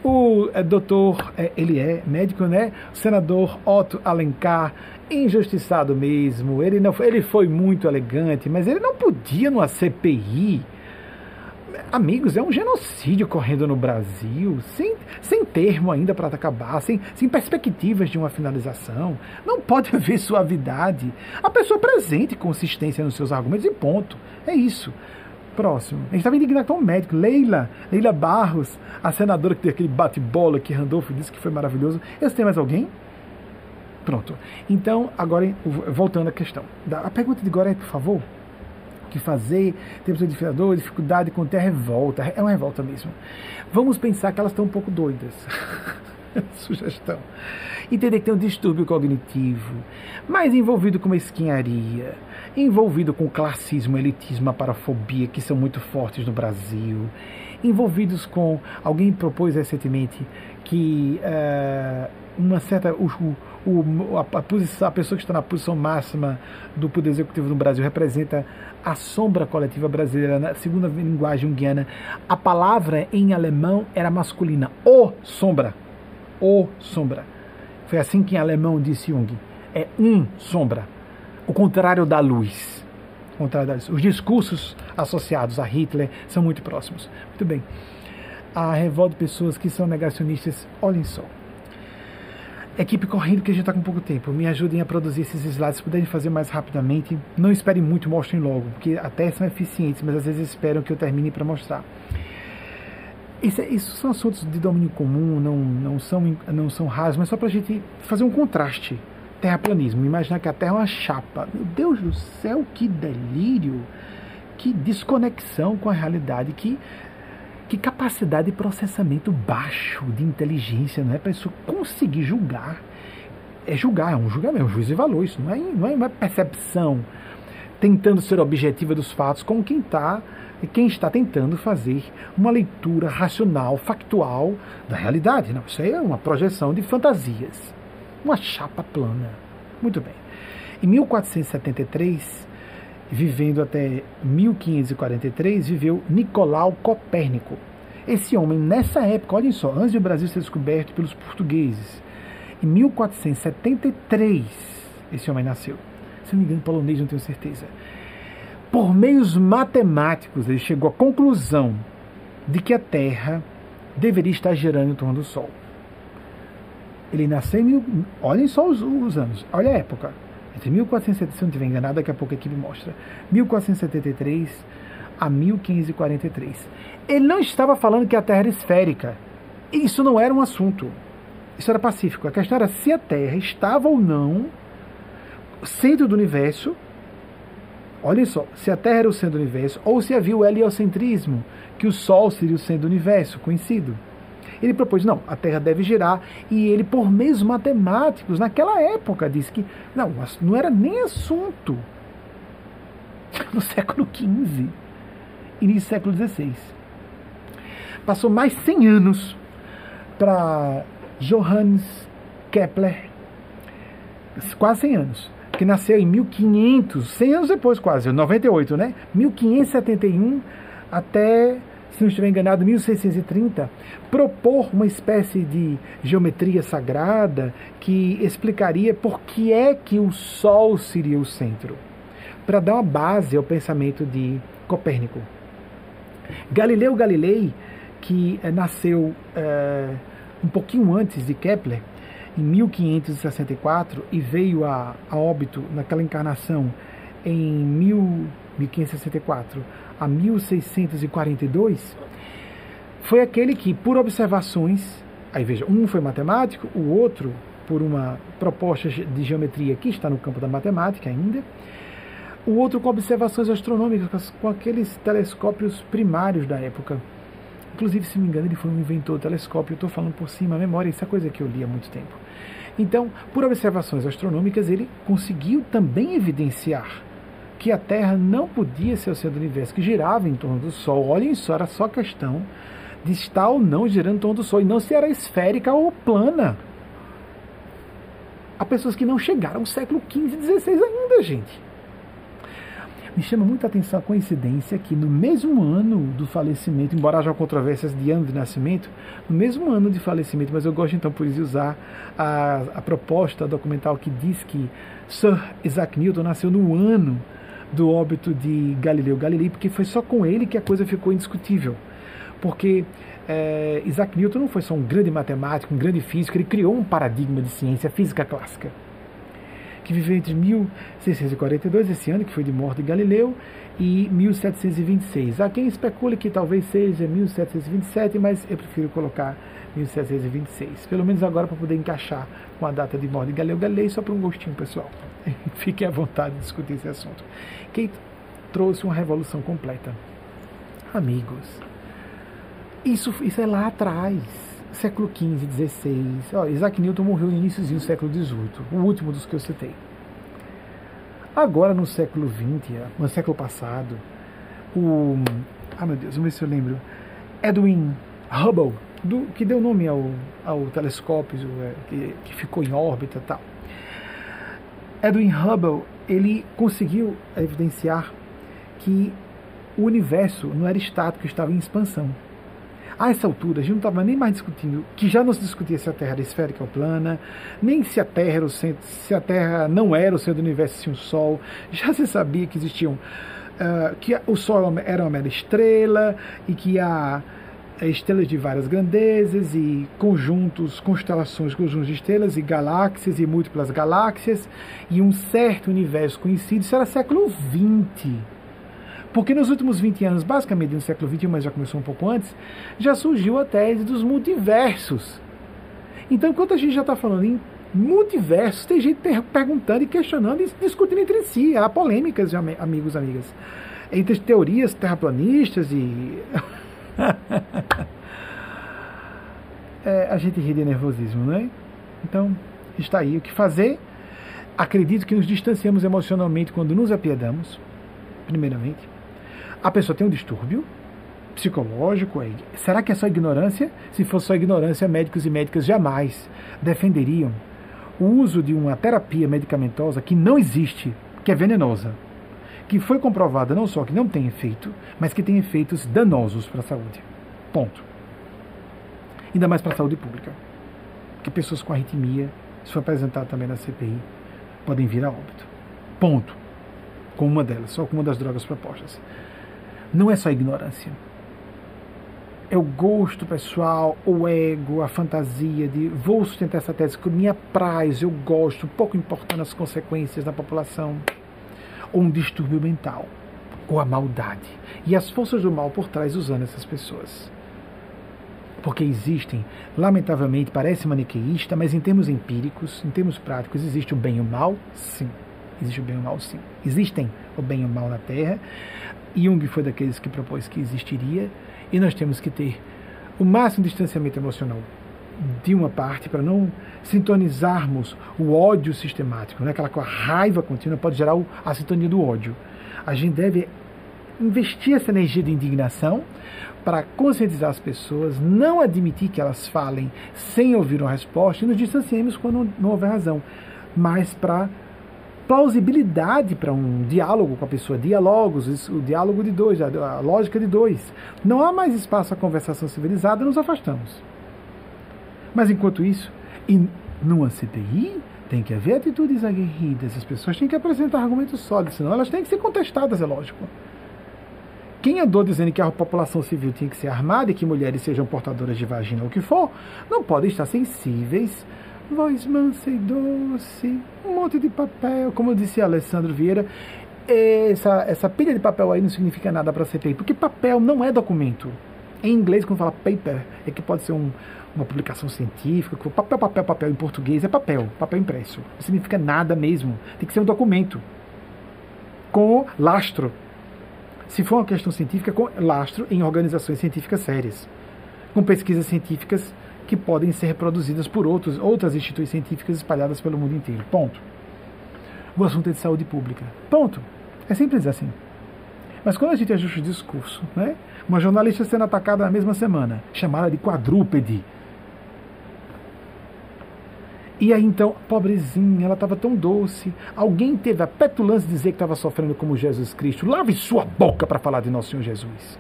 O é, doutor, é, ele é médico, né? O senador Otto Alencar, injustiçado mesmo. Ele, não, ele foi muito elegante, mas ele não podia numa CPI amigos, é um genocídio correndo no Brasil, sem, sem termo ainda para acabar, sem, sem perspectivas de uma finalização. Não pode haver suavidade. A pessoa presente consistência nos seus argumentos e ponto. É isso. Próximo. A gente estava indignado com um médico, Leila, Leila Barros, a senadora que tem aquele bate-bola que Randolph disse que foi maravilhoso. Esse tem mais alguém? Pronto. Então, agora, voltando à questão. A pergunta de agora é, por favor que fazer, temos um dificuldade, dificuldade com ter revolta. É uma revolta mesmo. Vamos pensar que elas estão um pouco doidas. Sugestão. Entender que tem um distúrbio cognitivo, mais envolvido com mesquinharia, envolvido com classismo, elitismo, parafobia, que são muito fortes no Brasil, envolvidos com. Alguém propôs recentemente que uh, uma certa. O, o, a, a, posição, a pessoa que está na posição máxima do Poder Executivo no Brasil representa a sombra coletiva brasileira, na segunda linguagem junguiana, a palavra em alemão era masculina, o sombra. O sombra. Foi assim que em alemão disse Jung. É um sombra. O contrário da luz. Os discursos associados a Hitler são muito próximos. Muito bem. A revolta de pessoas que são negacionistas, olhem só. Equipe correndo, que a gente está com pouco tempo. Me ajudem a produzir esses slides. Se puderem fazer mais rapidamente, não esperem muito, mostrem logo, porque até são eficientes, mas às vezes esperam que eu termine para mostrar. Isso, é, isso, são assuntos de domínio comum, não, não, são, não são mas só para a gente fazer um contraste. Terraplanismo, imaginar que a Terra é uma chapa. Meu Deus do céu, que delírio! Que desconexão com a realidade, que que capacidade de processamento baixo de inteligência, não é? Para isso conseguir julgar é julgar, é um julgamento, é um juízo de valor. Isso não é, não é uma percepção tentando ser objetiva dos fatos, como quem está quem está tentando fazer uma leitura racional, factual da realidade. Não, isso aí é uma projeção de fantasias. Uma chapa plana. Muito bem. Em 1473, vivendo até 1543, viveu Nicolau Copérnico. Esse homem, nessa época, olhem só, antes do Brasil ser descoberto pelos portugueses, em 1473, esse homem nasceu. Se não me engano, polonês, não tenho certeza. Por meios matemáticos, ele chegou à conclusão de que a Terra deveria estar girando em torno do Sol. Ele nasceu em. Olhem só os, os anos, olha a época. Entre 1473, se não estiver enganado, daqui a pouco a equipe mostra. 1473 a 1543. Ele não estava falando que a Terra era esférica. Isso não era um assunto. Isso era pacífico. A questão era se a Terra estava ou não centro do universo. Olhem só, se a Terra era o centro do universo, ou se havia o heliocentrismo, que o Sol seria o centro do universo, conhecido. Ele propôs, não, a Terra deve girar, e ele, por meios matemáticos, naquela época, disse que não, não era nem assunto. No século XV, início do século XVI. Passou mais 100 anos para Johannes Kepler, quase 100 anos, que nasceu em 1500, 100 anos depois quase, 98, né? 1571 até, se não estiver enganado, 1630, propor uma espécie de geometria sagrada que explicaria por que é que o Sol seria o centro, para dar uma base ao pensamento de Copérnico. Galileu Galilei, que eh, nasceu é, um pouquinho antes de Kepler, em 1564, e veio a, a óbito naquela encarnação em 1564 a 1642, foi aquele que, por observações, aí veja, um foi matemático, o outro por uma proposta de geometria que está no campo da matemática ainda, o outro com observações astronômicas, com aqueles telescópios primários da época. Inclusive, se me engano, ele foi um inventor do telescópio. Estou falando por cima, a memória, isso é coisa que eu li há muito tempo. Então, por observações astronômicas, ele conseguiu também evidenciar que a Terra não podia ser o centro do universo, que girava em torno do Sol. Olhem só, era só questão de estar ou não girando em torno do Sol, e não se era esférica ou plana. Há pessoas que não chegaram ao século XV e XVI ainda, gente. Me chama muita atenção a coincidência que no mesmo ano do falecimento, embora haja controvérsias de ano de nascimento, no mesmo ano de falecimento, mas eu gosto então por de usar a, a proposta documental que diz que Sir Isaac Newton nasceu no ano do óbito de Galileu Galilei, porque foi só com ele que a coisa ficou indiscutível. Porque é, Isaac Newton não foi só um grande matemático, um grande físico, ele criou um paradigma de ciência física clássica que viveu entre 1642, esse ano, que foi de morte de Galileu, e 1726. Há quem especule que talvez seja 1727, mas eu prefiro colocar 1726. Pelo menos agora para poder encaixar com a data de morte de Galileu Galilei, só para um gostinho pessoal. Fiquem à vontade de discutir esse assunto. Quem trouxe uma revolução completa? Amigos, isso, isso é lá atrás século XV, XVI. Isaac Newton morreu no início do século XVIII, o último dos que eu citei. Agora, no século XX, no século passado, o. Ah, meu Deus, vamos ver se eu lembro. Edwin Hubble, do, que deu nome ao, ao telescópio é, que, que ficou em órbita tal. Edwin Hubble, ele conseguiu evidenciar que o universo não era estático, estava em expansão. A essa altura, a gente não estava nem mais discutindo, que já não se discutia se a Terra era esférica ou plana, nem se a Terra, era o centro, se a Terra não era o centro do universo, se o Sol. Já se sabia que existiam, uh, que o Sol era uma mera estrela e que eh, estrelas de várias grandezas e conjuntos, constelações, conjuntos de estrelas e galáxias e múltiplas galáxias e um certo universo conhecido. Isso era século XX. Porque nos últimos 20 anos, basicamente no século XXI, mas já começou um pouco antes, já surgiu a tese dos multiversos. Então, enquanto a gente já está falando em multiversos, tem gente perguntando e questionando e discutindo entre si. Há polêmicas, amigos amigas, entre teorias terraplanistas e. é, a gente ri de nervosismo, não é? Então, está aí o que fazer. Acredito que nos distanciamos emocionalmente quando nos apiedamos, primeiramente. A pessoa tem um distúrbio psicológico. É será que é só ignorância? Se fosse só ignorância, médicos e médicas jamais defenderiam o uso de uma terapia medicamentosa que não existe, que é venenosa, que foi comprovada não só que não tem efeito, mas que tem efeitos danosos para a saúde. Ponto. Ainda mais para a saúde pública. Que pessoas com arritmia, se for apresentado também na CPI, podem vir a óbito. Ponto. Com uma delas, só com uma das drogas propostas. Não é só ignorância. É o gosto pessoal, o ego, a fantasia de vou sustentar essa tese que me apraz, eu gosto, pouco importando as consequências da população. Um distúrbio mental, ou a maldade. E as forças do mal por trás usando essas pessoas. Porque existem, lamentavelmente, parece maniqueísta, mas em termos empíricos, em termos práticos, existe o bem e o mal? Sim. Existe o bem e o mal, sim. Existem o bem e o mal na Terra. Jung foi daqueles que propôs que existiria, e nós temos que ter o máximo distanciamento emocional de uma parte para não sintonizarmos o ódio sistemático, né? aquela com a raiva contínua pode gerar a sintonia do ódio. A gente deve investir essa energia de indignação para conscientizar as pessoas, não admitir que elas falem sem ouvir uma resposta e nos distanciemos quando não houver razão, mas para plausibilidade para um diálogo com a pessoa, diálogos, o diálogo de dois, a, lógica de dois. Não há mais espaço à conversação civilizada, nos afastamos. Mas enquanto isso, e numa CPI, tem que haver atitudes aguerridas, as pessoas têm que apresentar argumentos sólidos, senão elas têm que ser contestadas, é lógico. Quem andou dizendo que a população civil tinha que ser armada e que mulheres sejam portadoras de vagina ou o que for, não podem estar sensíveis voz mansa e doce, um monte de papel, como disse Alessandro Vieira, essa, essa pilha de papel aí não significa nada para a CPI, porque papel não é documento. Em inglês, quando fala paper, é que pode ser um, uma publicação científica, papel, papel, papel em português é papel, papel impresso. Não significa nada mesmo. Tem que ser um documento com lastro. Se for uma questão científica, com lastro em organizações científicas sérias, com pesquisas científicas que podem ser reproduzidas por outros, outras instituições científicas espalhadas pelo mundo inteiro. Ponto. O assunto é de saúde pública. Ponto. É simples assim. Mas quando a gente ajusta o discurso, né? uma jornalista sendo atacada na mesma semana, chamada de quadrúpede. E aí então, pobrezinha, ela estava tão doce. Alguém teve a petulância de dizer que estava sofrendo como Jesus Cristo. Lave sua boca para falar de nosso Senhor Jesus.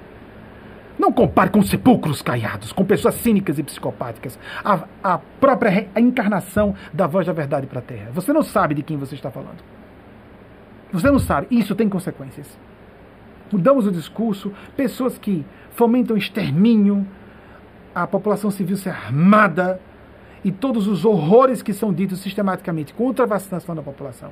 Não compare com sepulcros caiados, com pessoas cínicas e psicopáticas. A, a própria a encarnação da voz da verdade para a terra. Você não sabe de quem você está falando. Você não sabe. Isso tem consequências. Mudamos o discurso. Pessoas que fomentam extermínio, a população civil ser armada e todos os horrores que são ditos sistematicamente contra a vacinação da população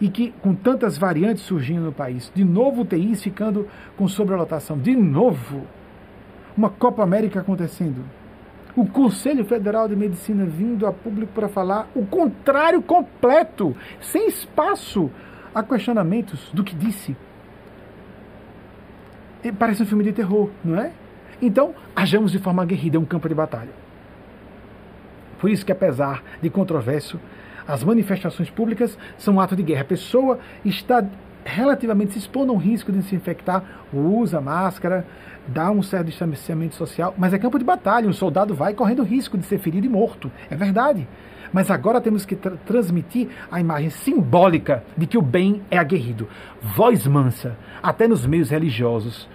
e que com tantas variantes surgindo no país, de novo UTIs ficando com sobrelotação, de novo uma Copa América acontecendo, o Conselho Federal de Medicina vindo a público para falar o contrário completo, sem espaço a questionamentos do que disse. Parece um filme de terror, não é? Então, ajamos de forma aguerrida, é um campo de batalha. Por isso que, apesar de controverso, as manifestações públicas são um ato de guerra. A pessoa está relativamente se expondo a um risco de se infectar, usa máscara, dá um certo distanciamento social, mas é campo de batalha. Um soldado vai correndo risco de ser ferido e morto. É verdade. Mas agora temos que tra transmitir a imagem simbólica de que o bem é aguerrido. Voz mansa, até nos meios religiosos,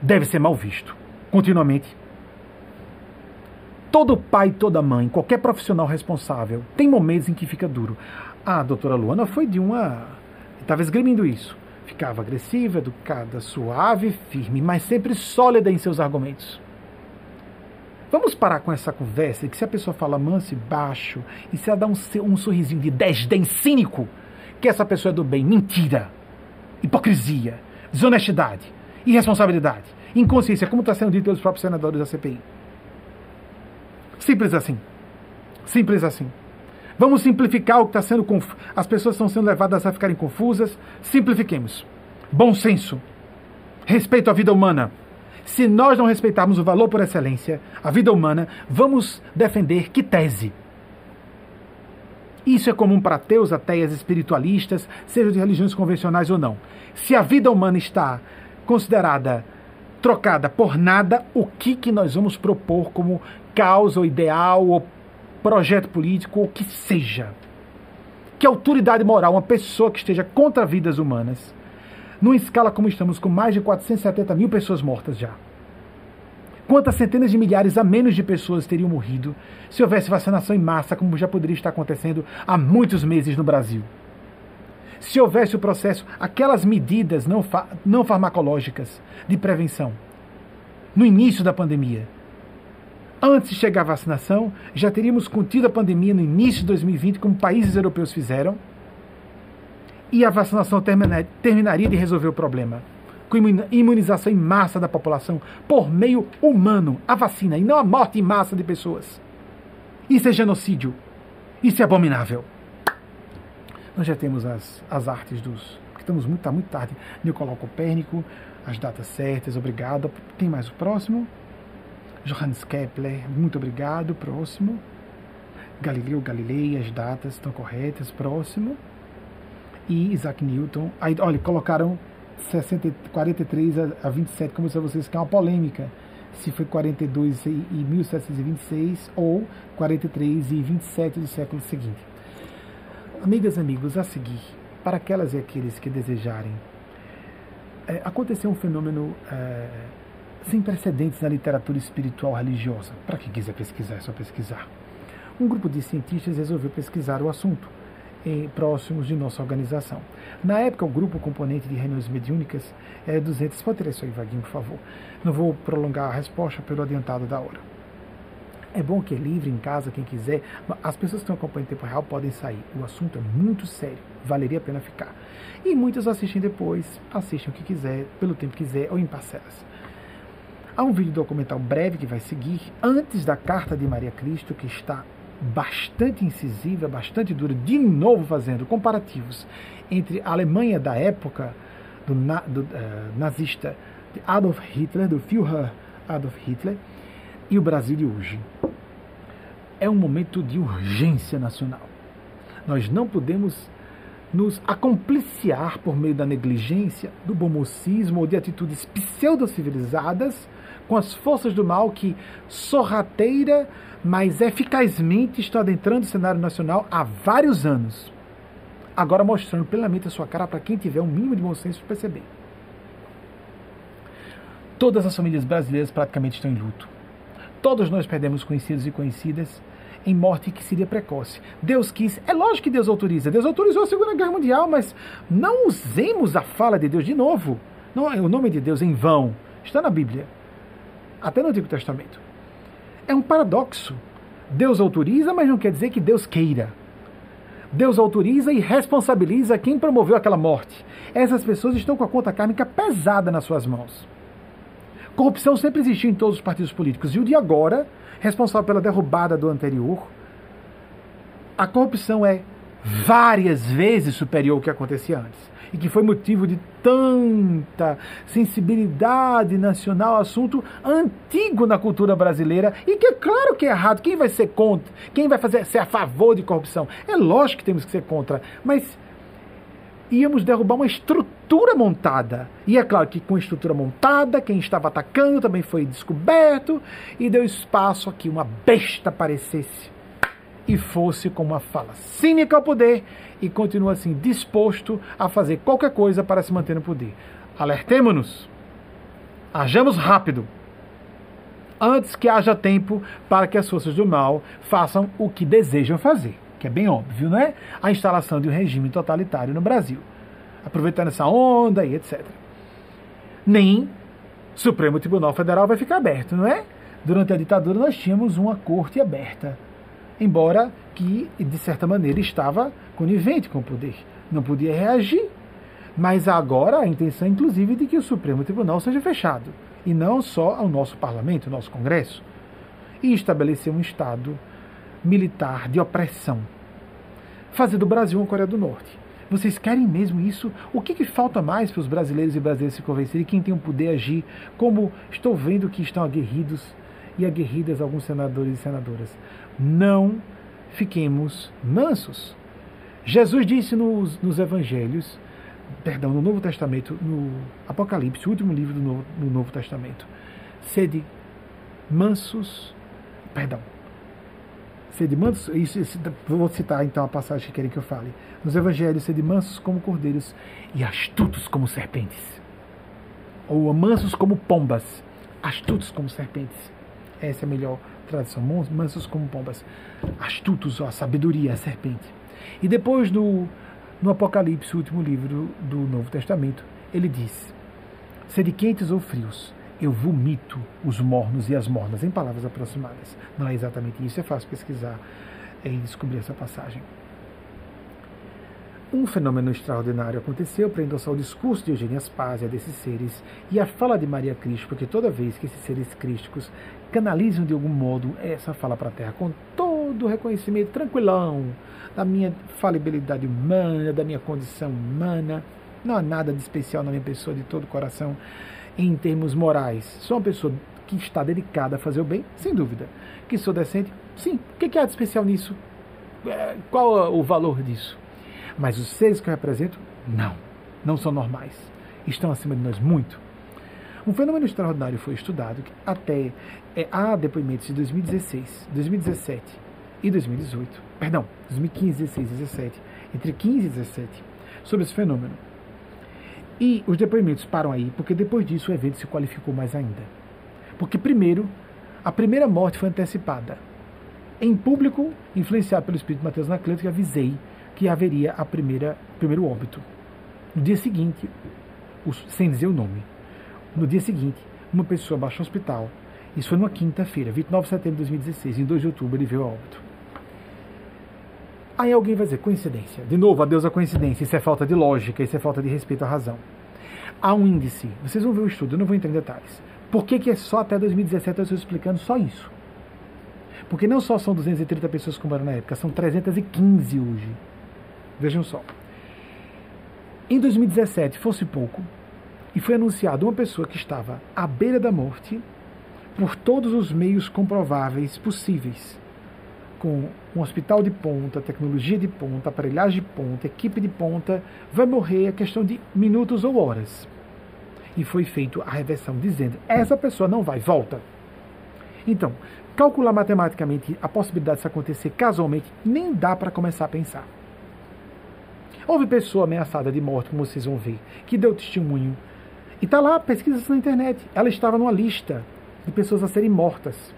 deve ser mal visto. Continuamente Todo pai, toda mãe, qualquer profissional responsável, tem momentos em que fica duro. A doutora Luana foi de uma. Estava esgrimindo isso. Ficava agressiva, educada, suave, firme, mas sempre sólida em seus argumentos. Vamos parar com essa conversa que se a pessoa fala manso e baixo, e se ela dá um, um sorrisinho de desdém cínico, que essa pessoa é do bem. Mentira! Hipocrisia, desonestidade, irresponsabilidade, inconsciência, como está sendo dito pelos próprios senadores da CPI. Simples assim. Simples assim. Vamos simplificar o que está sendo confuso. As pessoas estão sendo levadas a ficarem confusas. Simplifiquemos. Bom senso. Respeito à vida humana. Se nós não respeitarmos o valor por excelência, a vida humana, vamos defender que tese? Isso é comum para ateus, ateias, espiritualistas, seja de religiões convencionais ou não. Se a vida humana está considerada trocada por nada, o que, que nós vamos propor como causa ou ideal ou projeto político ou que seja? Que autoridade moral uma pessoa que esteja contra vidas humanas, numa escala como estamos, com mais de 470 mil pessoas mortas já? Quantas centenas de milhares a menos de pessoas teriam morrido se houvesse vacinação em massa, como já poderia estar acontecendo há muitos meses no Brasil? Se houvesse o processo, aquelas medidas não, fa não farmacológicas de prevenção no início da pandemia. Antes de chegar a vacinação, já teríamos contido a pandemia no início de 2020, como países europeus fizeram, e a vacinação terminaria de resolver o problema com imunização em massa da população por meio humano, a vacina, e não a morte em massa de pessoas. Isso é genocídio. Isso é abominável. Nós já temos as, as artes dos. Porque estamos muito, tá muito tarde. Nicolau Copérnico, as datas certas, obrigado. Tem mais o próximo. Johannes Kepler, muito obrigado. Próximo. Galileu Galilei, as datas estão corretas. Próximo. E Isaac Newton. Aí, olha, colocaram 60, 43 a, a 27, como a vocês, que é uma polêmica, se foi 42 e, e 1726 ou 43 e 27 do século seguinte. Amigas amigos, a seguir, para aquelas e aqueles que desejarem, é, aconteceu um fenômeno é, sem precedentes na literatura espiritual religiosa. Para quem quiser pesquisar, é só pesquisar. Um grupo de cientistas resolveu pesquisar o assunto em, próximos de nossa organização. Na época, o grupo componente de reuniões mediúnicas era 200. Pode ter isso aí, Vaguinho, por favor. Não vou prolongar a resposta pelo adiantado da hora. É bom que é livre em casa, quem quiser. As pessoas que estão acompanhando em tempo real podem sair. O assunto é muito sério, valeria a pena ficar. E muitos assistem depois, assistem o que quiser, pelo tempo que quiser ou em parcelas. Há um vídeo documental breve que vai seguir antes da carta de Maria Cristo, que está bastante incisiva, bastante dura, de novo fazendo comparativos entre a Alemanha da época do, do uh, nazista de Adolf Hitler, do Führer Adolf Hitler, e o Brasil de hoje. É um momento de urgência nacional. Nós não podemos nos acompliciar por meio da negligência, do bomocismo ou de atitudes pseudo-civilizadas com as forças do mal que sorrateira mas eficazmente está adentrando o cenário nacional há vários anos. Agora mostrando plenamente a sua cara para quem tiver um mínimo de bom senso perceber. Todas as famílias brasileiras praticamente estão em luto. Todos nós perdemos conhecidos e conhecidas em morte que seria precoce. Deus quis, é lógico que Deus autoriza. Deus autorizou a Segunda Guerra Mundial, mas não usemos a fala de Deus de novo. Não é o nome de Deus em vão. Está na Bíblia. Até no Antigo Testamento. É um paradoxo. Deus autoriza, mas não quer dizer que Deus queira. Deus autoriza e responsabiliza quem promoveu aquela morte. Essas pessoas estão com a conta kármica pesada nas suas mãos. Corrupção sempre existiu em todos os partidos políticos. E o de agora, responsável pela derrubada do anterior, a corrupção é várias vezes superior ao que acontecia antes e que foi motivo de tanta sensibilidade nacional, assunto antigo na cultura brasileira e que é claro que é errado. Quem vai ser contra? Quem vai fazer ser a favor de corrupção? É lógico que temos que ser contra, mas íamos derrubar uma estrutura montada. E é claro que com a estrutura montada, quem estava atacando também foi descoberto e deu espaço a que uma besta aparecesse e fosse com uma fala cínica ao poder e continua assim disposto a fazer qualquer coisa para se manter no poder. Alertemo-nos. Hajamos rápido. Antes que haja tempo para que as forças do mal façam o que desejam fazer, que é bem óbvio, não é? A instalação de um regime totalitário no Brasil. Aproveitando essa onda e etc. Nem Supremo Tribunal Federal vai ficar aberto, não é? Durante a ditadura nós tínhamos uma corte aberta embora que, de certa maneira, estava conivente com o poder. Não podia reagir. Mas agora a intenção, inclusive, de que o Supremo Tribunal seja fechado. E não só ao nosso parlamento, ao nosso Congresso. E estabelecer um Estado militar de opressão. Fazer do Brasil uma Coreia do Norte. Vocês querem mesmo isso? O que, que falta mais para os brasileiros e brasileiras se convencerem? Quem tem o poder agir? Como estou vendo que estão aguerridos e aguerridas alguns senadores e senadoras. Não fiquemos mansos. Jesus disse nos, nos Evangelhos, perdão, no Novo Testamento, no Apocalipse, o último livro do Novo, do Novo Testamento, sede mansos, perdão, sede mansos, isso, isso, vou citar então a passagem que querem que eu fale. Nos Evangelhos, sede mansos como cordeiros e astutos como serpentes. Ou mansos como pombas, astutos como serpentes. Essa é a melhor tradução. Mansos como pombas, astutos, ó, a sabedoria, a serpente. E depois do, no Apocalipse, o último livro do Novo Testamento, ele diz: Sede quentes ou frios, eu vomito os mornos e as mornas, em palavras aproximadas. Não é exatamente isso, é fácil pesquisar e descobrir essa passagem. Um fenômeno extraordinário aconteceu para endossar o discurso de Eugênia Aspásia desses seres e a fala de Maria Cristo, porque toda vez que esses seres crísticos canalizam de algum modo essa fala para a Terra com todo o reconhecimento tranquilão da minha falibilidade humana, da minha condição humana, não há nada de especial na minha pessoa de todo o coração em termos morais. Sou uma pessoa que está dedicada a fazer o bem, sem dúvida. Que sou decente, sim. O que há de especial nisso? É, qual o valor disso? Mas os seres que eu represento, não. Não são normais. Estão acima de nós muito. Um fenômeno extraordinário foi estudado que até é, há depoimentos de 2016, 2017 e 2018, perdão, 2015, 16 e 17, entre 15 e 17, sobre esse fenômeno. E os depoimentos param aí, porque depois disso o evento se qualificou mais ainda. Porque, primeiro, a primeira morte foi antecipada. Em público, influenciado pelo Espírito de Mateus Anacleto, avisei que haveria a primeira primeiro óbito. No dia seguinte, sem dizer o nome, no dia seguinte, uma pessoa baixou ao hospital. Isso foi numa quinta-feira, 29 de setembro de 2016. Em 2 de outubro ele veio a óbito. Aí alguém vai dizer, coincidência. De novo, adeus a coincidência. Isso é falta de lógica, isso é falta de respeito à razão. Há um índice, vocês vão ver o estudo, eu não vou entrar em detalhes. Por que, que é só até 2017 eu estou explicando só isso? Porque não só são 230 pessoas como eram na época, são 315 hoje. Vejam só. Em 2017, fosse pouco, e foi anunciado uma pessoa que estava à beira da morte por todos os meios comprováveis possíveis com um hospital de ponta, tecnologia de ponta, aparelhagem de ponta, equipe de ponta, vai morrer a questão de minutos ou horas. E foi feito a reversão dizendo: essa pessoa não vai, volta. Então, calcular matematicamente a possibilidade disso acontecer casualmente nem dá para começar a pensar. Houve pessoa ameaçada de morte, como vocês vão ver, que deu testemunho. E está lá, pesquisas na internet. Ela estava numa lista de pessoas a serem mortas.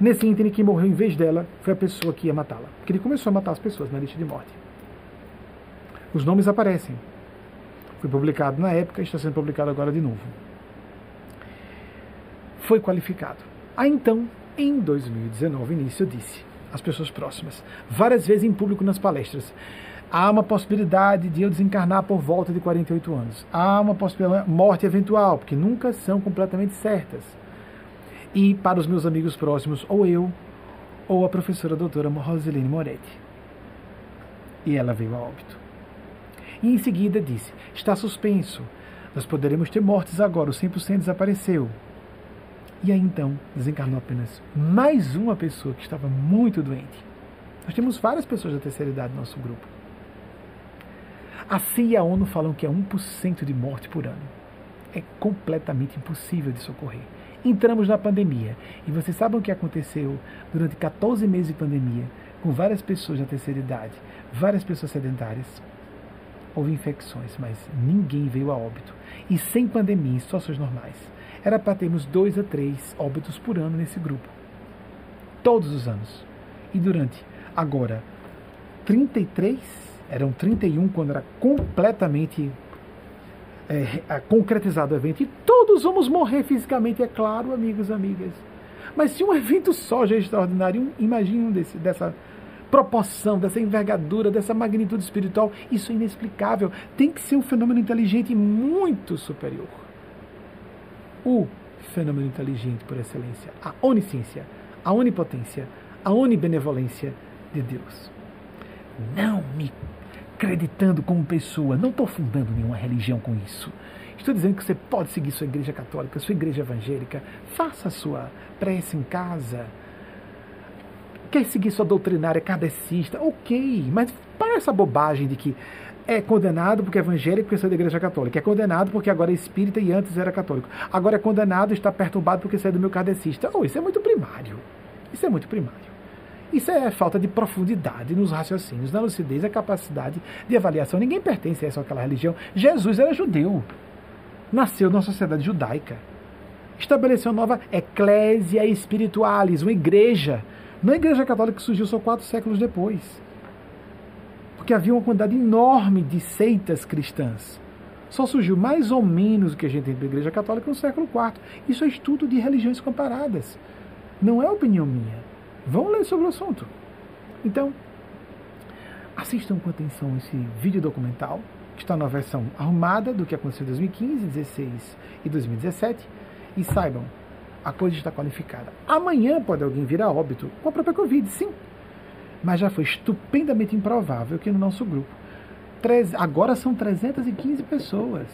Nesse ínterim, quem morreu em vez dela foi a pessoa que ia matá-la. Porque ele começou a matar as pessoas na lista de morte. Os nomes aparecem. Foi publicado na época e está sendo publicado agora de novo. Foi qualificado. Aí então, em 2019, início, eu disse às pessoas próximas, várias vezes em público nas palestras, há uma possibilidade de eu desencarnar por volta de 48 anos. Há uma possibilidade morte eventual, porque nunca são completamente certas e para os meus amigos próximos, ou eu, ou a professora doutora Roseline Moretti. E ela veio a óbito. E em seguida disse: está suspenso, nós poderemos ter mortes agora, o 100% desapareceu. E aí então desencarnou apenas mais uma pessoa que estava muito doente. Nós temos várias pessoas da terceira idade no nosso grupo. A CIA e a ONU falam que é 1% de morte por ano. É completamente impossível de socorrer entramos na pandemia. E vocês sabem o que aconteceu durante 14 meses de pandemia, com várias pessoas da terceira idade, várias pessoas sedentárias? Houve infecções, mas ninguém veio a óbito. E sem pandemia, em situações normais. Era para termos dois a três óbitos por ano nesse grupo. Todos os anos. E durante, agora, 33, eram 31 quando era completamente é, concretizado o evento. E todos vamos morrer fisicamente, é claro, amigos e amigas. Mas se um evento só já é extraordinário, imagine um desse, dessa proporção, dessa envergadura, dessa magnitude espiritual, isso é inexplicável. Tem que ser um fenômeno inteligente muito superior. O fenômeno inteligente por excelência, a onisciência, a onipotência, a onibenevolência de Deus. Não me acreditando como pessoa. Não estou fundando nenhuma religião com isso. Estou dizendo que você pode seguir sua igreja católica, sua igreja evangélica, faça a sua prece em casa. Quer seguir sua doutrinária kardecista? Ok, mas para essa bobagem de que é condenado porque é evangélico porque saiu da igreja católica. É condenado porque agora é espírita e antes era católico. Agora é condenado e está perturbado porque saiu do meu kardecista. Oh, isso é muito primário. Isso é muito primário. Isso é falta de profundidade nos raciocínios, na lucidez, a capacidade de avaliação. Ninguém pertence a essa ou aquela religião. Jesus era judeu. Nasceu numa sociedade judaica. Estabeleceu uma nova eclésia espiritualis, uma igreja. Não a igreja católica que surgiu só quatro séculos depois porque havia uma quantidade enorme de seitas cristãs. Só surgiu mais ou menos o que a gente tem da Igreja Católica no século IV. Isso é estudo de religiões comparadas. Não é opinião minha. Vão ler sobre o assunto. Então, assistam com atenção esse vídeo documental, que está na versão arrumada do que aconteceu em 2015, 2016 e 2017, e saibam, a coisa está qualificada. Amanhã pode alguém vir a óbito com a própria Covid, sim mas já foi estupendamente improvável que no nosso grupo, agora são 315 pessoas.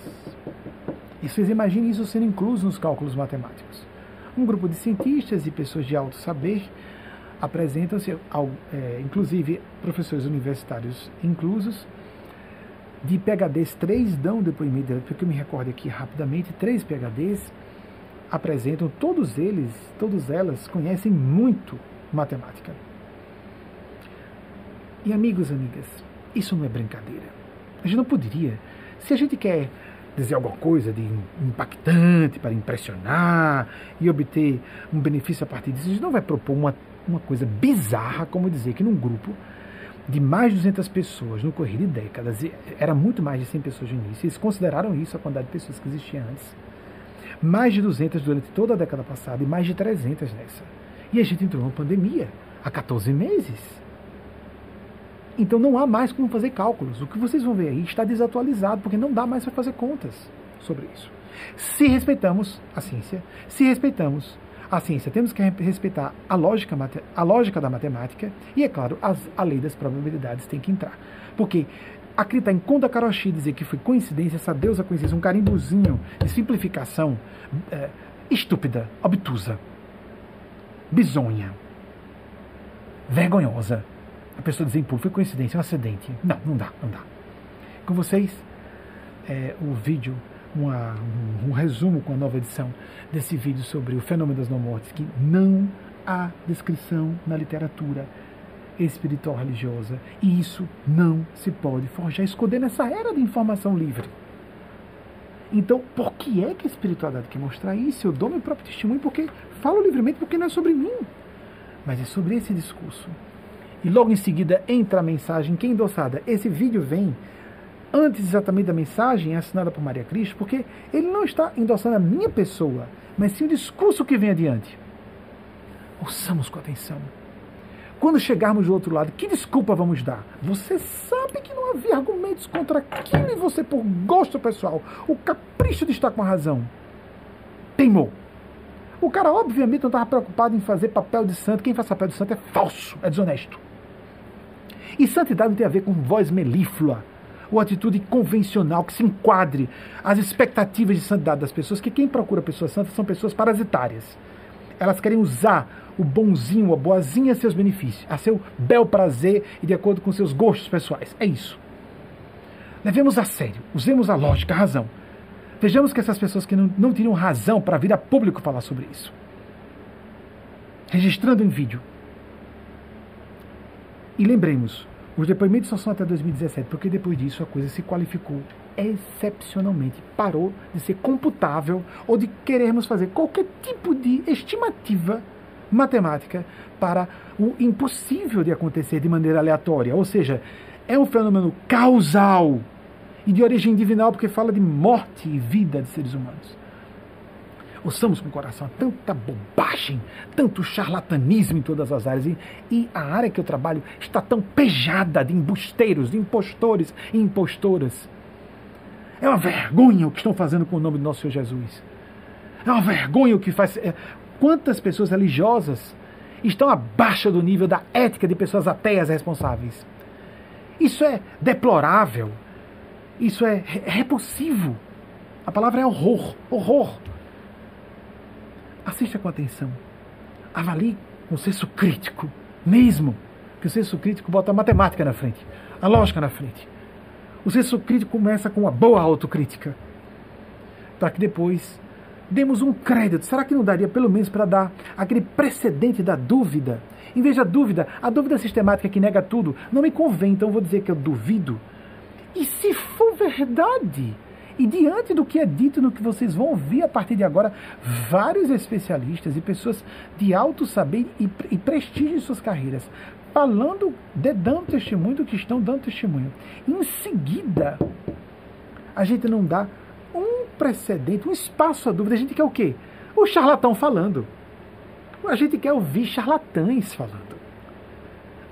E vocês imaginem isso sendo incluso nos cálculos matemáticos. Um grupo de cientistas e pessoas de alto saber apresentam-se, é, inclusive professores universitários inclusos, de PHDs, três dão depoimento, porque eu me recordo aqui rapidamente, três PHDs apresentam, todos eles, todas elas conhecem muito matemática. E amigos, amigas, isso não é brincadeira. A gente não poderia. Se a gente quer dizer alguma coisa de impactante para impressionar e obter um benefício a partir disso, a gente não vai propor uma, uma coisa bizarra como dizer que num grupo de mais de 200 pessoas no correr de décadas, era muito mais de 100 pessoas no início, eles consideraram isso a quantidade de pessoas que existia antes. Mais de 200 durante toda a década passada e mais de 300 nessa. E a gente entrou numa pandemia há 14 meses. Então não há mais como fazer cálculos. O que vocês vão ver aí está desatualizado, porque não dá mais para fazer contas sobre isso. Se respeitamos a ciência, se respeitamos a ciência, temos que respeitar a lógica, a lógica da matemática e, é claro, as, a lei das probabilidades tem que entrar. Porque acreditar em Konda Karoshi dizer que foi coincidência, essa deusa coincidência, um carimbozinho de simplificação é, estúpida, obtusa, bizonha, vergonhosa a pessoa dizer, pô, foi coincidência, é um acidente. Não, não dá, não dá. Com vocês, é, o vídeo, uma, um, um, resumo com a nova edição desse vídeo sobre o fenômeno das não-mortes, que não há descrição na literatura espiritual religiosa. E isso não se pode forjar, esconder nessa era de informação livre. Então, por que é que a espiritualidade quer mostrar isso? Eu dou meu próprio testemunho porque falo livremente, porque não é sobre mim, mas é sobre esse discurso e logo em seguida entra a mensagem que é endossada. Esse vídeo vem antes exatamente da mensagem assinada por Maria Cristo, porque ele não está endossando a minha pessoa, mas sim o discurso que vem adiante. Ouçamos com atenção. Quando chegarmos do outro lado, que desculpa vamos dar? Você sabe que não havia argumentos contra aquilo e você, por gosto pessoal, o capricho de estar com a razão, teimou. O cara, obviamente, não estava preocupado em fazer papel de santo. Quem faz papel de santo é falso, é desonesto. E santidade não tem a ver com voz melíflua ou atitude convencional que se enquadre às expectativas de santidade das pessoas, que quem procura pessoas santas são pessoas parasitárias. Elas querem usar o bonzinho, a boazinha a seus benefícios, a seu bel prazer e de acordo com seus gostos pessoais. É isso. Levemos a sério, usemos a lógica, a razão. Vejamos que essas pessoas que não, não teriam razão para vir a público falar sobre isso. Registrando em vídeo, e lembremos, os depoimentos só são até 2017, porque depois disso a coisa se qualificou excepcionalmente. Parou de ser computável ou de querermos fazer qualquer tipo de estimativa matemática para o impossível de acontecer de maneira aleatória. Ou seja, é um fenômeno causal e de origem divinal, porque fala de morte e vida de seres humanos. Ouçamos com o coração tanta bobagem, tanto charlatanismo em todas as áreas. E, e a área que eu trabalho está tão pejada de embusteiros, de impostores e impostoras. É uma vergonha o que estão fazendo com o nome do nosso Senhor Jesus. É uma vergonha o que faz. É, quantas pessoas religiosas estão abaixo do nível da ética de pessoas ateias responsáveis? Isso é deplorável. Isso é repulsivo. A palavra é horror. Horror. Assista com atenção. Avalie com senso crítico. Mesmo que o senso crítico bota a matemática na frente, a lógica na frente. O senso crítico começa com uma boa autocrítica. Para que depois demos um crédito. Será que não daria pelo menos para dar aquele precedente da dúvida? Em vez da dúvida, a dúvida sistemática que nega tudo, não me convém, então vou dizer que eu duvido. E se for verdade? E diante do que é dito no que vocês vão ouvir a partir de agora, vários especialistas e pessoas de alto saber e, e prestígio em suas carreiras falando, de, dando testemunho do que estão dando testemunho. Em seguida, a gente não dá um precedente, um espaço à dúvida. A gente quer o quê? O charlatão falando. A gente quer ouvir charlatães falando.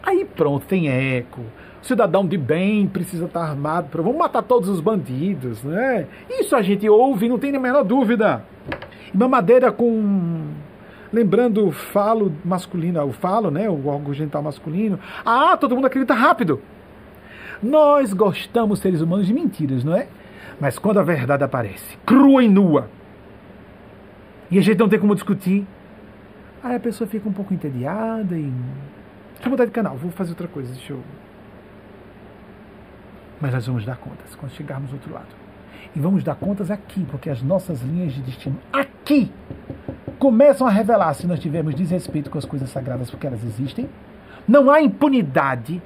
Aí pronto, tem eco. Cidadão de bem precisa estar armado para. Vamos matar todos os bandidos, né? Isso a gente ouve, não tem a menor dúvida. Mamadeira com lembrando o falo masculino, o falo, né, o órgão genital masculino. Ah, todo mundo acredita rápido. Nós gostamos, seres humanos, de mentiras, não é? Mas quando a verdade aparece, crua e nua, e a gente não tem como discutir, aí a pessoa fica um pouco entediada e. Deixa eu mudar de canal, vou fazer outra coisa, deixa eu. Mas nós vamos dar contas quando chegarmos do outro lado. E vamos dar contas aqui, porque as nossas linhas de destino aqui começam a revelar se nós tivermos desrespeito com as coisas sagradas porque elas existem. Não há impunidade.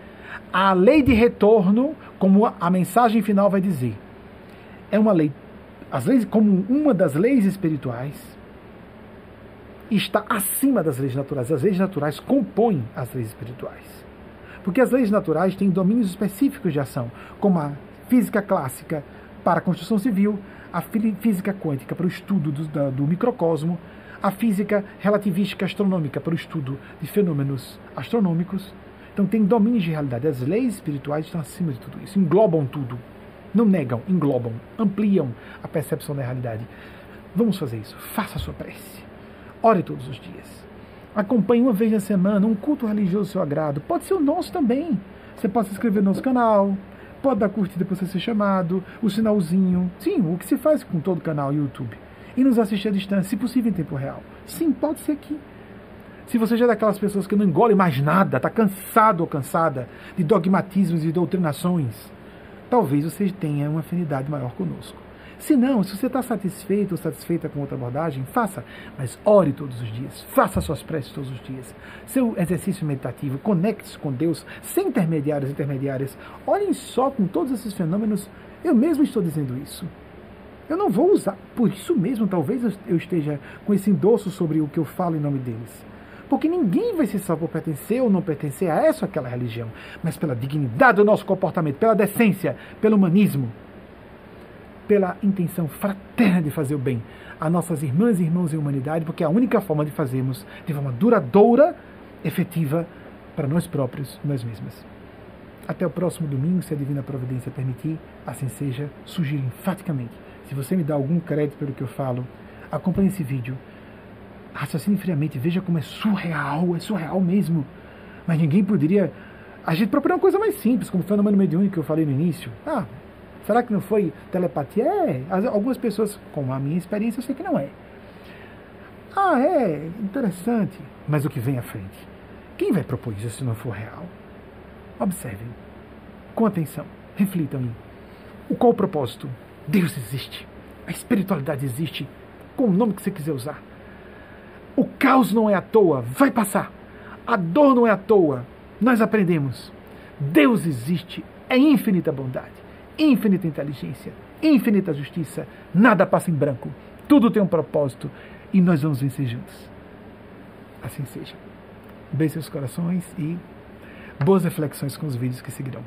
A lei de retorno, como a mensagem final vai dizer, é uma lei, as leis, como uma das leis espirituais, está acima das leis naturais. As leis naturais compõem as leis espirituais. Porque as leis naturais têm domínios específicos de ação, como a física clássica para a construção civil, a física quântica para o estudo do, do microcosmo, a física relativística astronômica para o estudo de fenômenos astronômicos. Então tem domínios de realidade. As leis espirituais estão acima de tudo isso, englobam tudo. Não negam, englobam, ampliam a percepção da realidade. Vamos fazer isso. Faça a sua prece. Ore todos os dias. Acompanhe uma vez na semana um culto religioso seu agrado. Pode ser o nosso também. Você pode se inscrever no nosso canal, pode dar curtida para você ser chamado, o sinalzinho. Sim, o que se faz com todo o canal YouTube e nos assistir à distância, se possível em tempo real. Sim, pode ser aqui. Se você já é daquelas pessoas que não engole mais nada, está cansado ou cansada de dogmatismos e doutrinações, talvez você tenha uma afinidade maior conosco. Se não, se você está satisfeito ou satisfeita com outra abordagem, faça, mas ore todos os dias, faça suas preces todos os dias. Seu exercício meditativo, conecte-se com Deus, sem intermediários e intermediárias. Olhem só com todos esses fenômenos, eu mesmo estou dizendo isso. Eu não vou usar. Por isso mesmo, talvez eu esteja com esse endosso sobre o que eu falo em nome deles. Porque ninguém vai se salvar por pertencer ou não pertencer a essa ou aquela religião, mas pela dignidade do nosso comportamento, pela decência, pelo humanismo, pela intenção fraterna de fazer o bem a nossas irmãs e irmãos em humanidade, porque é a única forma de fazermos de forma duradoura, efetiva, para nós próprios, nós mesmas. Até o próximo domingo, se a Divina Providência permitir, assim seja, sugiro enfaticamente se você me dá algum crédito pelo que eu falo, acompanhe esse vídeo. Raciocine friamente, veja como é surreal, é surreal mesmo. Mas ninguém poderia. A gente procurar uma coisa mais simples, como o fenômeno mediúnico que eu falei no início. Ah, será que não foi telepatia? É. Algumas pessoas, com a minha experiência, eu sei que não é. Ah, é, interessante. Mas o que vem à frente? Quem vai propor isso se não for real? Observem, com atenção, reflitam. Qual o propósito? Deus existe. A espiritualidade existe. Com o nome que você quiser usar. O caos não é à toa, vai passar. A dor não é à toa. Nós aprendemos. Deus existe. É infinita bondade, infinita inteligência, infinita justiça. Nada passa em branco. Tudo tem um propósito. E nós vamos vencer juntos. Assim seja. Beijo seus corações e boas reflexões com os vídeos que seguirão.